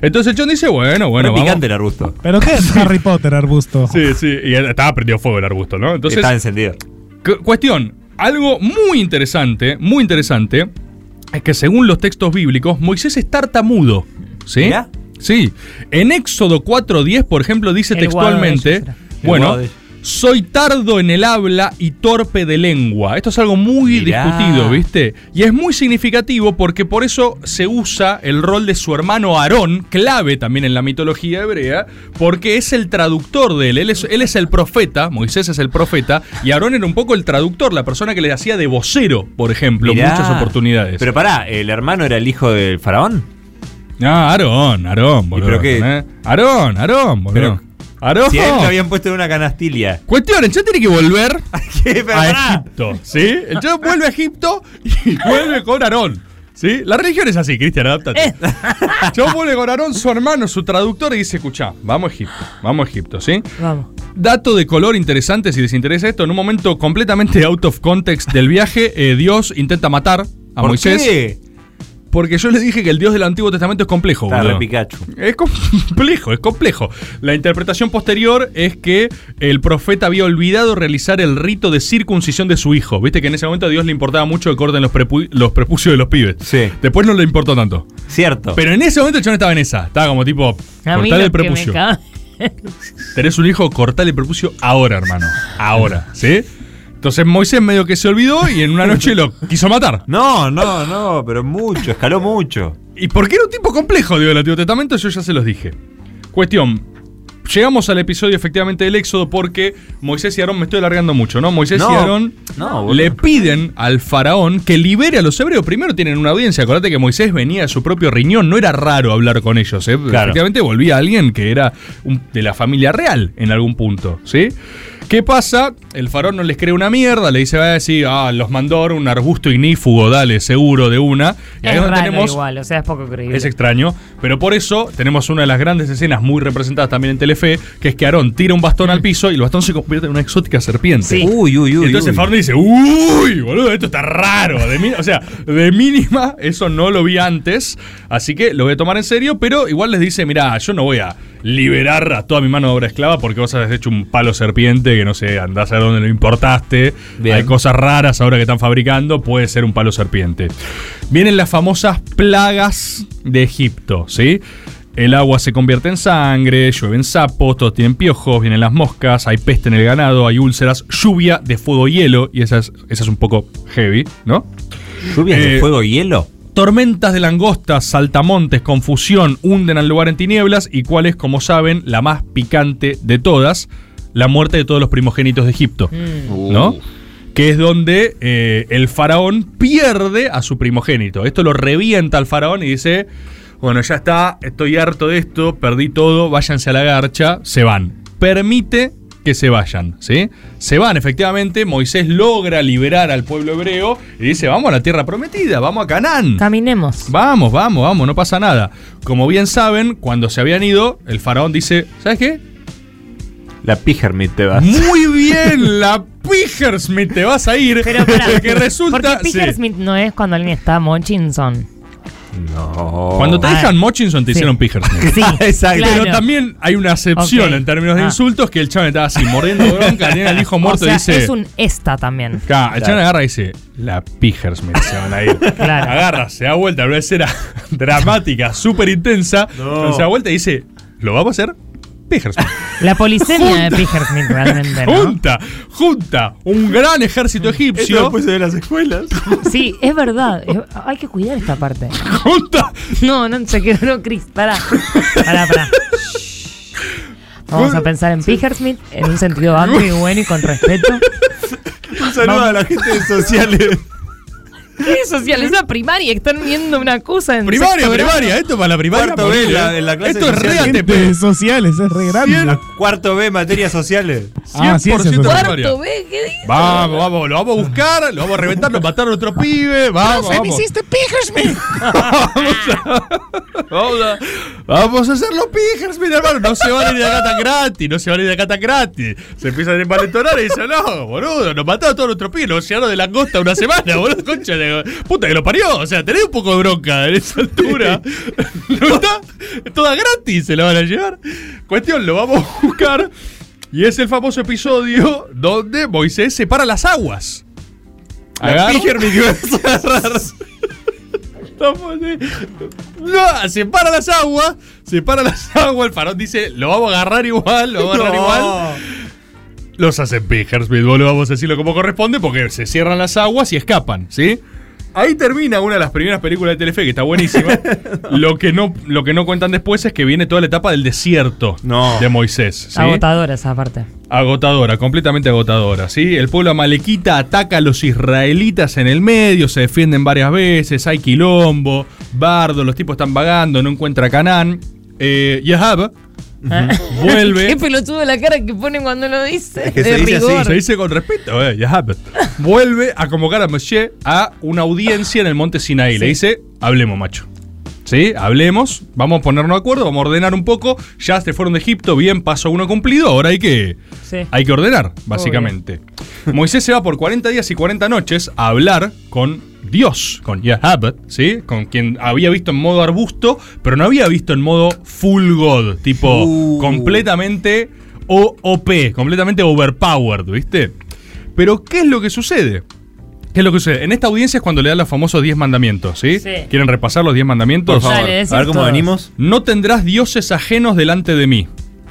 Entonces el chon dice, bueno, bueno, vamos. picante el arbusto. ¿Pero qué es Harry Potter, arbusto? Sí, sí, y estaba prendido fuego el arbusto, ¿no? Entonces, Está encendido. Cu- cuestión, algo muy interesante, muy interesante, es que según los textos bíblicos, Moisés es tartamudo. ¿Sí? Mirá. Sí. En Éxodo 4.10, por ejemplo, dice El textualmente, bueno. Soy tardo en el habla y torpe de lengua. Esto es algo muy Mirá. discutido, ¿viste? Y es muy significativo porque por eso se usa el rol de su hermano Aarón, clave también en la mitología hebrea, porque es el traductor de él. Él es, él es el profeta, Moisés es el profeta, y Aarón era un poco el traductor, la persona que le hacía de vocero, por ejemplo, Mirá. muchas oportunidades. Pero pará, ¿el hermano era el hijo del faraón? Ah, Aarón, Aarón, boludo. pero qué? ¿eh? Aarón, Aarón, boludo. Pero- Aarón. Si a él lo habían puesto en una canastilia. Cuestión, el chat tiene que volver a. Egipto, ¿sí? El chat vuelve a Egipto y vuelve con Aarón. ¿Sí? La religión es así, Cristian, adáptate. Yo vuelve con Aarón, su hermano, su traductor, y dice, escucha, vamos a Egipto, vamos a Egipto, ¿sí? Vamos. Dato de color interesante, si les interesa esto, en un momento completamente out of context del viaje, eh, Dios intenta matar a ¿Por Moisés. qué? Porque yo les dije que el Dios del Antiguo Testamento es complejo, Está re Pikachu. Es complejo, es complejo. La interpretación posterior es que el profeta había olvidado realizar el rito de circuncisión de su hijo. Viste que en ese momento a Dios le importaba mucho que corten los, prepu- los prepucios de los pibes. Sí. Después no le importó tanto. Cierto. Pero en ese momento el chabón estaba en esa. Estaba como tipo, lo el prepucio. Tenés un hijo, cortale el prepucio ahora, hermano. Ahora, ¿sí? Entonces Moisés medio que se olvidó y en una noche lo quiso matar. No, no, no, pero mucho, escaló mucho. Y porque era un tipo complejo, digo, el Antiguo Testamento, yo ya se los dije. Cuestión. Llegamos al episodio efectivamente del Éxodo porque Moisés y Aarón, me estoy alargando mucho, ¿no? Moisés No, y Aarón no, le piden al faraón que libere a los hebreos. Primero tienen una audiencia, acordate que Moisés venía de su propio riñón, no era raro hablar con ellos, ¿eh? Claro. Efectivamente volvía alguien que era un- de la familia real en algún punto, ¿sí? ¿Qué pasa? El faraón no les cree una mierda, le dice, va a decir, ah, los mandó un arbusto ignífugo, dale, seguro, de una. Y ahí Es raro tenemos igual, o sea, es poco creíble. es extraño, pero por eso tenemos una de las grandes escenas muy representadas también en Telefe, que es que Aarón tira un bastón al piso y el bastón se convierte en una exótica serpiente. Sí. Uy, uy, Y uy. entonces uy. Faraón dice, uy, boludo, esto está raro. De mi- o sea, de mínima, eso no lo vi antes, así que lo voy a tomar en serio, pero igual les dice, mira, yo no voy a liberar a toda mi mano de obra esclava porque vos has hecho un palo serpiente que no sé, andás a dónde lo importaste. Bien. Hay cosas raras ahora que están fabricando, puede ser un palo serpiente. Vienen las famosas plagas de Egipto, ¿sí? El agua se convierte en sangre, llueven sapos, todos tienen piojos, vienen las moscas, hay peste en el ganado, hay úlceras, lluvia de fuego y hielo, y esa es, esa es un poco heavy, ¿no? ¿Lluvias de Eh, fuego y hielo? Tormentas de langostas, saltamontes, confusión, hunden al lugar en tinieblas y cuál es, como saben, la más picante de todas, la muerte de todos los primogénitos de Egipto, ¿no? Que es donde eh, el faraón pierde a su primogénito. Esto lo revienta al faraón y dice, bueno, ya está, estoy harto de esto, perdí todo, váyanse a la garcha, se van. Permite que se vayan, ¿sí? Se van, efectivamente, Moisés logra liberar al pueblo hebreo y dice, vamos a la tierra prometida, vamos a Canaán. Caminemos. Vamos, vamos, vamos, no pasa nada. Como bien saben, cuando se habían ido, el faraón dice, ¿sabes qué? La Pijermit te vas. Muy bien, la Pijersmith te vas a ir. Pero resulta... Porque sí. Peter Smith no es cuando alguien está Mochinson. No. Cuando te Ah. dejan Mochinson te Sí. hicieron Pijersmith. Sí, Exacto. claro. Pero también hay una excepción en términos de Ah. insultos que el chaval estaba así, mordiendo bronca, tiene al hijo O muerto sea, y dice... es un esta también. Claro, el chaval agarra y dice, la Pijersmith se van a ir. Claro. Agarra, se da vuelta, una escena dramática, súper intensa. No. Se da vuelta y dice, ¿lo vamos a hacer? Pijersmith. La polisemia de Peter Smith realmente, ¿no? Junta, junta un gran ejército egipcio. ve en las escuelas. Sí, es verdad. Es- hay que cuidar esta parte. Junta. No, no se quedó, no, Chris. Pará. Pará, pará. Vamos a pensar en Pigersmith en un sentido amplio y bueno y con respeto. Un saludo a la gente de sociales. ¿Qué social? Es una primaria, están viendo una cosa en Primaria, primaria, esto para la primaria. Cuarto B, la- en la clase Esto es social. re ATP. Sociales, es re grande. Cuarto B, materias sociales. Ah, ciencias 100% sociales. primaria. Cuarto B, ¿qué dices? Vamos, vamos, lo vamos a buscar, lo vamos a reventar, nos mataron a otros pibes, vamos, Profe, me vamos. hiciste Pigersmith. Vamos a, vamos a hacer los pijers, mi hermano. No se van a ir de acá tan gratis, no se van a ir de acá tan gratis. Se empiezan a envalentonar y dicen, no, boludo, nos mataron a todos nuestros pibes, nos llegaron de langosta una semana, boludo, concha de puta que lo parió. O sea, tenés un poco de bronca en esa altura. no está, toda gratis se la van a llevar. Cuestión, lo vamos a buscar. Y es el famoso episodio donde Moisés separa las aguas. Agarra-. No, separa las aguas, separa las aguas. El farón dice, lo vamos a agarrar igual, lo vamos a agarrar No. igual. Los hacen Pigersmith, boludo, vamos a decirlo como corresponde, porque se cierran las aguas y escapan, ¿sí? Ahí termina una de las primeras películas de Telefe, que está buenísima. lo, que no, lo que no cuentan después es que viene toda la etapa del desierto de Moisés. ¿sí? Agotadora esa parte. Agotadora, completamente agotadora, ¿sí? El pueblo amalequita ataca a los israelitas en el medio, se defienden varias veces, hay quilombo, bardo, los tipos están vagando, no encuentra a Canaán. Eh, Yahab vuelve. Qué pelotudo la cara que pone cuando lo dice. Es que de se dice rigor. así, se dice con respeto, eh. Vuelve a convocar a Moshe a una audiencia en el monte Sinaí. Le Sí. dice, hablemos, macho. ¿Sí? Hablemos, vamos a ponernos de acuerdo, vamos a ordenar un poco. Ya se fueron de Egipto, bien, paso uno cumplido, ahora hay que, Sí. hay que ordenar, básicamente. Moisés se va por 40 días y 40 noches a hablar con Dios, con Yahab, ¿sí? Con quien había visto en modo arbusto, pero no había visto en modo full god, tipo Uh. completamente OP, completamente overpowered, ¿viste? Pero, ¿qué es lo que sucede? ¿Qué es lo que sucede? En esta audiencia es cuando le dan los famosos 10 mandamientos, ¿sí? Sí. ¿Quieren repasar los 10 mandamientos? Por favor. Dale, A ver cómo todos. venimos. No tendrás dioses ajenos delante de mí.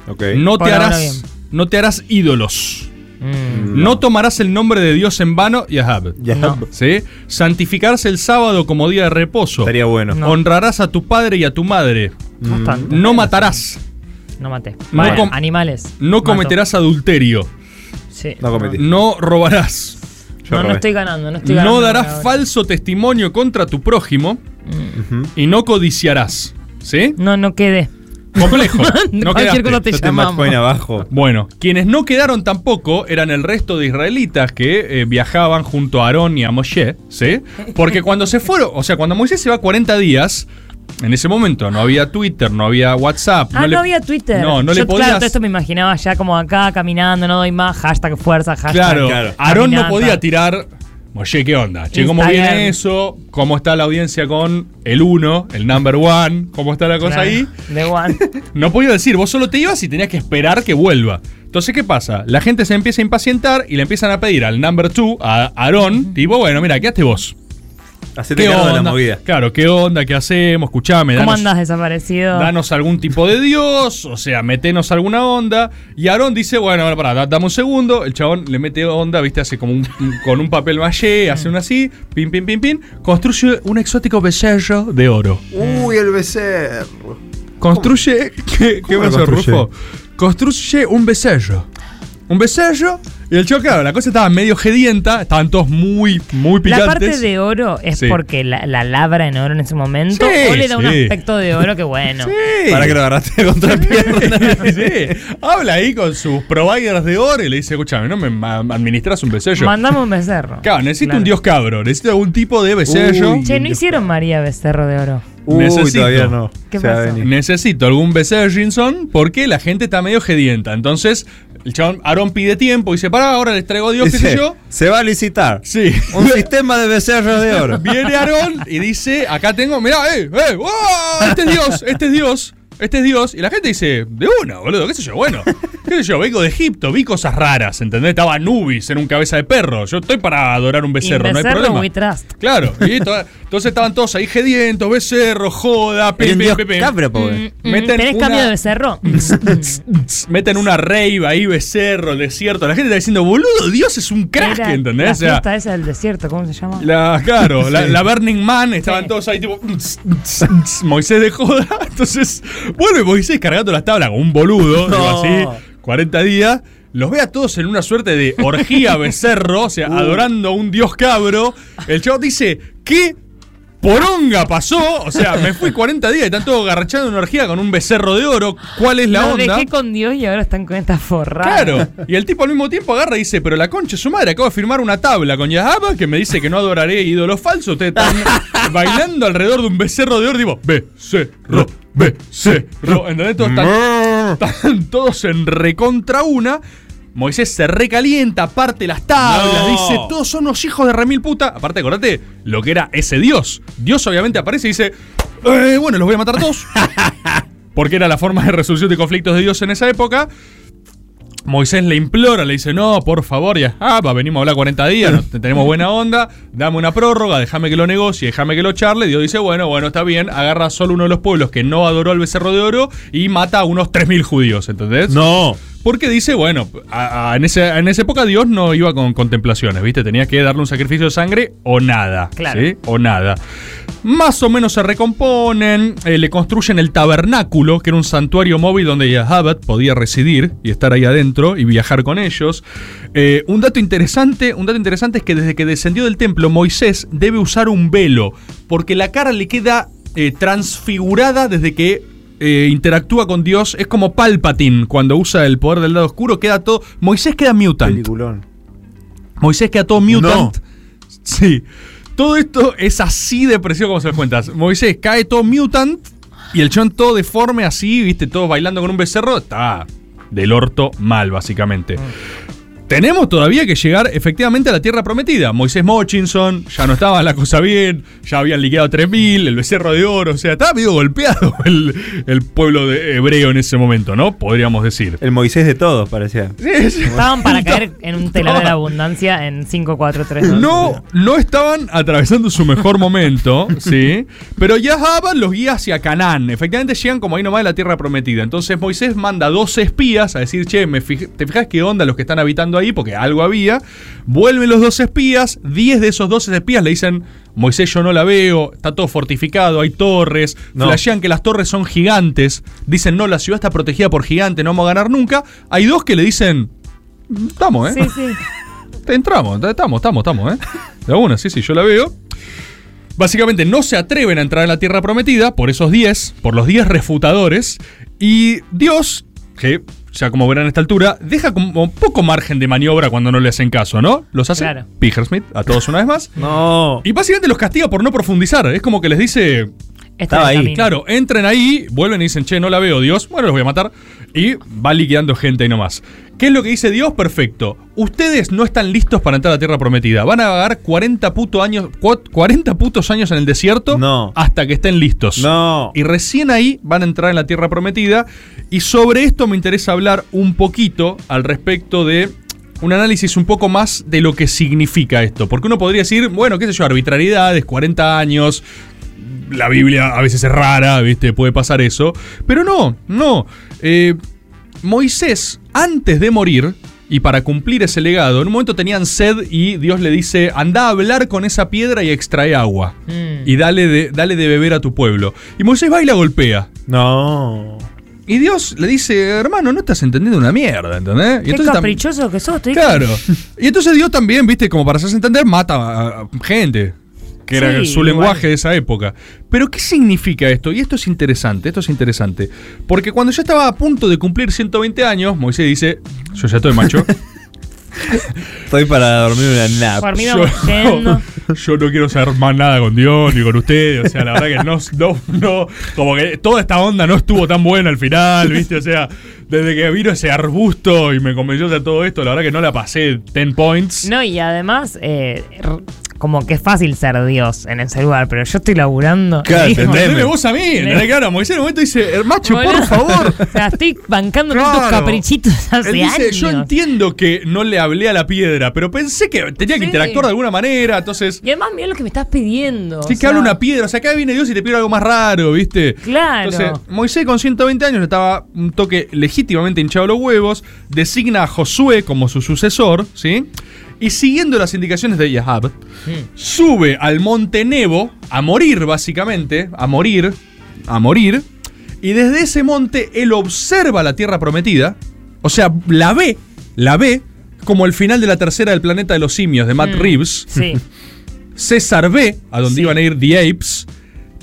Ok. No Por te harás, no te harás ídolos. Mm. No tomarás el nombre de Dios en vano, Yahab. Yahab. ¿Sí? Santificarse el sábado como día de reposo. Estaría bueno. No. Honrarás a tu padre y a tu madre. Bastante. No matarás. No maté. No Bueno, com- animales. No Mato. cometerás adulterio. Sí. No cometí. No robarás. Yo No, no estoy ganando, no estoy ganando. No darás ahora. falso testimonio contra tu prójimo. Mm. Y no codiciarás. ¿Sí? No, no quedé. Complejo. No Cualquier cosa te llamamos. abajo. Bueno, quienes no quedaron tampoco eran el resto de israelitas que eh, viajaban junto a Aarón y a Moshe, ¿sí? Porque cuando se fueron, o sea, cuando Moisés se va 40 días, en ese momento no había Twitter, no había WhatsApp. Ah, no, le- había Twitter. No, no Yo, le podías. Claro, todo esto me imaginaba ya como acá caminando, no doy más, hashtag fuerza, hashtag. Claro, Claro. Aarón no podía tirar. Oye, ¿qué onda? Che, ¿cómo Instagram. viene eso? ¿Cómo está la audiencia con el uno, el number one? ¿Cómo está la cosa Claro, ahí? De one. No podía decir, vos solo te ibas y tenías que esperar que vuelva. Entonces, ¿qué pasa? La gente se empieza a impacientar y le empiezan a pedir al number two, a Aarón, tipo, bueno, mira, quedaste vos. Hacete ¿Qué de la movida. Claro, ¿qué onda? ¿Qué hacemos? Escuchame, ¿Cómo danos, andas desaparecido? danos algún tipo de dios, o sea, metenos alguna onda. Y Aarón dice, bueno, bueno, pará, da- dame un segundo. El chabón le mete onda, viste, hace como un, con un papel maché, hace una así, pin, pin, pin, pin. Construye un exótico becerro de oro. Uy, el becerro. Construye. ¿Qué, qué ¿Cómo construye? Rufo? Construye un becerro. Un becerro. Y el chico, claro, la cosa estaba medio gedienta. Estaban todos muy, muy La picantes. parte de oro es Sí. porque la, la labra en oro en ese momento Sí, o le da un aspecto de oro que bueno. Sí. Para que lo agarraste contra la pierna. Sí. Habla ahí con sus providers de oro y le dice, escúchame, ¿no me administras un becerro? Mandame un becerro. Claro, necesito Claro. un dios cabro, necesito algún tipo de becerro. Uy. Che, no hicieron María Becerro de oro. Uy, Necesito. todavía no. ¿Qué pasó? Necesito algún becerrinson porque la gente está medio gedienta. Entonces, el chabón Aarón pide tiempo y dice, pará, ahora les traigo a Dios, qué sé yo. Se va a licitar. Sí. Un sistema de becerros de oro. Viene Aarón y dice, acá tengo, mirá, eh, eh, ¡wow! este es Dios, este es Dios, este es Dios. Y la gente dice, de una, boludo, qué sé yo, bueno. ¿Qué sé yo? Vengo de Egipto, vi cosas raras, ¿entendés? Estaba Nubis en un cabeza de perro. Yo estoy para adorar un becerro, no hay Becerro, problema. we trust. Claro, y to- entonces estaban todos ahí gedientos, becerro, joda, dios pe, pe. cabro, Mm, mm, ¿Tenés cambio de becerro? Meten una rave ahí, becerro, desierto. La gente está diciendo, boludo, Dios es un crack, Era ¿entendés? La O sea, fiesta esa del desierto, ¿cómo se llama? la, claro, la, Sí. la Burning Man, estaban todos ahí tipo Moisés de joda. Entonces, vuelve Moisés cargando las tablas como un boludo, digo así, 40 días. Los ve a todos en una suerte de orgía becerro, o sea, Uh. adorando a un dios cabro. El chavo dice, ¿qué poronga pasó? O sea, me fui 40 días y están todos garrachando en una orgía con un becerro de oro. ¿Cuál es la Lo onda? dejé con Dios y ahora están con esta forrada. Claro, y el tipo al mismo tiempo agarra y dice, pero la concha su madre, acabo de firmar una tabla con Yahaba que me dice que no adoraré ídolos falsos. Ustedes están bailando alrededor de un becerro de oro, digo, becerro, becerro. ¿Entendés? Todos están, están todos en recontra una. Moisés se recalienta, parte las tablas, No. dice, todos son unos hijos de remil puta. Aparte, acordate lo que era ese Dios. Dios obviamente aparece y dice, "Eh, bueno, los voy a matar a todos. Porque era la forma de resolución de conflictos de Dios en esa época. Moisés le implora, le dice, no, por favor, ya, ah, va, venimos a hablar 40 días, no, te- tenemos buena onda, dame una prórroga, déjame que lo negocie, déjame que lo charle. Dios dice, bueno, bueno, está bien, agarra solo uno de los pueblos que no adoró al becerro de oro y mata a unos 3.000 judíos, ¿entendés? No. Porque dice, bueno, a- a- en, ese- en esa época Dios no iba con contemplaciones, ¿viste? Tenía que darle un sacrificio de sangre o nada. Claro. ¿sí? O nada. Más o menos se recomponen, eh, le construyen el tabernáculo, que era un santuario móvil donde Yahabat podía residir y estar ahí adentro y viajar con ellos. Eh, un dato interesante, un dato interesante es que desde que descendió del templo, Moisés debe usar un velo, porque la cara le queda eh, transfigurada desde que eh, interactúa con Dios. Es como Palpatine cuando usa el poder del lado oscuro, queda todo. Moisés queda mutant. Moisés queda todo mutant. Sí. Todo esto es así de preciso como se lo cuentas. Moisés cae todo mutant y el chon todo deforme así, viste, todos bailando con un becerro. Está del orto mal, básicamente. Tenemos todavía que llegar efectivamente a la tierra prometida. Moisés Mochinson, ya no estaba la cosa bien, ya habían liquidado 3.000, el becerro de oro, o sea, estaba medio golpeado el, el pueblo de hebreo en ese momento, ¿no? Podríamos decir. El Moisés de todos, parecía. Estaban para caer en un telar de la abundancia en 5, 4, 3, 2. No, no estaban atravesando su mejor momento, ¿sí? Pero Yahaba los guía hacia Canaán. Efectivamente llegan como ahí nomás de la tierra prometida. Entonces Moisés manda 12 espías a decir, che, me fij- ¿te fijas qué onda los que están habitando ahí? Porque algo había. Vuelven los 12 espías, 10 de esos 12 espías le dicen, Moisés yo no la veo, está todo fortificado, hay torres, No. flashean que las torres son gigantes, dicen, no, la ciudad está protegida por gigantes, no vamos a ganar nunca. Hay dos que le dicen, estamos, ¿eh? Sí, sí. Entramos, estamos, estamos, estamos, ¿eh? De una, sí, sí, yo la veo. Básicamente no se atreven a entrar en la tierra prometida por esos 10, por los 10 refutadores. Y Dios, que ya como verán a esta altura, deja como poco margen de maniobra cuando no le hacen caso, ¿no? Los hace Claro. A todos una vez más. No. Y básicamente los castiga por no profundizar. Es como que les dice. Estaba ahí. Claro, entren ahí, vuelven y dicen, che, no la veo, Dios. Bueno, los voy a matar. Y va liquidando gente ahí nomás. ¿Qué es lo que dice Dios? Perfecto. Ustedes no están listos para entrar a la tierra prometida. Van a vagar 40 puto años, cua- 40 putos años en el desierto No. hasta que estén listos. No. Y recién ahí van a entrar en la tierra prometida. Y sobre esto me interesa hablar un poquito al respecto de un análisis un poco más de lo que significa esto. Porque uno podría decir, bueno, qué sé yo, arbitrariedades, 40 años. La Biblia a veces es rara, ¿viste? Puede pasar eso. Pero no, no. Eh, Moisés, antes de morir, y para cumplir ese legado, en un momento tenían sed y Dios le dice, anda a hablar con esa piedra y extrae agua. Mm. Y dale de, dale de beber a tu pueblo. Y Moisés va y la golpea. No. Y Dios le dice, hermano, no estás entendiendo una mierda, ¿entendés? Y Qué entonces tam- caprichoso que sos, estoy Claro. Y entonces Dios también, viste, como para hacerse entender, mata a, a gente. Que era Sí, su igual. lenguaje de esa época. Pero ¿qué significa esto? Y esto es interesante, esto es interesante. Porque cuando ya estaba a punto de cumplir 120 años, Moisés dice, yo ya estoy macho. Estoy para dormir una nap. Yo, yendo. yo no quiero saber más nada con Dios ni con ustedes. O sea, la verdad que no, no, no, como que toda esta onda no estuvo tan buena al final, ¿viste? O sea, desde que vino ese arbusto y me convenció de todo esto, la verdad que no la pasé 10 points. No, y además, eh, como que es fácil ser Dios en ese lugar, pero yo estoy laburando. Claro, entendeme vos a mí. ¿entendés? Claro, Moisés en un momento dice, "Eh, macho, por favor. O sea, estoy bancando tantos Claro. caprichitos hace Él dice, años. yo entiendo que no le hablé a la piedra, pero pensé que tenía que Sí. interactuar de alguna manera, entonces... Y además, mira lo que me estás pidiendo. Sí, que sea, habla una piedra, o sea, acá viene Dios y te pide algo más raro, ¿viste? Claro. Entonces, Moisés con 120 años estaba un toque legítimamente hinchado los huevos, designa a Josué como su sucesor, ¿sí? Y siguiendo las indicaciones de Yahab, sube al monte Nebo a morir, básicamente, a morir, a morir, y desde ese monte él observa la tierra prometida, o sea, la ve, la ve, como el final de la tercera del planeta de los simios de Matt Mm, Reeves. Sí. César ve a donde iban a ir The Apes,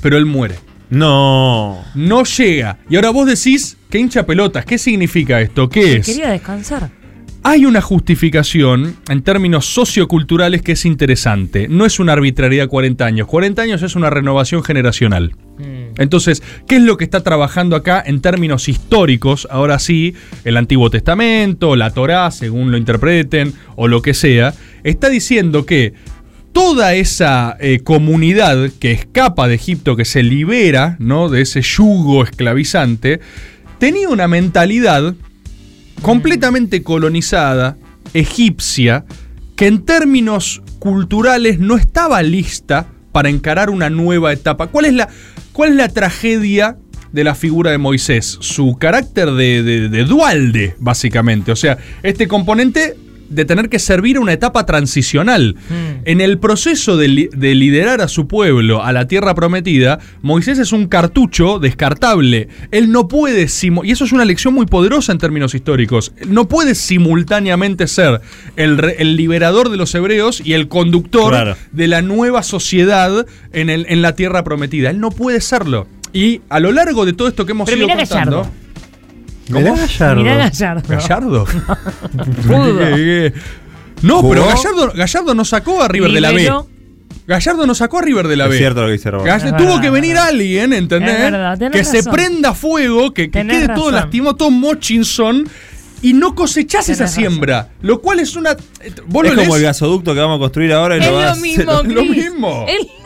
pero él muere. No. No llega. Y ahora vos decís, ¿qué hincha pelotas? ¿Qué significa esto? ¿Qué es? Quería descansar. Hay una justificación en términos socioculturales que es interesante. No es una arbitrariedad 40 años. 40 años es una renovación generacional. Entonces, ¿qué es lo que está trabajando acá en términos históricos? Ahora sí, el Antiguo Testamento, la Torá, según lo interpreten, o lo que sea, está diciendo que toda esa eh, comunidad que escapa de Egipto, que se libera ¿no? de ese yugo esclavizante, tenía una mentalidad completamente colonizada, egipcia, que en términos culturales no estaba lista para encarar una nueva etapa. ¿Cuál es la, cuál es la tragedia de la figura de Moisés? Su carácter de, de- de dualde, básicamente. O sea, este componente de tener que servir a una etapa transicional. En el proceso de, li- de liderar a su pueblo a la tierra prometida, Moisés es un cartucho descartable. Él no puede, y eso es una lección muy poderosa en términos históricos, no puede simultáneamente ser el, liberador de los hebreos y el conductor Claro. de la nueva sociedad en, el- en la tierra prometida. Él no puede serlo. Y a lo largo de todo esto que hemos Pero ido contando... Gallardo. ¿Cómo? Mirá Gallardo. ¿Gallardo? Pudo. ¿Qué, qué? No, ¿Jugó? pero Gallardo, Gallardo no sacó a River de la B. Gallardo no sacó a River de la Es B. cierto lo que dice. Gallardo- Es tuvo verdad, que es venir verdad. alguien, ¿entendés? Es verdad, tenés que se razón. prenda fuego, que, quede todo lastimado, todo Mochinson. Y no cosechás esa razón. siembra. Lo cual es una. eh, Vos Es lo como el gasoducto que vamos a construir ahora y Es lo lo vas mismo, lo mismo. Es lo mismo.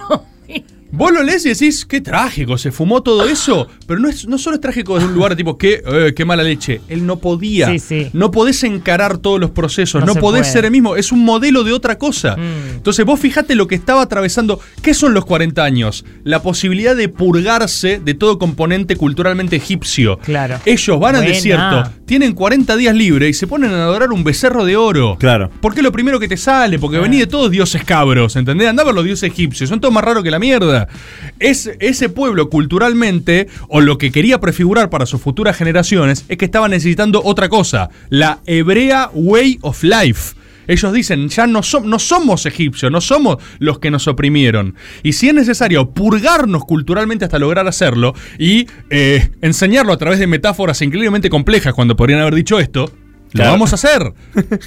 Vos lo lees y decís, qué trágico, se fumó todo eso. Pero no, es, no solo es trágico desde un lugar tipo, qué, eh, qué mala leche. Él no podía. Sí, sí. No podés encarar todos los procesos. No No, se podés puede. ser el mismo. Es un modelo de otra cosa. Mm. Entonces vos fijate lo que estaba atravesando. ¿Qué son los 40 años? La posibilidad de purgarse de todo componente culturalmente egipcio. Claro. Ellos van al desierto, tienen 40 días libres y se ponen a adorar un becerro de oro. Claro. ¿Por qué lo primero que te sale? Porque venís de todos dioses cabros, ¿entendés? Andá ver los dioses egipcios, son todos más raros que la mierda. Es, ese pueblo culturalmente, o lo que quería prefigurar para sus futuras generaciones, es que estaba necesitando otra cosa, la hebrea way of life. Ellos dicen, ya no, som- no somos egipcios, no somos los que nos oprimieron. Y si es necesario purgarnos culturalmente hasta lograr hacerlo y eh, enseñarlo a través de metáforas increíblemente complejas cuando podrían haber dicho esto, lo vamos a hacer.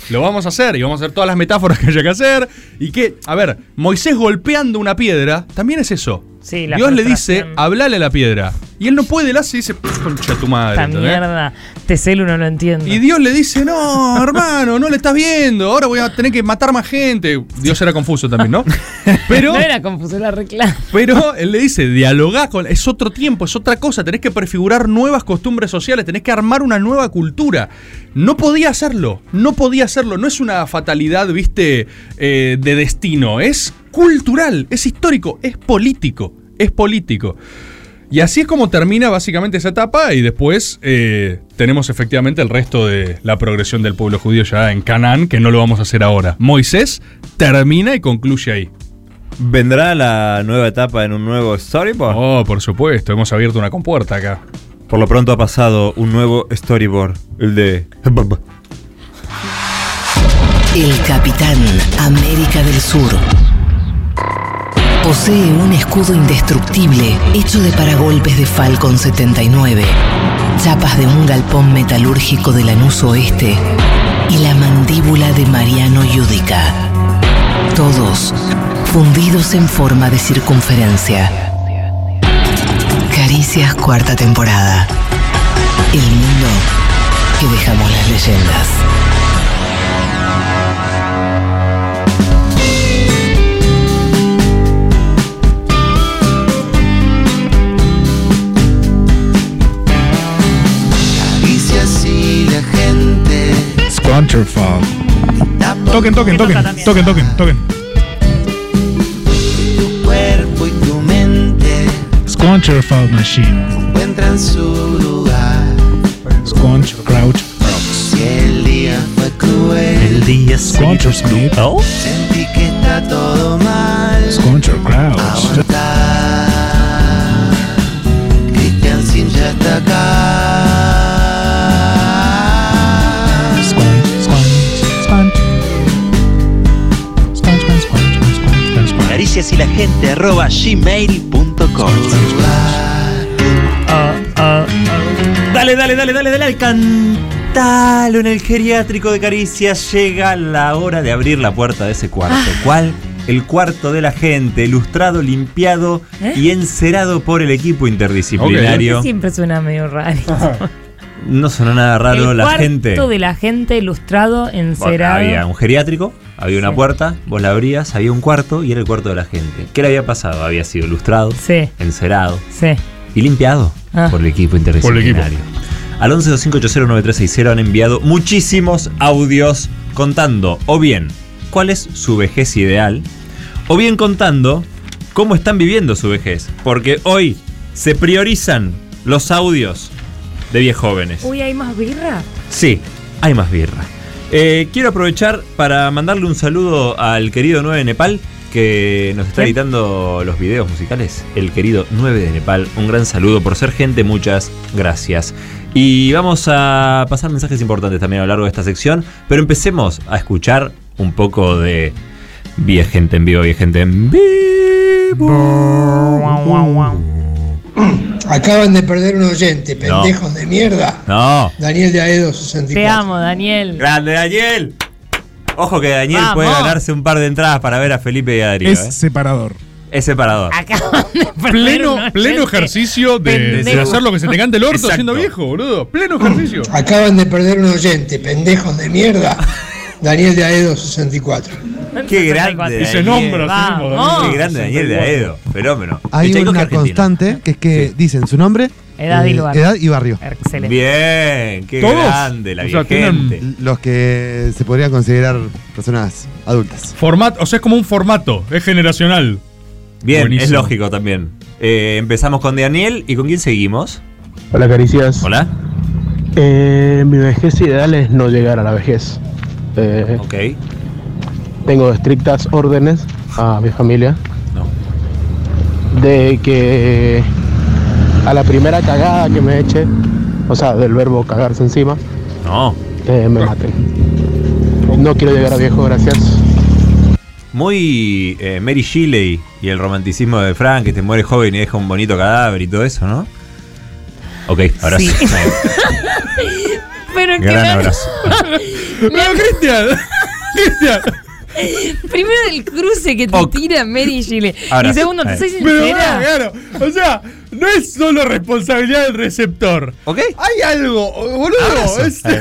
Lo vamos a hacer. Y vamos a hacer todas las metáforas que haya que hacer. Y que, a ver, Moisés golpeando una piedra también es eso. Sí, la Dios le dice, hablale a la piedra. Y él no puede, él hace y dice, concha tu madre. Esta ¿entendés? mierda. Teselu no lo entiendo. Y Dios le dice, no, hermano, no le estás viendo. Ahora voy a tener que matar más gente. Dios era confuso también, ¿no? Pero... no era confuso la reclama. Pero él le dice, dialogá con. Es otro tiempo, es otra cosa. Tenés que prefigurar nuevas costumbres sociales, tenés que armar una nueva cultura. No podía hacerlo, no podía hacerlo. No es una fatalidad, viste, eh, de destino. Es cultural, es histórico, es político. Es político. Y así es como termina básicamente esa etapa y después eh, tenemos efectivamente el resto de la progresión del pueblo judío ya en Canaán, que no lo vamos a hacer ahora. Moisés termina y concluye ahí. ¿Vendrá la nueva etapa en un nuevo storyboard? Oh, por supuesto, hemos abierto una compuerta acá. Por lo pronto ha pasado un nuevo storyboard, el de... El Capitán América del Sur. Posee un escudo indestructible hecho de paragolpes de Falcon 79, chapas de un galpón metalúrgico de Lanús Oeste y la mandíbula de Mariano Yudica. Todos fundidos en forma de circunferencia. Caricias cuarta temporada. El mundo que dejamos las leyendas. Sconcherfall. Toquen, toquen, toquen, toquen, toquen, toquen. cuerpo y tu mente Machine. encuentran su lugar. Sconch, Crouch, Si el día fue cruel, El día Sconcher Smith. sentí que está todo mal. Sconcher Crouch. Aguantar. Christian Sin ya está acá. Caricias y la gente arroba gmail.com. Dale, dale, dale, dale, dale al cantalo en el geriátrico de caricias. Llega la hora de abrir la puerta de ese cuarto. Ah. ¿Cuál? El cuarto de la gente, ilustrado, limpiado ¿Eh? y encerado por el equipo interdisciplinario. Siempre suena medio raro. No sonó nada raro el la cuarto gente. de la gente ilustrado, Bueno, encerado. había un geriátrico, había una Sí. puerta, vos la abrías, había un cuarto y era el cuarto de la gente. ¿Qué le había pasado? Había sido ilustrado, Sí, encerado sí. y limpiado Ah. por el equipo interdisciplinario. Al 1125809360 han enviado muchísimos audios contando o bien cuál es su vejez ideal o bien contando cómo están viviendo su vejez. Porque hoy se priorizan los audios de 10 jóvenes. Uy, ¿hay más birra? Sí, hay más birra. Eh, quiero aprovechar para mandarle un saludo al querido 9 de Nepal que nos está ¿Quién? editando los videos musicales. El querido 9 de Nepal. Un gran saludo por ser gente, muchas gracias. Y vamos a pasar mensajes importantes también a lo largo de esta sección. Pero empecemos a escuchar un poco de Vie gente en vivo, vie gente en vivo. Acaban de perder un oyente, pendejos de mierda. No. Daniel de Aedo 64. Te amo, Daniel. Grande Daniel. Ojo que Daniel Vamos. puede ganarse un par de entradas para ver a Felipe y a Darío. Es ¿eh? separador. Es separador. Acaban de perder Pleno, pleno ejercicio de, hacer lo que se te cante el orto Exacto. siendo viejo, boludo. Pleno ejercicio. Acaban de perder un oyente, pendejos de mierda. Daniel de Aedo 64. Qué grande. Y se nombra mismo. Qué grande Daniel de Aedo. Fenómeno. Hay una argentino. constante que es que dicen su nombre, Edad y eh, lugar. edad y barrio. Excelente. Bien, qué ¿Todos? grande la O sea, gente. Los que se podrían considerar personas adultas. Formato, o sea, es como un formato, es generacional. Bien, Buenísimo. es lógico también. Eh, empezamos con Daniel y con quién seguimos. Hola Caricias. Hola. Eh, mi vejez ideal es no llegar a la vejez. Eh, Ok. tengo estrictas órdenes a mi familia No. de que a la primera cagada que me eche, o sea, del verbo cagarse encima, No. eh, me maten. No quiero llegar a viejo, gracias. Muy eh, Mary Shelley y el romanticismo de Frank, que te muere joven y deja un bonito cadáver y todo eso, ¿no? Ok, abrazo. Sí. Pero que Gran me- abrazo. ¡No, Cristian! ¡Cristian! Primero el cruce que te Ok. tira Mary Shelley. Ahora y segundo, te Ahí. soy Pero sincera. claro, claro. O sea, no es solo responsabilidad del receptor. ¿Ok? Hay algo, boludo. Abrazo. es- Ahí.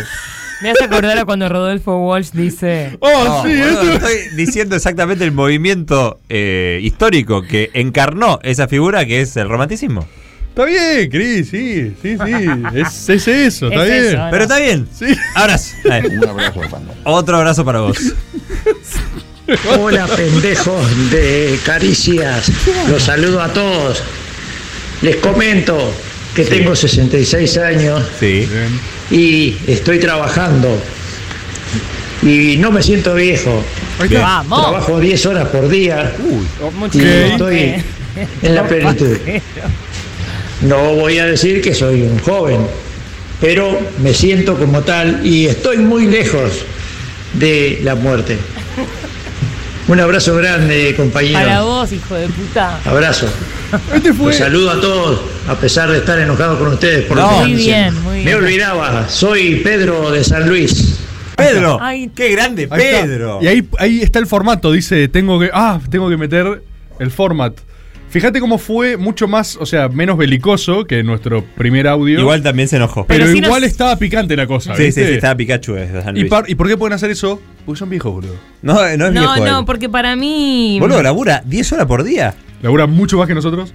Me hace acordar a cuando Rodolfo Walsh dice. Oh, No, sí, boludo, eso. Estoy diciendo exactamente el movimiento eh, histórico que encarnó esa figura que es el romanticismo. Está bien, Cris, sí, sí, sí. Es, es eso, está Es bien. eso, ¿no? Pero está bien. Sí. Abrazo. Ahí. Otro abrazo para vos. Hola pendejos de caricias, los saludo a todos. Les comento que tengo 66 años Sí. y estoy trabajando. Y no me siento viejo. Bien. Vamos. Trabajo 10 horas por día Mucho y estoy en la plenitud. No voy a decir que soy un joven, pero me siento como tal y estoy muy lejos de la muerte. Un abrazo grande, compañero. Para vos, hijo de puta. Abrazo. Este fue. Los saludo a todos, a pesar de estar enojado con ustedes por lo No. que Muy bien, muy Me bien. olvidaba, soy Pedro de San Luis. Pedro. Ay. Qué grande, Ahí. Pedro. Y ahí, ahí está el formato. Dice, tengo que. Ah, tengo que meter el format. Fíjate cómo fue mucho más, o sea, menos belicoso que nuestro primer audio. Igual también se enojó. pero, igual nos- estaba picante la cosa. Sí, sí, ¿viste? sí, estaba Pikachu desde San ¿Y, par- ¿Y por qué pueden hacer eso? Porque son viejos, boludo. No, no es No, viejo. no, él. porque para mí. Boludo, labura 10 horas por día. Laburan mucho más que nosotros.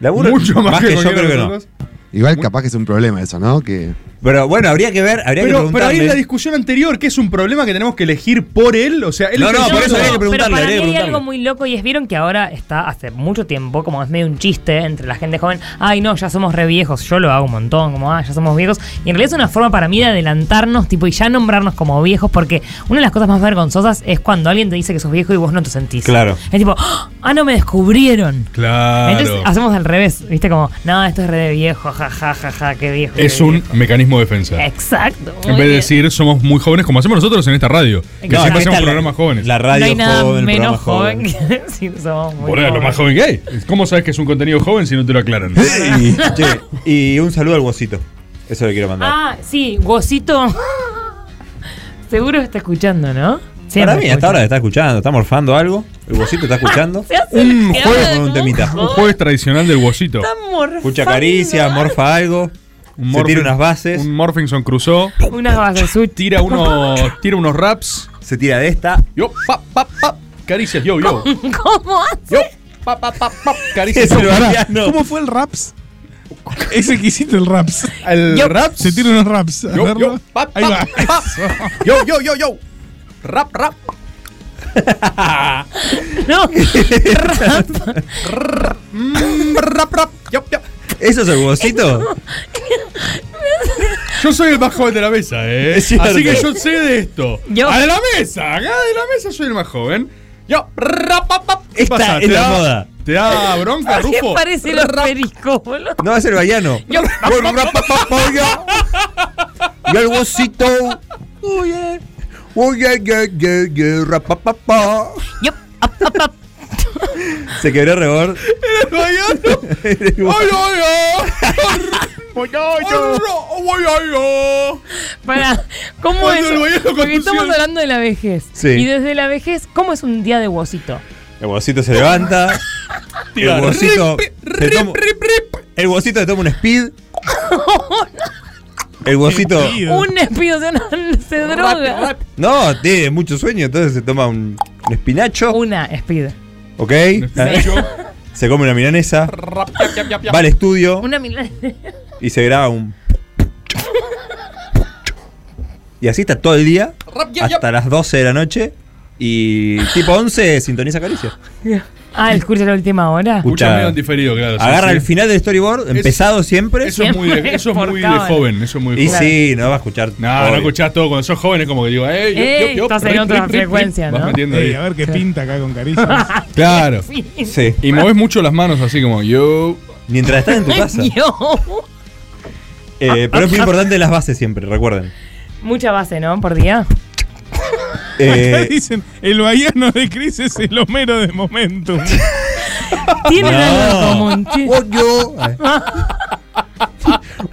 Labura mucho más, que, yo cualquiera creo que no. Igual capaz que es un problema eso, ¿no? Que Pero bueno, habría que ver, habría que Pero, pero ahí preguntarle. en la discusión anterior, que es un problema que tenemos que elegir por él. O sea, él No, está no, por eso habría que Pero preguntarle, para habría mí hay preguntarle. algo muy loco y es vieron que ahora está hace mucho tiempo, como es medio un chiste entre la gente joven, ay no, ya somos re viejos, yo lo hago un montón, como ah, ya somos viejos. Y en realidad es una forma para mí de adelantarnos, tipo, y ya nombrarnos como viejos, porque una de las cosas más vergonzosas es cuando alguien te dice que sos viejo y vos no te sentís. Claro. Es tipo, ah, no me descubrieron. Claro. Entonces hacemos al revés, viste, como, no, esto es re de viejo, ja, ja, ja, ja, qué viejo. Es qué un viejo". mecanismo de defensa. Exacto. En vez de decir somos muy jóvenes, como hacemos nosotros en esta radio. Que siempre acá hacemos la- programas jóvenes. La no radio hay nada joven, el menos programa joven que decir somos muy Por ahí, lo jóvenes. más joven que hay. ¿Cómo sabes que es un contenido joven si no te lo aclaran? Y, che, y un saludo al Guasito. Eso le quiero mandar. Ah, sí, Gocito. Seguro está escuchando, ¿no? Para mí, hasta ahora está escuchando, está morfando algo. El Guasito está escuchando. Un jueves, con un temita. un jueves tradicional del morfando. Escucha caricia, morfa algo. Un se tira unas bases. Un Morfinson Crusoe. Unas bases such. Tira unos, tira unos raps. Se tira de esta. Yo, pa, pa, pa. Caricias, yo, yo. ¿Cómo hace? Yo, pa, pa, pa, pa. Caricias, yo. ¿Cómo fue el raps? Ese que hiciste el raps. El raps. Se tira unos raps. A Yo, verlo. yo, pa, Ahí va. pa, pa. Yo, yo, yo, yo. Rap, rap. No. Mm, rap, rap. Yo, yo. ¿Eso es el Guasito? Yo soy el más joven de la mesa, ¿eh? Así que yo sé de esto. Yo- ¡A de la mesa! Acá de la mesa soy el más joven. Yo, rap, pap, pap. ¿Qué Esta pasa? es ¿Te la da- moda. ¿Te da bronca, ¿Qué Rufo? parece los pericos, boludo? No, es el Bayano. Yo- Y el Guasito. Oye. Oye, ye, ye, ye, rapapapa. Yo- ap, ap, ap. Se quebró rebord. ¡Ay, ay, ay! Para, ¿cómo es? Porque estamos hablando de la vejez. Sí. Y desde la vejez, ¿cómo es un día de Gocito? El Guasito se levanta. El se toma- El Guasito se toma un speed. El Guasito. Un espido, no, se droga. No, tiene mucho sueño, entonces se toma un, un espinacho. Una speed. ¿Ok? espinacho. Se come una milanesa. Va al estudio Una milán. y se graba un. Y así está todo el día. Hasta las 12 de la noche. Y tipo 11 sintoniza Caricia. Ah, el curso de la última hora. Escucha medio diferido, claro. Agarra sí. el final del storyboard, empezado siempre. Eso es muy de, eso es muy de joven. Eso es muy de Y joven. sí, no va a escuchar. No, no obvio. escuchás todo. Cuando sos joven es como que digo, ey, yo, Ey, yo, yo, estás en otra frecuencia, rip. ¿no? Vas metiendo Ey, a ver qué pinta acá con caricias. Claro. Sí. Y mueves mucho las manos así como yo. Mientras estás en tu casa. Yo. Eh, pero es muy importante las bases siempre, recuerden. Mucha base, ¿no? Por día. Acá Eh, dicen, el Bayano de Cris es el Homero de Momentum. Tienen No. algo común. che. oh, yo.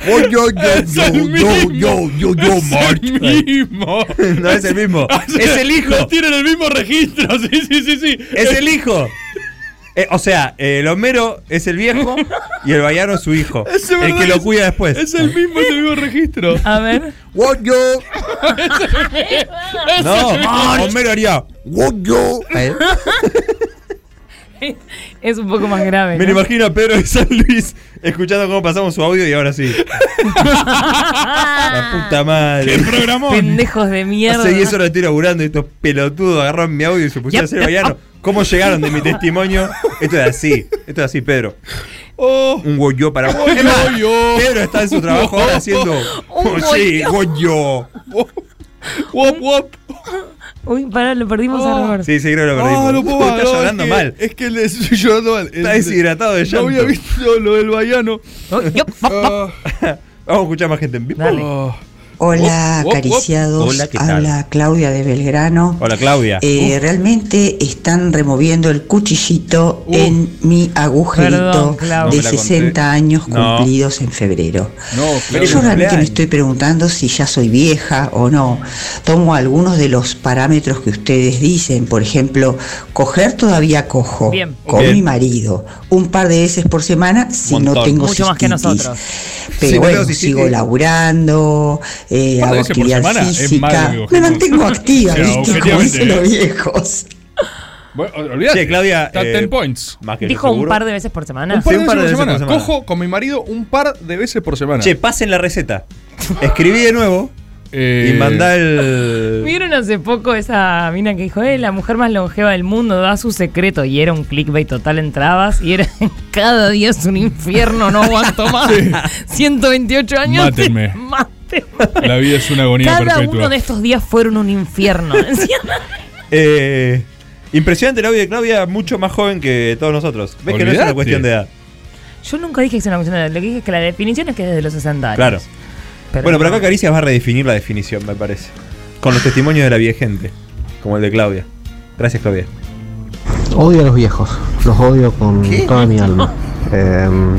Oh, yo, yo, Es yo, el yo, mismo. yo, yo, yo, March. el mismo. No es el mismo. Es el hijo. Tienen el mismo registro. Sí, sí, sí, sí. Es el hijo. Eh, o sea, el Homero es el viejo y el Bayano es su hijo. Es el verdad, que lo cuida después. Es el mismo, es el mismo registro. A ver. Oh, yo. Es No. Homero haría. Oh, yo. Es un poco más grave. Me ¿no? lo imagino a Pedro de San Luis escuchando cómo pasamos su audio y ahora sí. La puta madre. ¿Qué programón? Pendejos de mierda. Hace 10 horas estoy laburando y estos pelotudos agarraron mi audio y se pusieron a hacer Bayano. ¿Cómo llegaron de mi testimonio? Esto es así. Esto es así, Pedro. Un goyo para Oh, más, goyo. Pedro está en su trabajo ahora haciendo. Un Oh, sí, goyo. Wop, wop. Uy, pará, lo perdimos a Robert. Sí, sí, creo que lo perdimos. Ah, no puedo Está no, llorando es que- mal. Es que le estoy llorando mal. Está deshidratado de No había llanto. visto lo del Bayano. Oh, yo, pop, pop. Ah, Vamos a escuchar más gente en vivo. Hola, acariciados. Hola, ¿qué tal? Habla Claudia de Belgrano. Hola, Claudia. Eh, realmente están removiendo el cuchillito Uh. en mi agujerito de No me la conté. 60 años No. cumplidos en febrero. No, claro. Yo realmente me estoy preguntando si ya soy vieja o no. Tomo algunos de los parámetros que ustedes dicen, por ejemplo, coger todavía cojo Bien. con Bien. mi marido un par de veces por semana si no tengo Mucho más que nosotros. Pero Sí, bueno, sigo laburando, eh, Un par de hago veces por actividad semana es más física, me mantengo activa, ¿viste? Como dicen los eh. viejos. Bueno, olvidate. Che, Claudia, Está eh, 10 points. Más que Dijo un par de veces por semana. Un par, Sí, de, veces por semana. Cojo con mi marido un par de veces por semana. Che, pasen la receta. Escribí de nuevo Eh, y mandá el. ¿Vieron hace poco esa mina que dijo, eh, la mujer más longeva del mundo da su secreto? Y era un clickbait total, entrabas y era cada día es un infierno, no aguanto más. 128 años. Mátenme. La vida es una agonía Cada perpetua. uno de estos días fueron un infierno. Eh, impresionante el audio de Claudia, mucho más joven que todos nosotros. ¿Ves que no es una cuestión de edad? Yo nunca dije que es una cuestión de edad, lo que dije es que la definición es que es desde los 60 años. Claro. Pero bueno, pero acá Caricias va a redefinir la definición, me parece. Con los testimonios de la vieja gente, como el de Claudia. Gracias, Claudia. Odio a los viejos, los odio con toda mi alma. Em,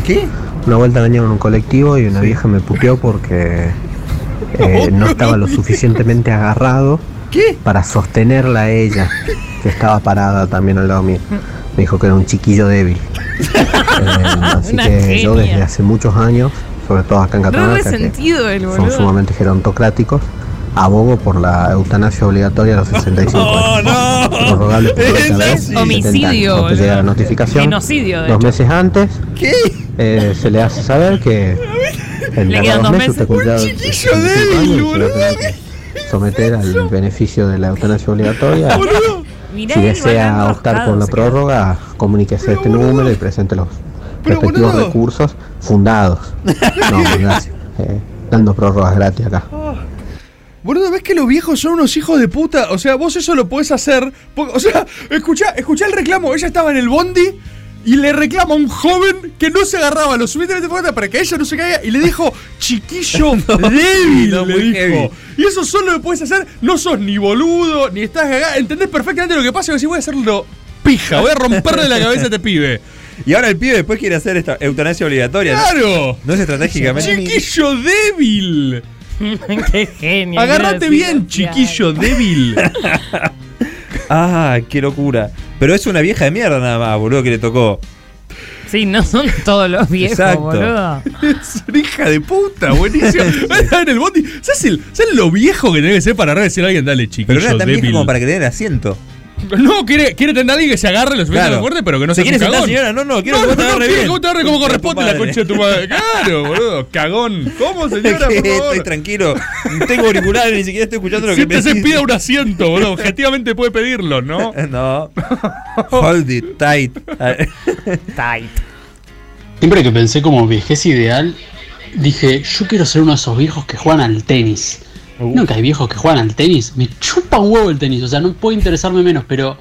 Una vuelta venían en un colectivo y una vieja me puteó porque eh, no estaba lo suficientemente agarrado para sostenerla a ella, que estaba parada también al lado mío. Me dijo que era un chiquillo débil. Em, así Una que yo desde hace muchos años, sobre todo acá en Catamarca, que son sumamente gerontocráticos, abogo por la eutanasia obligatoria a los 65 años. Prorrogable por 30 veces, 70 Homicidio, años. No te llega la boludo. notificación. Genocidio, de Dos hecho. meses antes eh, se le hace saber que en Le quedan dos meses meses. Un chiquillo 65 débil, que someter al beneficio de la eutanasia obligatoria. Mirá Si desea optar por la prórroga, comuníquese a este número y presente los respectivos boludo. recursos fundados. No, gracias. Eh, dando prórrogas gratis acá. Boludo, ¿ves que los viejos son unos hijos de puta? O sea, vos eso lo podés hacer. O sea, escuchá, escuchá el reclamo. Ella estaba en el bondi y le reclama a un joven que no se agarraba lo suficientemente fuerte para que ella no se caiga y le dijo, chiquillo débil, no, le dijo. heavy. Y eso solo lo podés hacer, no sos ni boludo, ni estás cagado. Entendés perfectamente lo que pasa y decís, voy a hacerlo pija, voy a romperle la cabeza a este pibe. Y ahora el pibe después quiere hacer esta eutanasia obligatoria. ¿no? ¡Claro! No es estratégicamente. ¡Chiquillo débil! Qué genio. Agárrate bien, chiquillo débil. ah, qué locura. Pero es una vieja de mierda nada más, boludo, que le tocó. Sí, no son todos los viejos, Exacto. boludo. Es una hija de puta, buenísimo. Está en el bondi. ¿Sabes, el- ¿Sabes lo viejo que tiene que ser para decirle a alguien, dale, chiquillo Pero no era tan débil? como para que le den asiento. No, quiere, quiere tener a alguien que se agarre lo suficiente Claro. fuerte, pero que no ¿Se quiere un cagón. señora? No, no, quiero no, que vos te no, agarre quiero bien. te agarre como corresponde la concha de tu madre. Claro, boludo. Cagón. ¿Cómo, señora, por Estoy favor? tranquilo. Tengo auriculares, ni siquiera estoy escuchando lo que me decís. pida un asiento, boludo. Objetivamente puede pedirlo, ¿no? No. Hold it tight. Tight. Siempre que pensé como vejez ideal, dije, yo quiero ser uno de esos viejos que juegan al tenis. Que hay viejos que juegan al tenis, me chupa un huevo el tenis, o sea, no puede interesarme menos, pero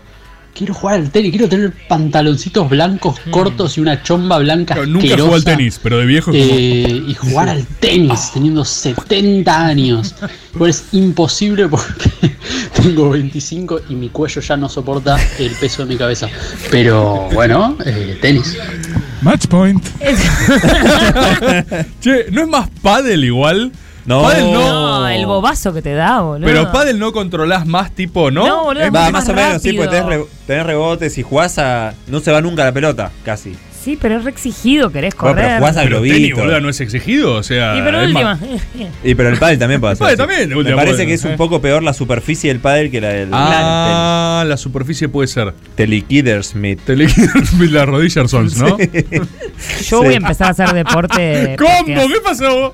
quiero jugar al tenis, quiero tener pantaloncitos blancos cortos y una chomba blanca Nunca asquerosa. jugó al tenis, pero de viejo Eh, y jugar al tenis teniendo 70 años. Igual es imposible porque tengo 25 y mi cuello ya no soporta el peso de mi cabeza. Pero bueno, eh, tenis. Match point. che, ¿no es más pádel igual? No. No, el bobazo que te da, boludo. Pero pádel no controlás más tipo, ¿no? No, boludo, Es más o menos, sí, porque tenés, rápido. re- tenés rebotes y jugás a. No se va nunca la pelota, casi. Sí, pero es re exigido, querés Bueno, correr. pero jugás a globito. tenis, boludo, no es exigido, o sea... Y pero es última. más- Y pero el pádel también puede El pádel también, Me última, parece bueno, que es un poco peor la superficie del pádel que la del. Ah, la superficie puede ser. Te Smith. Te las rodillas son, ¿no? Yo voy a empezar a hacer deporte. ¿Cómo? ¿Qué pasó?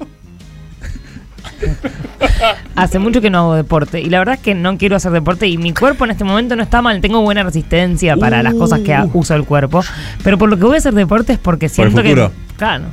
Hace mucho que no hago deporte. Y la verdad es que no quiero hacer deporte. Y mi cuerpo en este momento no está mal. Tengo buena resistencia para las cosas que uso el cuerpo. Pero por lo que voy a hacer deporte es porque Por el siento que. Claro.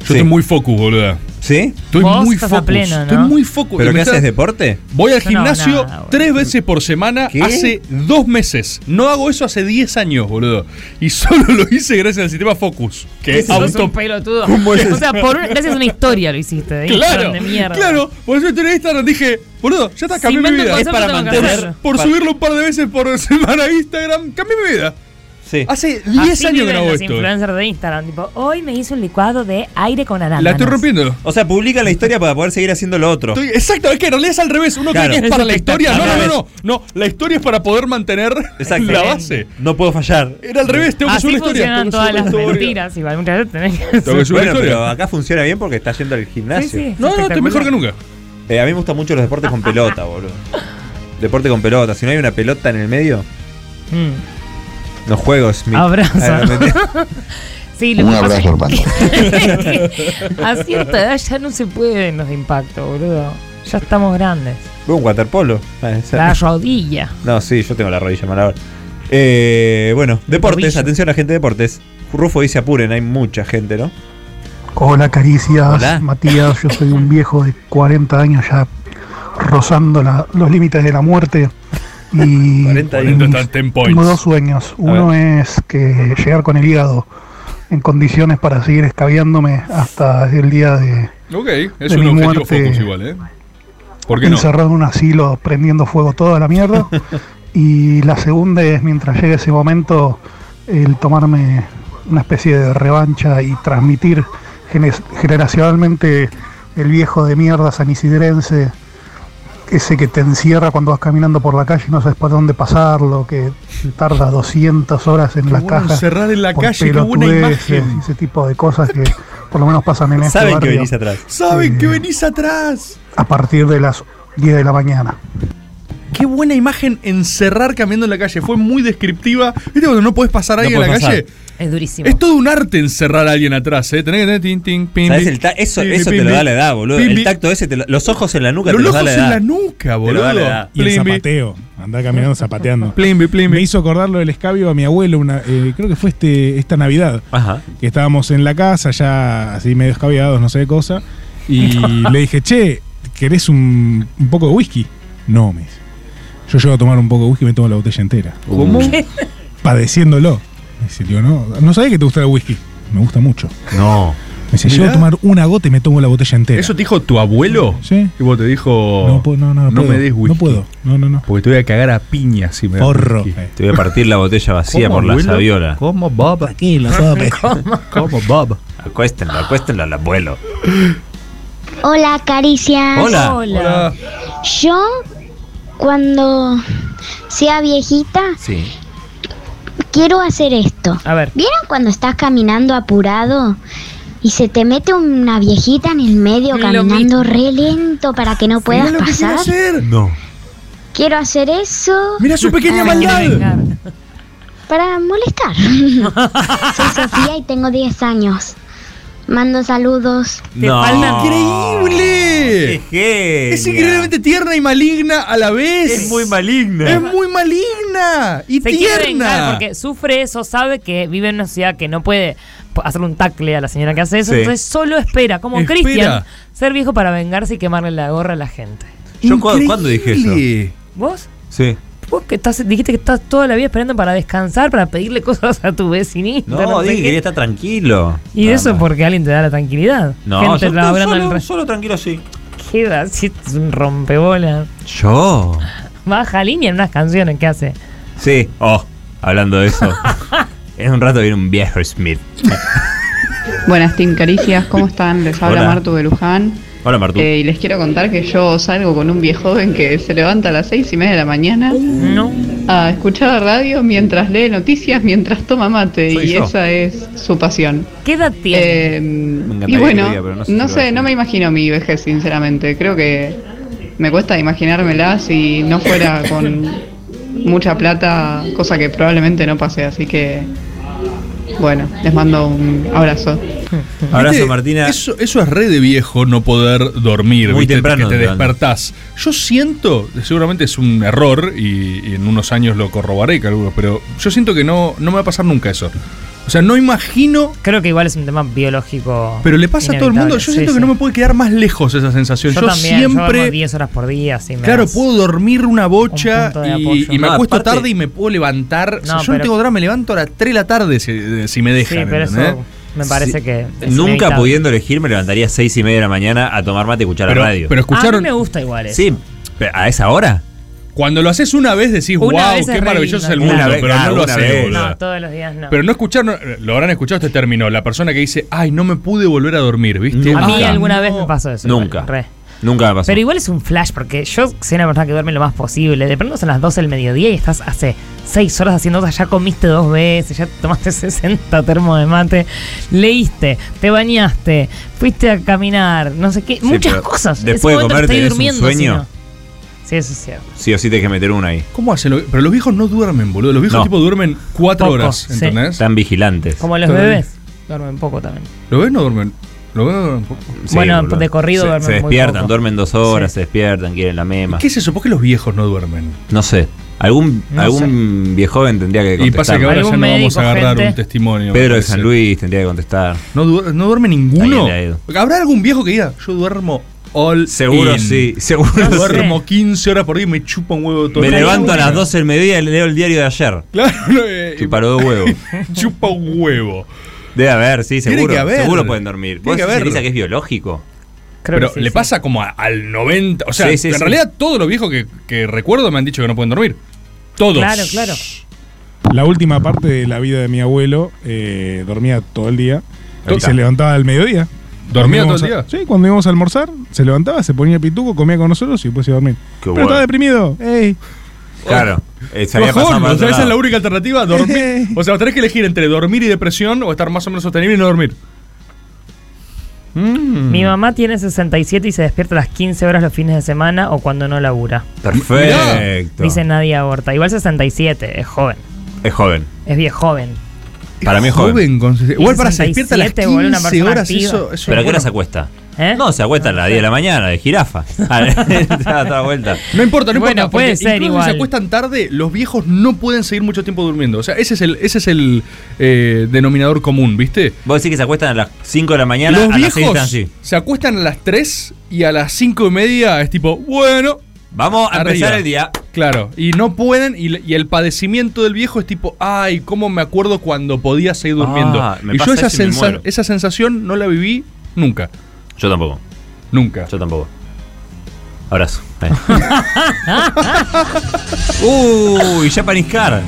Yo estoy muy focus, boludo. ¿Sí? Estoy Vos muy estás a focus. pleno, ¿no? Estoy muy focus. ¿Pero Me qué está- haces, deporte? Voy al Yo no hago gimnasio nada, boludo. tres veces por semana ¿Qué? hace dos meses. No hago eso hace 10 años, boludo. Y solo lo hice gracias al sistema Focus. Que Sos auto... un pelotudo. ¿Cómo es O sea, por una- gracias a una historia lo hiciste. De Claro, Instagram de mierda. claro. Por eso en Instagram dije, boludo, ya está, Si cambié mi invento vida. un concepto, tengo que hacerlo. Por Para- subirlo un par de veces por semana a Instagram, cambié mi vida. Sí. Hace Así 10 años que no hago los esto. influencers de Instagram. Tipo, hoy me hice un licuado de aire con arándanos. La estoy rompiendo. O sea, publican la historia para poder seguir haciendo lo otro. Estoy- exacto, es que en realidad es al revés. Uno Claro. cree que es para la historia. No, no, no, no. No, la historia es para poder mantener Exacto. la base. No puedo fallar. Era al revés, tengo que Así subir la historia. funcionan tengo que todas subir la las historia. mentiras. Igual muchas veces tenés que Tengo que subir la Bueno, historia. pero acá funciona bien porque está yendo al gimnasio. Sí, sí. No, no, estoy mejor que nunca. Eh, a mí me gustan mucho los deportes con pelota, boludo. Deporte con pelota. Si no hay una pelota en el medio, Mm. Los juegos. mi- Abrazo. Ah. Sí, lo Un que abrazo, hermano. A cierta edad ya no se pueden los de impacto, boludo. Ya estamos grandes. Un waterpolo. Ah, La rodilla. No, sí, yo tengo la rodilla mala ahora. Eh, bueno, deportes, atención a la gente de deportes. Rufo dice apuren, hay mucha gente, ¿no? Hola, caricias. Hola. Matías, yo soy un viejo de 40 años ya rozando la- los límites de la muerte. Y 40 mis- están 10 points. tengo dos sueños. Uno es que llegar con el hígado en condiciones para seguir escabeándome hasta el día de, Ok, es de un mi objetivo muerte focus igual, ¿eh? ¿Por qué no? encerrado en un asilo prendiendo fuego toda la mierda. y la segunda es mientras llegue ese momento el tomarme una especie de revancha y transmitir gene- generacionalmente el viejo de mierda sanisidrense, ese que te encierra cuando vas caminando por la calle y no sabes por dónde pasarlo, que tarda 200 horas en la bueno caja. encerrar en la calle, qué buena imagen. y ese tipo de cosas que por lo menos pasan en este Saben que venís atrás. Saben Eh, que venís atrás. a partir de las 10 de la mañana. Qué buena imagen encerrar caminando en la calle. Fue muy descriptiva. ¿Viste cuando no puedes pasar a No alguien en la podés calle? Es durísimo. Es todo un arte encerrar a alguien atrás, ¿eh? Tenés que tener tin, tin, pimbi. ¿Sabes el ta- eso eso te lo da la edad, boludo. El tacto ese, te lo- los ojos en la nuca Los te los da ojos la en edad. la nuca, Te lo da boludo. la edad. Y el zapateo. Andar caminando zapateando. Plimbi, plimbi. Me hizo acordar lo del escabio a mi abuelo, una, eh, creo que fue este, esta Navidad. Ajá. Que estábamos en la casa, ya así medio escabiados, no sé qué cosa. Y le dije, che, ¿querés un, un poco de whisky? No, me dice. Yo llego a tomar un poco de whisky y me tomo la botella entera. ¿Cómo? Padeciéndolo. Me dice, digo, no, no sabía que te gusta el whisky. Me gusta mucho. No. Me dice, llego Mirá. a tomar una gota y me tomo la botella entera. ¿Eso te dijo tu abuelo? Sí. Y vos te dijo. No, puedo- no, no, no puedo. me des whisky. No puedo. No, no, no. Porque te voy a cagar a piña si me das Porro. whisky. Te voy a partir la botella vacía ¿Cómo, por la abuelo? sabiola. ¿Cómo, Bob? Tranquilo, papi. ¿Cómo, Bob? Acuéstenlo, acuéstenlo al abuelo. Hola, caricias. Hola. Hola. Yo, cuando sea viejita, Sí. Quiero hacer esto. A ver. ¿Vieron cuando estás caminando apurado y se te mete una viejita en el medio Lo caminando re lento para que no puedas lo que pasar? hacer. No. Quiero hacer eso. Mira su pequeña maldad. Para molestar. Soy Sofía y tengo 10 años. Mando saludos. no. ¡Increíble! ¡Qué Es increíblemente tierna y maligna a la vez. Es muy maligna. Es muy maligna y Se quiere vengar tierna. porque sufre eso, sabe que vive en una ciudad que no puede hacerle un tacle a la señora que hace eso, Sí. entonces solo espera, como. Cristian, ser viejo para vengarse y quemarle la gorra a la gente. Yo cu- ¿cuándo dije eso? ¿Vos? Sí. Vos que estás, dijiste que estás toda la vida esperando para descansar, para pedirle cosas a tu vecinito. No, dije que qué. quería estar tranquilo. Y Nada eso más. porque alguien te da la tranquilidad. No, Gente yo- el solo, re- solo tranquilo así. ¿Qué? Si es un rompebola. Yo. Baja línea en unas canciones que hace. Sí. Oh, hablando de eso. en un rato viene un viejo Smith. Buenas Team Caricias, ¿cómo están? Les habla Hola. Martu de Luján. Hola, Martu. Eh, y les quiero contar que yo salgo con un viejo joven que se levanta a las seis y media de la mañana No. a escuchar la radio mientras lee noticias, mientras toma mate. Soy y yo. esa es su pasión. ¿Qué edad tiene? Eh, encantaría y bueno, diga, pero no no sé a sé, no me imagino mi vejez, sinceramente. Creo que me cuesta imaginármela si no fuera con mucha plata, cosa que probablemente no pase. Así que, bueno, les mando un abrazo. Abrazo, Martina. Eso, eso es re de viejo no poder dormir. Muy ¿viste? temprano Que te despertás. Yo siento, seguramente es un error y, y en unos años lo corroboraré, calculo, pero yo siento que no, no me va a pasar nunca eso. O sea, no imagino. Creo que igual es un tema biológico. Pero le pasa a todo el mundo. Yo Sí, siento que sí. no me puede quedar más lejos esa sensación. Yo, Yo, también, yo siempre. duermo 10 horas por día. me Claro, puedo dormir una bocha Un y, me No, acuesto aparte- tarde y me puedo levantar. O sea, No, yo no tengo drama, me levanto a las 3 de la tarde si, si me dejan. Sí, pero eso me parece Sí. que. es Nunca inevitable. pudiendo elegir, me levantaría a seis y media de la mañana a tomar mate y escuchar Pero- la radio. pero A escucharon. mí me gusta igual eso. Sí, ¿a esa hora? Cuando lo haces una vez decís, Una wow, vez qué es maravilloso es el mundo, pero claro, no lo haces. No, todos los días no. Pero no escucharon, lo habrán escuchado este término, la persona que dice, ay, no me pude volver a dormir, ¿viste? a mí alguna vez me pasó eso. igual, Nunca. re. Nunca me pasó. Pero igual es un flash, porque yo soy una persona que duerme lo más posible. De pronto son las 12 del mediodía y estás hace 6 horas haciendo cosas, ya comiste dos veces, ya tomaste 60 termos de mate, leíste, te bañaste, fuiste a caminar, no sé qué, Sí, muchas cosas. Después Ese de momento comer estoy un durmiendo, sueño. no. Sí, eso es cierto. Sí o sí tenés que meter una ahí. ¿Cómo hacen? Pero los viejos no duermen, boludo. Los viejos No. tipo duermen cuatro Poco, horas, sí. ¿entendés? Están vigilantes. Como los Está bien. bebés. Duermen poco también. ¿Los ves no duermen? ¿Los ves no duermen poco? Sí, Bueno, boludo. de corrido se, duermen se muy despiertan, poco. duermen dos horas, Sí. se despiertan, quieren la mema. ¿Qué es eso? ¿Por qué los viejos no duermen? No sé. Algún, No algún viejo joven tendría que Y contestar. pasa que ahora ya Algún no vamos médico, a agarrar gente. un testimonio. Pedro de parece. San Luis tendría que contestar. ¿No, du- no duerme ninguno? Ahí le ha ido. ¿Habrá algún viejo que diga, yo duermo all Seguro in"? sí, seguro No sí. Duermo 15 horas por día y me chupa un huevo todo Me el día. levanto a las 12 del mediodía y leo el diario de ayer. Claro, eh, Chuparo de huevo. chupa un huevo. Debe haber, sí, Tiene seguro. que haber. Seguro pueden dormir. Tiene ¿Vos que. Elisa, que es biológico? Creo Pero que sí, le sí. pasa como a- al 90. O sea, Sí, sí, en sí. realidad todos los viejos que, que recuerdo me han dicho que no pueden dormir. Todos. Claro, claro. La última parte de la vida de mi abuelo eh, dormía todo el día y se levantaba al mediodía. ¿Dormía todo el día? Sí, cuando íbamos a almorzar, se levantaba, se ponía pituco, comía con nosotros y después iba a dormir. Qué Pero bueno. estaba deprimido. ¡Ey! Claro. Eh, se había Bajón, pasado para o otro sea, esa es lado. la única alternativa, dormir. O sea, tenés que elegir entre dormir y depresión o estar más o menos sostenible y no dormir. Mm. Mi mamá tiene 67 y se despierta a las 15 horas los fines de semana o cuando no labura. Perfecto. Dice Nadia Horta. Igual 67, es joven. Es joven. Es bien joven. Para mí es joven. con- Igual para se despierta a las 67, boludo, una 15 persona horas, eso, eso ¿Pero a qué hora se acuesta? ¿Eh? No, se acuesta a las 10 de la mañana, de jirafa. Ah, vuelta. No importa, no Bueno, importa. puede ser igual. Si se acuestan tarde, los viejos no pueden seguir mucho tiempo durmiendo. O sea, ese es el, ese es el eh, denominador común, ¿viste? Vos decís que se acuestan a las 5 de la mañana, los a las 6 viejos están así. se acuestan a las 3 y a las 5 y media es tipo, bueno. Vamos a empezar el día. Claro, y no pueden, y, y el padecimiento del viejo es tipo, ay, ¿cómo me acuerdo cuando podía seguir durmiendo? Ah, me y yo esa, sensa- esa sensación no la viví nunca. Yo tampoco. Nunca. Yo tampoco. Abrazo. Eh. Uy, ya paniscar.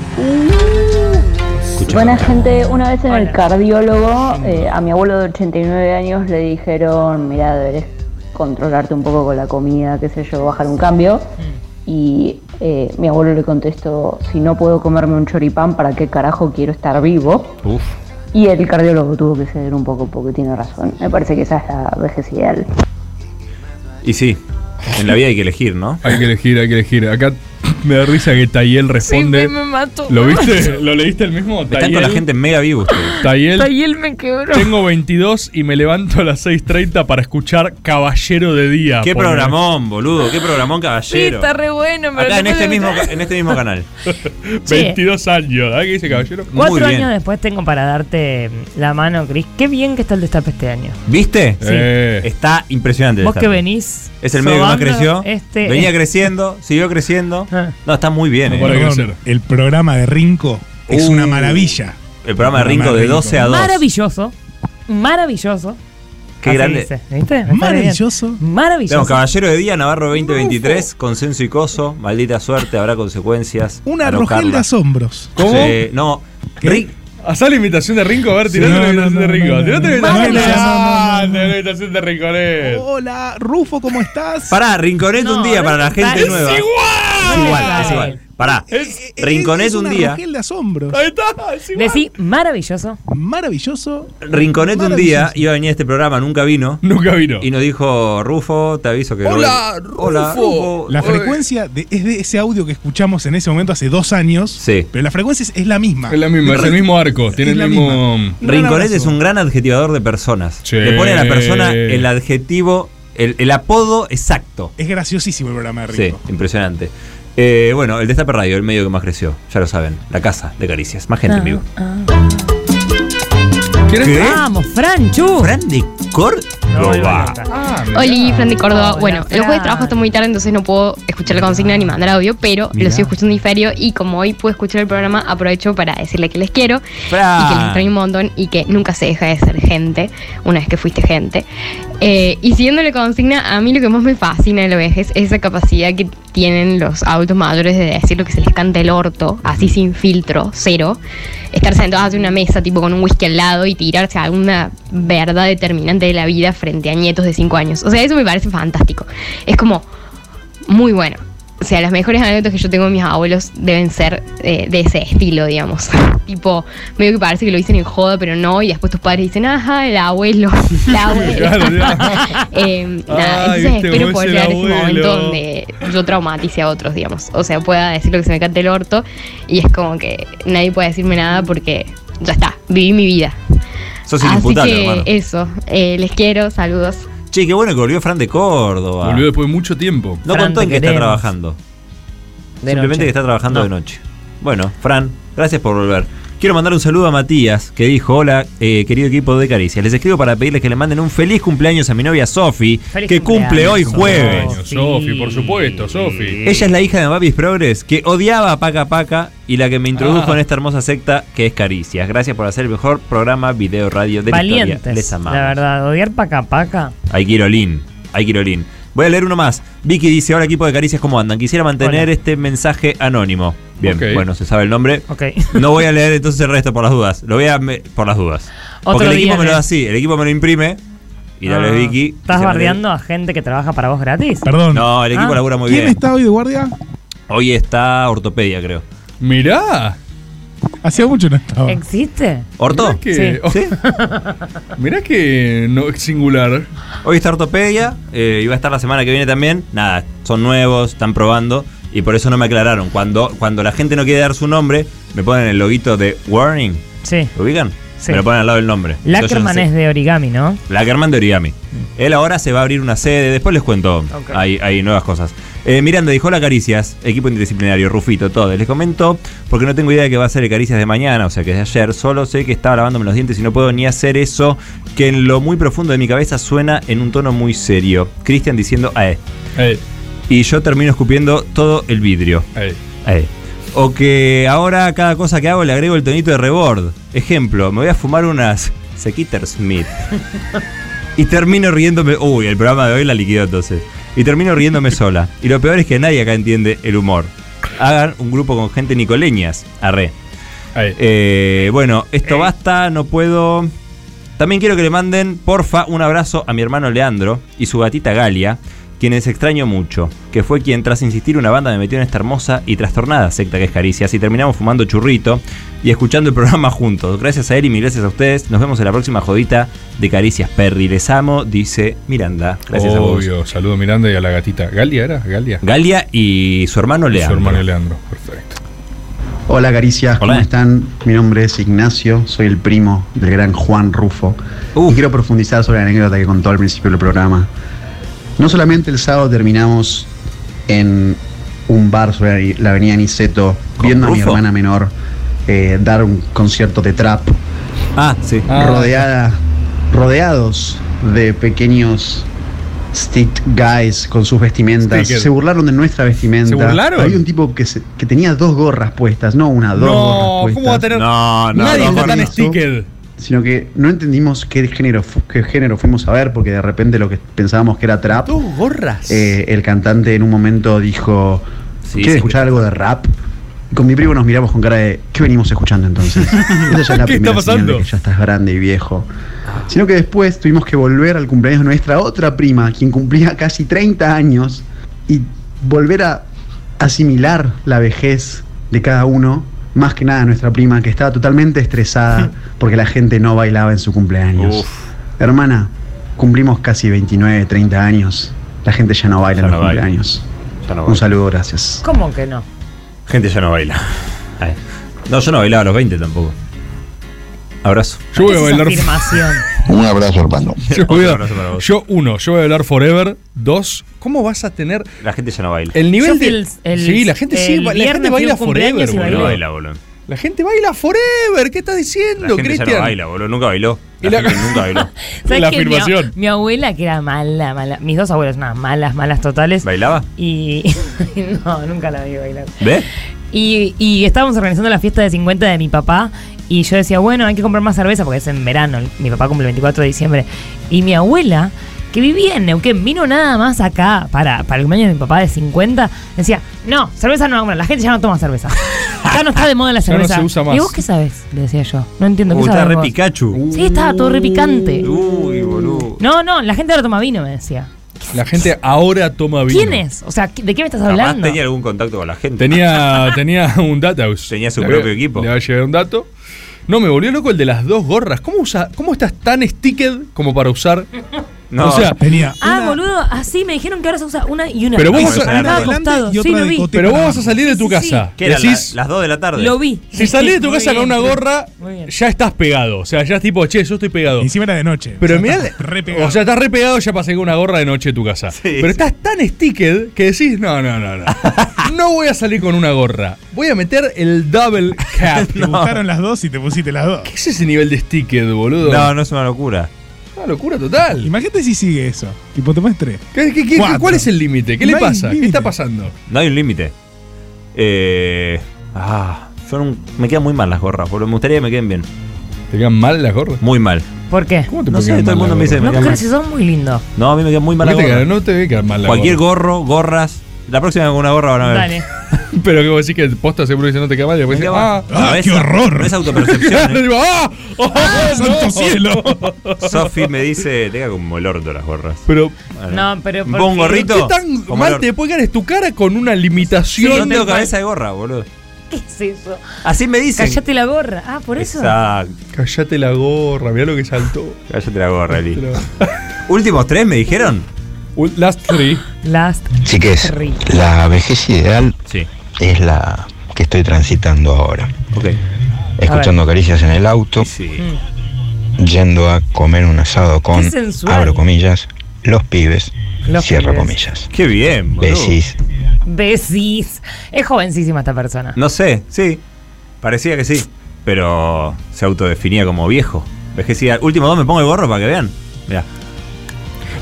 Buena gente, una vez en el cardiólogo, eh, a mi abuelo de 89 años le dijeron, mira, deberes controlarte un poco con la comida, qué sé yo, bajar un cambio. Y eh, mi abuelo le contestó, si no puedo comerme un choripán, ¿para qué carajo quiero estar vivo? Uf. Y el cardiólogo tuvo que ceder un poco porque tiene razón. Me parece que esa es la vejez ideal. Y sí, en la vida hay que elegir, ¿no? Hay que elegir, hay que elegir. Acá me da risa que Tayel responde. me mató. ¿Lo viste? ¿Lo leíste el mismo? Están con la gente en mega vivo ustedes. Tayel. Tayel me quebró. Tengo 22 y me levanto a las 6.30 para escuchar Caballero de Día. Qué programón, boludo. Qué programón Sí, caballero. está re bueno. pero Acá en este, mismo, en este mismo canal. 22 años. ¿Ah, qué dice Caballero? Cuatro años después tengo para darte la mano, Cris. Qué bien que está el destape este año. ¿Viste? Sí. Eh. Está impresionante. Vos que venís. Es el medio que más creció. Este, Venía creciendo, siguió creciendo. Ah. No, está muy bien. eh. Perdón, el programa de Rinco es Uh, una maravilla. El programa de Rinco de 12 a 2. Maravilloso. Maravilloso. Qué Así grande. dice, ¿Viste? Maravilloso. Maravilloso. Tenemos Caballero de Día, Navarro 2023, consenso y coso, maldita suerte, habrá consecuencias. Una rogel de asombros. ¿Cómo? Sí, no, Rick, Hacá la imitación de Rinco, a ver, tirate no, la imitación no, de no, Rinco. no, Tirate la no, imitación no, de no, no, no, no. la imitación de Rinconet. Hola, Rufo, ¿cómo estás? Pará, Rinconet un No, día no para la es gente igual. nueva. Es Es igual, igual. es igual. Pará, Es- Rinconet es un una día. rogel de asombros. Ahí está, es igual. Decí maravilloso. Maravilloso. Rinconet un día iba a venir a este programa, nunca vino. Nunca vino. Y nos dijo, Rufo, te aviso que. Hola, Hola, Rufo. La Oye. frecuencia de, es de ese audio que escuchamos en ese momento hace dos años. Sí. Pero la frecuencia es, es la misma. Es la misma, es el mismo arco. Tiene Es la el mismo. Es un gran adjetivador de personas. Sí. Le pone a la persona el adjetivo, el, el apodo exacto. Es graciosísimo el programa de Sí, Rinco. impresionante. Eh, bueno, el Destape Radio, el medio que más creció, ya lo saben, la casa de caricias, más gente en vivo. ¿Quieres? ¿Qué? Vamos, Franchu. ¿Fran de Córdoba? Ah, Oli, Fran de Córdoba. Bueno, el jueves de trabajo está muy tarde, entonces no puedo escuchar la consigna ni mandar audio, pero Mirá. lo sigo escuchando diferido y como hoy puedo escuchar el programa, aprovecho para decirle que les quiero Fran. y que les extraño un montón y que nunca se deja de ser gente una vez que fuiste gente. Eh, y siguiendo la consigna, a mí lo que más me fascina de la vejez es esa capacidad que tienen los adultos mayores de decir lo que se les canta el orto, así sin filtro, cero. Estar sentados en una mesa, tipo con un whisky al lado y tirarse a alguna verdad determinante de la vida frente a nietos de 5 años. O sea, eso me parece fantástico. Es como muy bueno. O sea, las mejores anécdotas que yo tengo de mis abuelos deben ser eh, de ese estilo, digamos. tipo, medio que parece que lo dicen en joda, pero no, y después tus padres dicen, ajá, el abuelo, la abuela. Eh, nada, Ay, entonces espero poder llegar a ese momento donde yo traumatice a otros, digamos. O sea, pueda decir lo que se me cante el orto y es como que nadie puede decirme nada porque ya está, viví mi vida. Sos Así que hermano. eso, eh, les quiero, saludos. Che, qué bueno que volvió Fran de Córdoba. Volvió después de mucho tiempo. No Fran, contó en qué está trabajando. De Simplemente noche. que está trabajando No. de noche. Bueno, Fran, gracias por volver. Quiero mandar un saludo a Matías, que dijo, hola, eh, querido equipo de Caricias. Les escribo para pedirles que le manden un feliz cumpleaños a mi novia Sofi, que cumple hoy jueves. Sofi, por supuesto, Sofi. Ella es la hija de Mapis Progress, que odiaba a Paca Paca y la que me introdujo Ah. en esta hermosa secta que es Caricias. Gracias por hacer el mejor programa video radio de la historia. Valientes. Les amamos. La verdad, odiar paca paca. Hay Quirolín, hay Quirolín. Voy a leer uno más. Vicky dice, hola equipo de Caricias, ¿cómo andan? Quisiera mantener Hola. este mensaje anónimo. Bien, bueno, se sabe el nombre. Ok. No voy a leer entonces el resto por las dudas. Lo voy a... me- por las dudas. Otro Porque el equipo me lo da así. El equipo me lo imprime. Y la Ah, Vicky. ¿Estás bardeando a gente que trabaja para vos gratis? Perdón. No, el equipo Ah. labura muy ¿Quién bien. está hoy de guardia? Hoy está ortopedia, creo. Mirá. Hacía mucho no estaba. ¿Existe? ¿Orto? Mirá que, Sí. mirá que no es singular. Hoy está ortopedia. eh, y va a estar la semana que viene también. Nada, son nuevos, están probando. Y por eso no me aclararon. Cuando, cuando la gente no quiere dar su nombre, me ponen el loguito de Warning. Sí. ¿Lo ubican? Sí. Me lo ponen al lado del nombre. Lackerman es de origami, ¿no? Lackerman de Origami. Él ahora se va a abrir una sede, después les cuento, hay, hay nuevas cosas. Eh, Miranda dijo, hola Caricias, equipo interdisciplinario, Rufito, todo. Les comento, porque no tengo idea de qué va a ser el Caricias de mañana, o sea que es de ayer, solo sé que estaba lavándome los dientes y no puedo ni hacer eso, que en lo muy profundo de mi cabeza suena en un tono muy serio. Cristian diciendo, eh. Eh, Y yo termino escupiendo todo el vidrio. eh. Eh. O que ahora cada cosa que hago le agrego el tonito de rebord. Ejemplo, me voy a fumar unas Sequitter Smith. y termino riéndome. Uy, el programa de hoy la liquidó entonces. Y termino riéndome sola. Y lo peor es que nadie acá entiende el humor. Hagan un grupo con gente nicoleñas. Arre. Eh. Eh, bueno, esto basta, no puedo. También quiero que le manden, porfa, un abrazo a mi hermano Leandro y su gatita Galia, quienes extraño mucho, que fue quien tras insistir una banda me metió en esta hermosa y trastornada secta que es Caricias y terminamos fumando churrito y escuchando el programa juntos. Gracias a él y mil gracias a ustedes. Nos vemos en la próxima jodita de Caricias Perry. Les amo, dice Miranda. Gracias a vos. Obvio, saludo a Miranda y a la gatita. ¿Galia era? ¿Galia? Galia y su hermano Y Leandro. Su hermano Leandro, perfecto. Hola Caricias, ¿cómo Hola. están? Mi nombre es Ignacio, soy el primo del gran Juan Rufo. Uh. Y quiero profundizar sobre la anécdota que contó al principio del programa. No solamente el sábado terminamos en un bar sobre la avenida Niceto, ¿Con viendo a mi hermana menor eh, dar un concierto de trap, Ah, sí. rodeada, rodeados de pequeños street guys con sus vestimentas. Sticker. Se burlaron de nuestra vestimenta. ¿Se burlaron? Había un tipo que, se- que tenía dos gorras puestas, no una, dos gorras No, puestas. ¿cómo va a tener? No, no, Nadie no, está tan eso. sticker. Sino que no entendimos qué género, qué género fuimos a ver, porque de repente lo que pensábamos que era trap, Dos gorras. eh, el cantante en un momento dijo, Sí, ¿quieres sí. escuchar algo de rap? Y con mi primo nos miramos con cara de, ¿qué venimos escuchando entonces? Esa ya es la ¿Qué primera está de pasando? que ya estás grande y viejo. Sino que después tuvimos que volver al cumpleaños de nuestra otra prima, quien cumplía casi 30 años, y volver a asimilar la vejez de cada uno, más que nada nuestra prima, que estaba totalmente estresada porque la gente no bailaba en su cumpleaños. Uf. Hermana, cumplimos casi 29, 30 años. La gente ya no baila Ya en no los baila. cumpleaños. Ya no Un saludo, gracias. ¿Cómo que no? Gente ya no baila. Ay. No, yo no bailaba a los 20 tampoco. Abrazo. Yo voy a ¿Qué es esa bailar. afirmación? Un abrazo, hermano. Yo, voy a- Otro abrazo para vos. yo, uno, yo voy a bailar Forever. Dos, ¿cómo vas a tener La gente ya no baila. el nivel de. el- el- sí, la gente sí, la gente baila Forever, No boludo. baila, boludo. La gente baila Forever. ¿Qué estás La diciendo, ya no Cristian? baila, boludo. Nunca bailó. La, Y la- gente nunca bailó. ¿Sabes La? Mi- abuela, que era mala, mala. Mis dos abuelos, nada, malas, malas totales. ¿Bailaba? Y. no, nunca la vi bailar. ¿Ve? Y, y estábamos organizando la fiesta de 50 de mi papá. Y yo decía, bueno, hay que comprar más cerveza porque es en verano. Mi papá cumple el 24 de diciembre. Y mi abuela, que vivía en Neuquén, vino nada más acá para, para el cumpleaños de mi papá de 50. Decía, no, cerveza no, bueno, la gente ya no toma cerveza. Acá no está de moda la Ya no cerveza. se usa más. ¿Y vos qué sabes? Le decía yo. No entiendo qué Uy, está re vos? Pikachu. Sí, estaba todo re picante. Uy, boludo. No, no, la gente ahora toma vino, me decía. La gente ahora toma vino. ¿Quién es? O sea, ¿de qué me estás Jamás hablando? tenía algún contacto con la gente. Tenía, tenía un Dataus. Tenía su Le propio va- equipo. Le va a llegar un dato. No, me volvió loco el de las dos gorras. ¿Cómo, usa, cómo estás tan sticked como para usar? No, o sea, tenía Ah, boludo, así me dijeron que ahora se usa una y una. Pero vos vas a- y otra Sí, lo de vi. pero vos vas a salir de tu Sí, sí, casa. ¿Qué era? Decís, La- las 2 de la tarde. Lo vi. si salís de tu casa con una gorra, ya estás pegado. O sea, ya es tipo, che, yo estoy pegado. Encima era de noche. Pero O sea, mirá, estás re pegado. o sea, estás re pegado ya pasé con una gorra de noche de tu casa. Pero estás tan sticked que decís, no, no, no, no. No voy a salir con una gorra. Voy a meter el double cap. Te gustaron las dos y te pusiste las dos. ¿Qué es ese nivel de sticked, boludo? No, no es una locura. Una locura total. Imagínate si sigue eso. Tipo, te pones tres. ¿Qué- qué-. ¿Cuál es el límite? ¿Qué le No pasa? ¿Qué está pasando? No hay un límite. Eh, ah, son un- me quedan muy mal las gorras, boludo. Me gustaría que me queden bien. ¿Te quedan mal las gorras? Muy mal. ¿Por qué? ¿Cómo te No sé, todo el mundo me dice me No mal. si son muy lindos. No, a mí me quedan muy mal ¿Por las gorras. quedan? No te debe quedar mal Cualquier gorro, gorras. La próxima con una gorra van a ver. Dale. Pero que vos decís que posta seguro dice no te queda mal y después queda ah, ¡Ah, es- qué horror! No es autopercepción. ¿eh? Digo, ¡Ah! ¡Oh, ¡Santo no! cielo! Sofi me dice, tenga como el orto las gorras. Pero, Bueno. No, pero. ¿Un ¿por buen qué? gorrito? ¿qué tan Como mal el te puede quedar es tu cara con una Sí, limitación? no tengo cabeza de gorra, boludo. ¿Qué es eso? Así me dicen. Cállate la gorra. Ah, por eso. Exacto. Callate la gorra, mirá lo que saltó. Cállate la gorra, Eli. Últimos tres me dijeron. Last three. Last. Chiques, three. la vejez ideal Sí. es la que estoy transitando ahora. Ok. Escuchando caricias en el auto, Sí. yendo a comer un asado con, abro comillas, los pibes, Los cierro pibes. comillas. Qué bien, boludo. Besis. Besis. Es jovencísima esta persona. No sé, sí. Parecía que sí. Pero se autodefinía como viejo. Vejecía. Último dos me pongo el gorro para que vean. Mirá.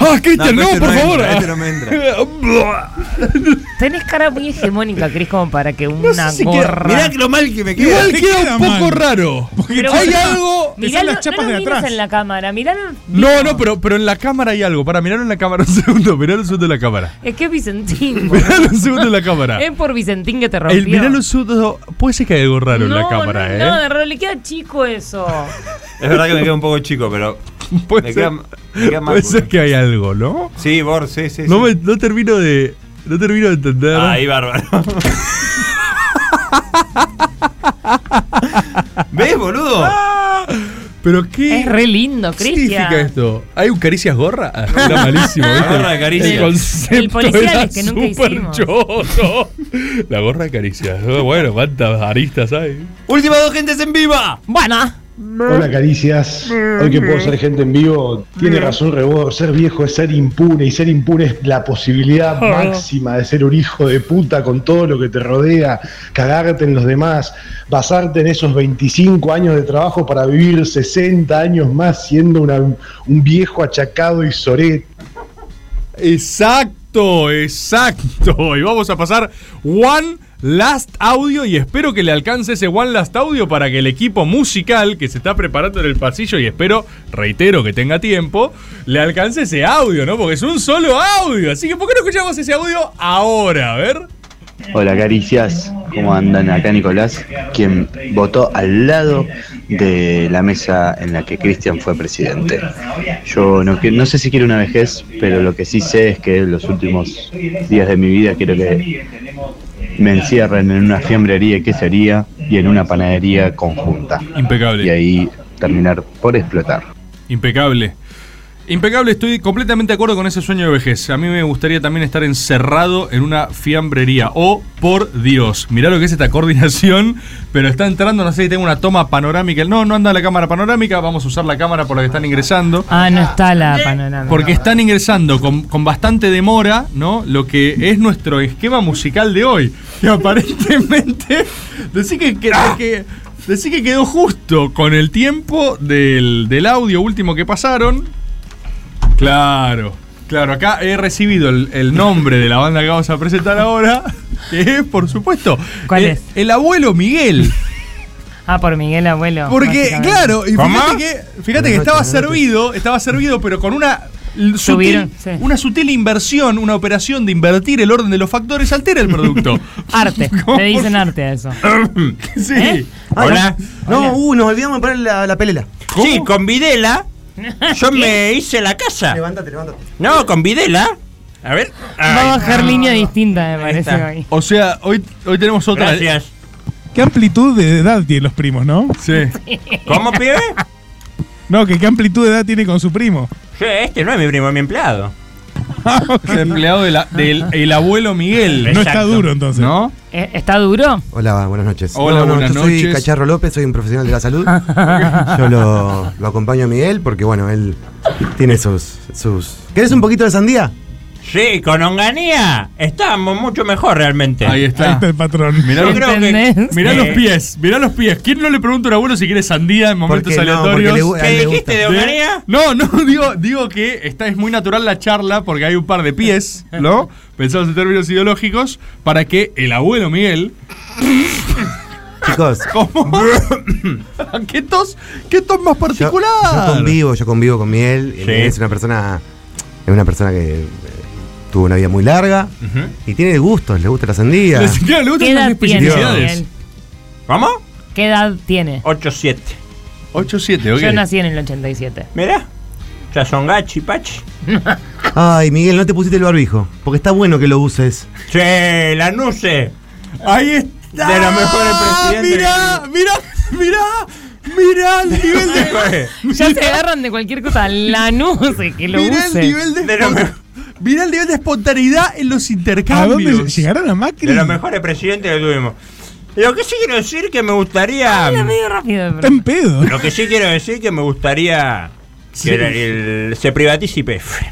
¡Ah, Cristian, No, no, este por no favor! entra, este no me entra. Tenés cara muy hegemónica, Cris, como para que una si gorra. queda- Mirá lo mal que me queda. Igual ¿Qué queda queda un poco mal? raro. Pero Hay bueno, algo. Miralo, las chapas no de lo atrás. en la cámara, miralo. No, no, pero, pero en la cámara hay algo. Para, mirarlo en la cámara un segundo. Miralo un segundo en la cámara. Es que es Vicentín. Miralo un segundo en la cámara. Es por Vicentín que te rompió. El, miralo un segundo. Puede ser que hay algo raro en la No, cámara, no, ¿eh? No, de verdad, le queda chico eso. Es verdad que me queda un poco chico, pero. Puede Me ser, queda, me queda mal. Puede ser que hay algo, ¿no? Sí, Bor, sí, sí. No, sí. me, no termino de. No termino de entender. Ahí, bárbaro. ¿Ves, boludo? Pero qué. Es re lindo, ¿Qué significa Cristian. esto? ¿Hay un caricias gorra? Ah, Era malísimo, ¿viste? La gorra de caricias. El concepto El policial era que nunca hicimos. choto. La gorra de caricias. Bueno, cuántas aristas hay. Últimas dos gentes en viva. Bueno, Hola Caricias, hoy que puedo ser gente en vivo, tiene razón Rebor, ser viejo es ser impune y ser impune es la posibilidad máxima de ser un hijo de puta con todo lo que te rodea, cagarte en los demás, basarte en esos 25 años de trabajo para vivir 60 años más siendo una- un viejo achacado y soret. Exacto, exacto. Y vamos a pasar One Last Audio y espero que le alcance ese One Last Audio para que el equipo musical que se está preparando en el pasillo y espero, reitero, que tenga tiempo, le alcance ese audio, ¿no? Porque es un solo audio. Así que ¿por qué no escuchamos ese audio ahora? A ver. Hola Caricias, ¿cómo andan? Acá Nicolás, quien votó al lado de la mesa en la que Cristian fue presidente. Yo no, no sé si quiero una vejez, pero lo que sí sé es que los últimos días de mi vida quiero que me encierren en una fiambrería y quesería y en una panadería conjunta. Impecable. Y ahí terminar por explotar. Impecable. Impecable, estoy completamente de acuerdo con ese sueño de vejez. A mí me gustaría también estar encerrado en una fiambrería. Oh, por Dios. Mirá lo que es esta coordinación, pero está entrando, no sé si tengo una toma panorámica. No, no anda la cámara panorámica, vamos a usar la cámara por la que están ingresando. ah, no está la panorámica. Porque están ingresando con, con bastante demora, ¿no? Lo que es nuestro esquema musical de hoy. Que aparentemente. Decí que, que, que- decí que quedó justo con el tiempo del, del audio último que pasaron. Claro, claro. Acá he recibido el, el nombre de la banda que vamos a presentar ahora. Que es, por supuesto. ¿Cuál el- es? El abuelo Miguel. Ah, por Miguel Abuelo. Porque, claro, y ¿Cómo? fíjate que, fíjate que estaba servido, estaba servido, pero con una sutil, Subieron, sí. una sutil inversión, una operación de invertir el orden de los factores altera el producto. Arte. Le dicen arte a eso. sí. ¿Eh? Hola. No, uh, nos olvidamos de poner la, la pelela. Sí, con Videla. Yo me hice la casa. Levántate, levántate. No, con Videla. A ver. Va a bajar línea distinta, me parece. está. hoy. O sea, hoy, hoy tenemos otra. Gracias. ¿Qué amplitud de edad tienen los primos, no? Sí. ¿Cómo, pibe? No, que qué amplitud de edad tiene con su primo. Yo, este no es mi primo, es mi empleado. Es empleado de la- del el abuelo Miguel. No está duro entonces. ¿No? Eh, ¿Está duro? Hola, buenas noches. Hola, buenas yo soy noches. Cacharro López, soy un profesional de la salud. yo lo, lo acompaño a Miguel porque, bueno, él tiene sus, sus... ¿Querés un poquito de sandía? Sí, con Onganía estábamos mucho mejor realmente. Ahí está. el patrón. Mirá, Yo los, creo que- mirá Eh, los pies, mirá los pies. ¿Quién no le pregunta a un abuelo si quiere sandía en momentos no, aleatorios? le ¿Qué dijiste de. Onganía? No, no, digo, digo que esta es muy natural la charla porque hay un par de pies, ¿no? Pensados en términos ideológicos, para que el abuelo Miguel. Chicos, ¿Cómo? ¿Qué tos? ¿Qué tos más particular? yo convivo, yo convivo con Miguel. Sí. Es una persona, es una persona que tuvo una vida muy larga y tiene gustos, le gusta la sandía. Ni siquiera le gustan ¿Qué las edad tiene especificidades. Miguel? ¿Cómo? ¿Qué edad tiene? 8-7. 8-7, ok. Yo nací en el 87. Mirá. Ya son gachi, pachi. Ay, Miguel, no te pusiste el barbijo, porque está bueno que lo uses. Che, la nuce. Ahí está. De los mejores presidentes. Mirá, mirá, mirá. Mirá el nivel de. Ya se agarran de cualquier cosa. La nuce, que lo Mirá el use. nivel de. De Mirá el nivel de espontaneidad en los ¿A intercambios. dónde llegarán a Macri? De los mejores presidentes que tuvimos. Lo que sí quiero decir que me gustaría. Habla medio rápido. Pero- en pedo. Lo que sí quiero decir que me gustaría que el- el- se privatice IPF.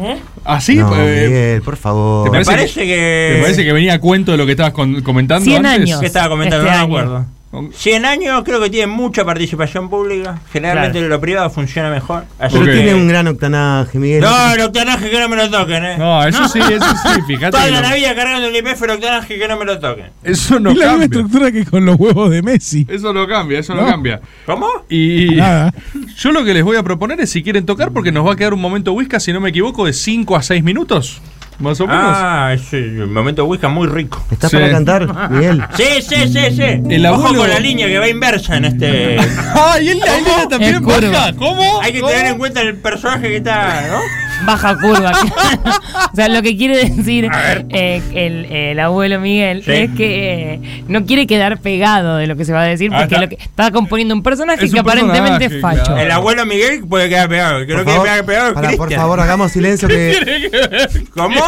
¿Eh? Así, no, eh, Miguel, por favor. ¿Te Me parece parece que. ¿Te parece que venía a cuento de lo que estabas con- comentando 100 antes? años. ¿Qué estaba comentando? Este no me año. acuerdo. 100 años creo que tiene mucha participación pública. Generalmente Claro. lo privado funciona mejor. Así Pero que- tiene un gran octanaje, Miguel. No, el octanaje que no me lo toquen, eh. No, eso sí, eso sí, fíjate. Toda la no- vida cargando el IPF, el octanaje que no me lo toquen. Eso no es la misma cambia. estructura que con los huevos de Messi. Eso no cambia, eso no, No. cambia. ¿Cómo? Y Nada. yo lo que les voy a proponer es si quieren tocar, porque nos va a quedar un momento whisky, si no me equivoco, de 5 a 6 minutos. Más o menos. Ah, sí, el momento Wicca muy rico. ¿Estás Sí. para cantar, Miguel? Sí, sí, sí, sí. El Ojo abuelo- con la línea que va inversa en este. ¡Ay, él, él era también Es curva. baja! ¿Cómo? Hay que ¿Cómo? tener en cuenta el personaje que está, ¿no? Baja curva. o sea, lo que quiere decir eh, el, el abuelo Miguel Sí. es que eh, no quiere quedar pegado de lo que se va a decir Ah, porque está. lo que, está componiendo un personaje Es que un aparentemente es personaje, facho. claro. El abuelo Miguel puede quedar pegado. El que quedar pegado es para, por favor, hagamos silencio que. ¿Cómo?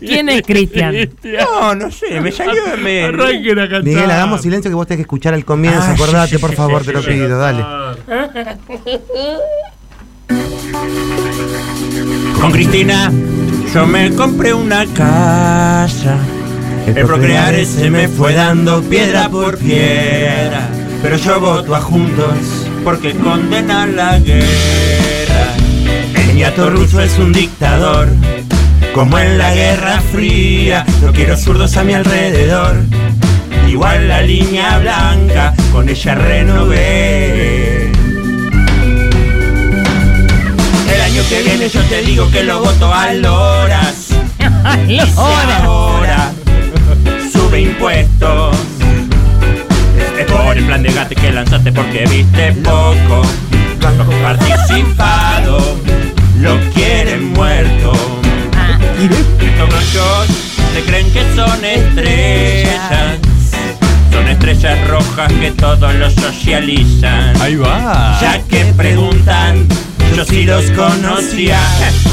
¿Quién es Cristian? No, no sé, me salió de me. Arranquen a cantar. Miguel, hagamos silencio que vos tenés que escuchar al comienzo. Ah, acordate, por favor, sí, te lo pido, dale. Con Cristina, yo me compré una casa. El procrear se me fue dando piedra por piedra. Pero yo voto a juntos porque condena la guerra. El ñato ruso es un dictador, como en la Guerra Fría. No quiero zurdos a mi alrededor. Igual la línea blanca, con ella renové. Año que viene yo te digo que lo voto a Loras. Si ahora sube impuestos. Es por el plan de gate que lanzaste porque viste poco. Los participados lo quieren muerto. Estos gachos se creen que son estrellas. Son estrellas rojas que todos los socializan. Ahí va. Ya que preguntan, yo sí los conocía,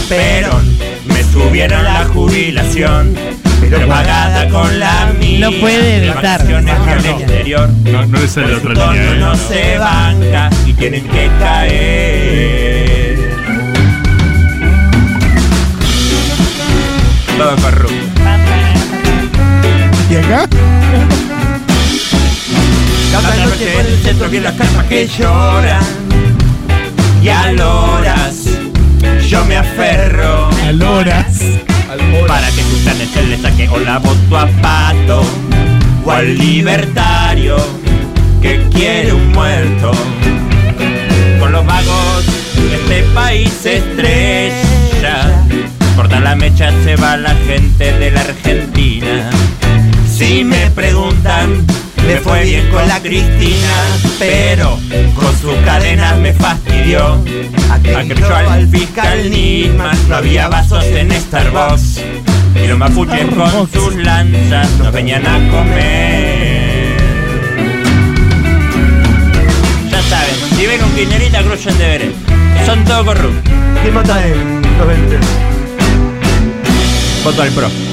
pero me subieron la jubilación, pero pagada con la mía. No puede de evitar. No, no es el de Su otra tono línea. ¿eh? no se banca y tienen que caer. Todo corrupto. ¿Y acá? Cada noche por el centro vi las calmas que lloran y a loras yo me aferro A Loras. para que sus planes se le saque. O la voto a Pato o al libertario que quiere un muerto. Con los vagos este país se estrella. Corta la mecha se va la gente de la Argentina. Si me preguntan me fue bien con la Cristina, pero con sus cadenas me fastidió. Acrechó al fiscal Nisman, no había vasos en Starbucks. Y los mapuches con sus lanzas nos venían a comer. Ya saben, si ven un kirchnerita, crucen de veres. Son todos corruptos. ¿Quién mata en los 20? Voto al pro.